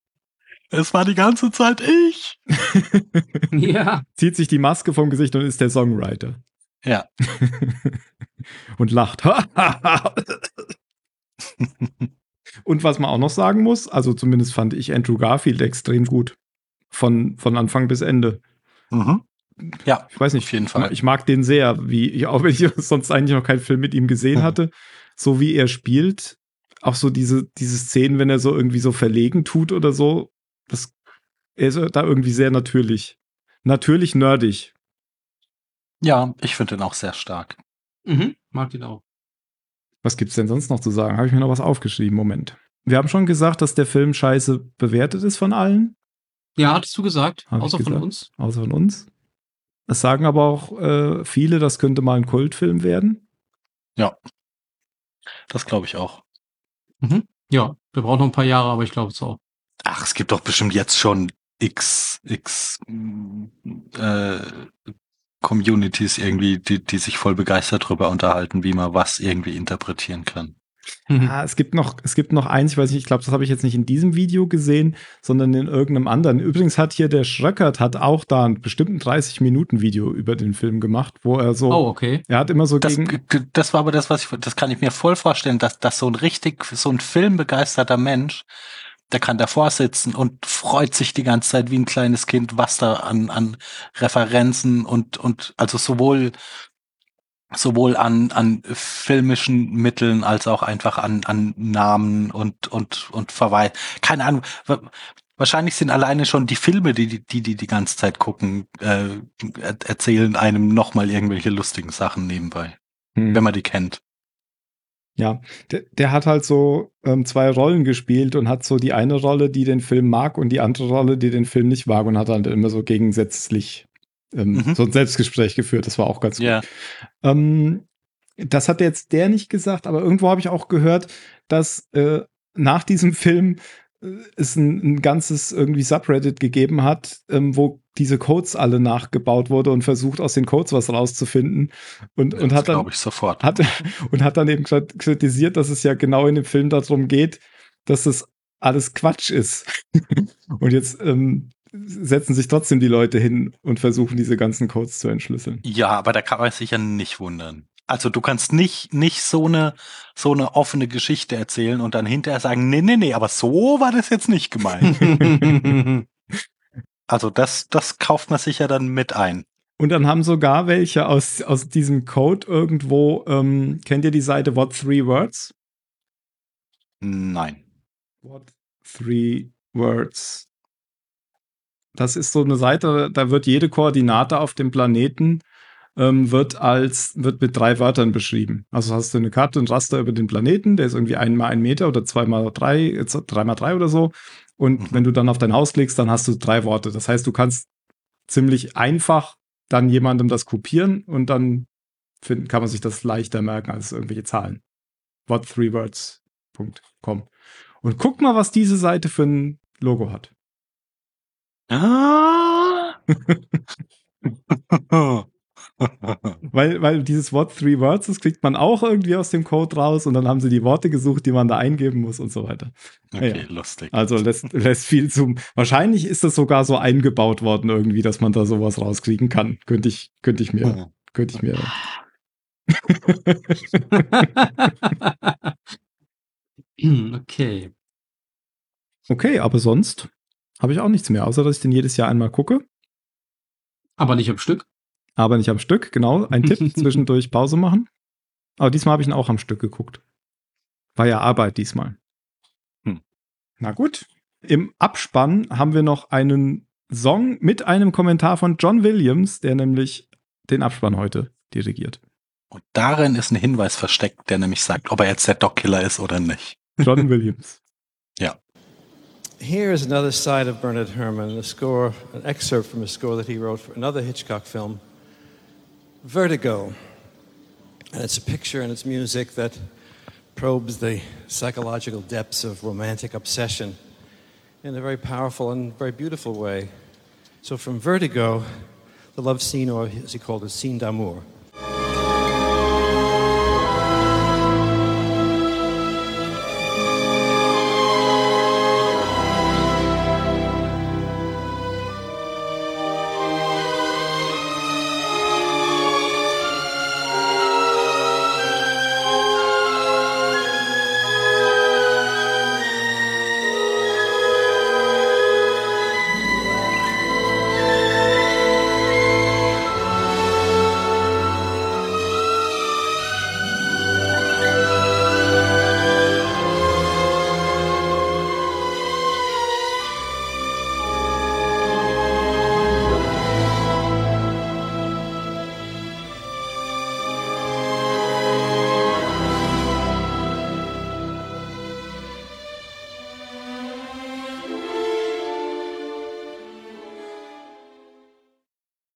es war die ganze Zeit ich. (laughs)
Ja.
Zieht sich die Maske vom Gesicht und ist der Songwriter.
Ja. (laughs)
und lacht. (laughs) und was man auch noch sagen muss, also zumindest fand ich Andrew Garfield extrem gut. Von, von Anfang bis Ende.
Mhm. Ja,
Ich weiß nicht,
Auf jeden Fall.
Ich mag den sehr, wie, ich- auch (laughs) wenn ich sonst eigentlich noch keinen Film mit ihm gesehen
Mhm.
hatte. So wie er spielt, auch so diese, diese Szenen, wenn er so irgendwie so verlegen tut oder so, das er ist da irgendwie sehr natürlich. Natürlich nerdig.
Ja, ich finde den auch sehr stark.
Mhm, mag den auch.
Was gibt's denn sonst noch zu sagen? Habe ich mir noch was aufgeschrieben? Moment. Wir haben schon gesagt, dass der Film scheiße bewertet ist von allen.
Ja, hattest du gesagt.
Hab
außer von
gesagt.
uns.
Außer von uns. Es sagen aber auch äh, viele, das könnte mal ein Kultfilm werden.
Das glaube ich auch.
Ja, wir brauchen noch ein paar Jahre, aber ich glaube es auch.
Ach, es gibt doch bestimmt jetzt schon x, x äh, Communities irgendwie, die, die sich voll begeistert darüber unterhalten, wie man was irgendwie interpretieren kann.
Mhm.
Ah, es gibt noch, es gibt noch eins, ich weiß nicht, ich glaube, das habe ich jetzt nicht in diesem Video gesehen, sondern in irgendeinem anderen. Übrigens hat hier der Schröckert hat auch da ein bestimmten 30 Minuten Video über den Film gemacht, wo er so,
Oh, okay.
er hat immer so
Das,
gegen,
das war aber das, was ich, das kann ich mir voll vorstellen, dass, dass so ein richtig, so ein filmbegeisterter Mensch, der kann davor sitzen und freut sich die ganze Zeit wie ein kleines Kind, was da an, an Referenzen und, und also sowohl, sowohl an, an filmischen Mitteln als auch einfach an, an Namen und, und, und Verweis. Keine Ahnung. wa- Wahrscheinlich sind alleine schon die Filme, die die, die, die, die ganze Zeit gucken, äh, er- erzählen einem nochmal irgendwelche lustigen Sachen nebenbei,
Hm.
wenn man die kennt.
Ja, der, der hat halt so ähm, zwei Rollen gespielt und hat so die eine Rolle, die den Film mag und die andere Rolle, die den Film nicht mag und hat dann immer so gegensätzlich ähm,
Mhm.
so ein Selbstgespräch geführt. Das war auch ganz gut.
Ja.
Ähm, das hat jetzt der nicht gesagt, aber irgendwo habe ich auch gehört, dass äh, nach diesem Film es ein, ein ganzes irgendwie Subreddit gegeben hat, ähm, wo diese Codes alle nachgebaut wurde und versucht aus den Codes was rauszufinden und, und hat dann
ich sofort.
hat, (laughs) und hat dann eben krit- kritisiert, dass es ja genau in dem Film darum geht, dass das alles Quatsch ist. (laughs) und jetzt ähm, setzen sich trotzdem die Leute hin und versuchen, diese ganzen Codes zu entschlüsseln.
Ja, aber da kann man sich ja nicht wundern. Also du kannst nicht, nicht so eine, so eine offene Geschichte erzählen und dann hinterher sagen, nee, nee, nee, aber so war das jetzt nicht gemeint. (laughs) also das, das kauft man sich ja dann mit ein.
Und dann haben sogar welche aus, aus diesem Code irgendwo, ähm, kennt ihr die Seite What Three Words?
Nein.
What Three Words. Das ist so eine Seite, da wird jede Koordinate auf dem Planeten ähm, wird als wird mit drei Wörtern beschrieben. Also hast du eine Karte, ein Raster über den Planeten, der ist irgendwie einmal ein Meter oder zweimal drei, jetzt dreimal drei oder so. Und
Mhm.
wenn du dann auf dein Haus klickst, dann hast du drei Worte. Das heißt, du kannst ziemlich einfach dann jemandem das kopieren und dann finden, kann man sich das leichter merken als irgendwelche Zahlen. What3words.com. Und guck mal, was diese Seite für ein Logo hat.
Ah. (laughs) (laughs) (laughs)
Weil, weil dieses Wort Three Words, das kriegt man auch irgendwie aus dem Code raus und dann haben sie die Worte gesucht, die man da eingeben muss und so weiter.
okay,
Ja.
lustig.
Also lässt, (laughs) lässt viel zum. Wahrscheinlich ist das sogar so eingebaut worden irgendwie, dass man da sowas rauskriegen kann. Könnte ich, könnte ich mir,
Hm.
könnte ich mir. (laughs)
okay.
Okay, aber sonst habe ich auch nichts mehr, außer dass ich den jedes Jahr einmal gucke.
Aber nicht am Stück.
Aber nicht am Stück, genau. Ein Tipp, (laughs) zwischendurch Pause machen. Aber diesmal habe ich ihn auch am Stück geguckt. War ja Arbeit diesmal.
Hm.
Na gut. Im Abspann haben wir noch einen Song mit einem Kommentar von John Williams, der nämlich den Abspann heute dirigiert.
Und darin ist ein Hinweis versteckt, der nämlich sagt, ob er jetzt der Dog-Killer ist oder nicht.
John (laughs) Williams.
Here is another side of Bernard Herrmann, a score, an excerpt from a score that he wrote for another Hitchcock film, Vertigo. And it's a picture and it's music that probes the psychological depths of romantic obsession in a very powerful and very beautiful way. So from Vertigo, the love scene, or as he called it, scene d'amour.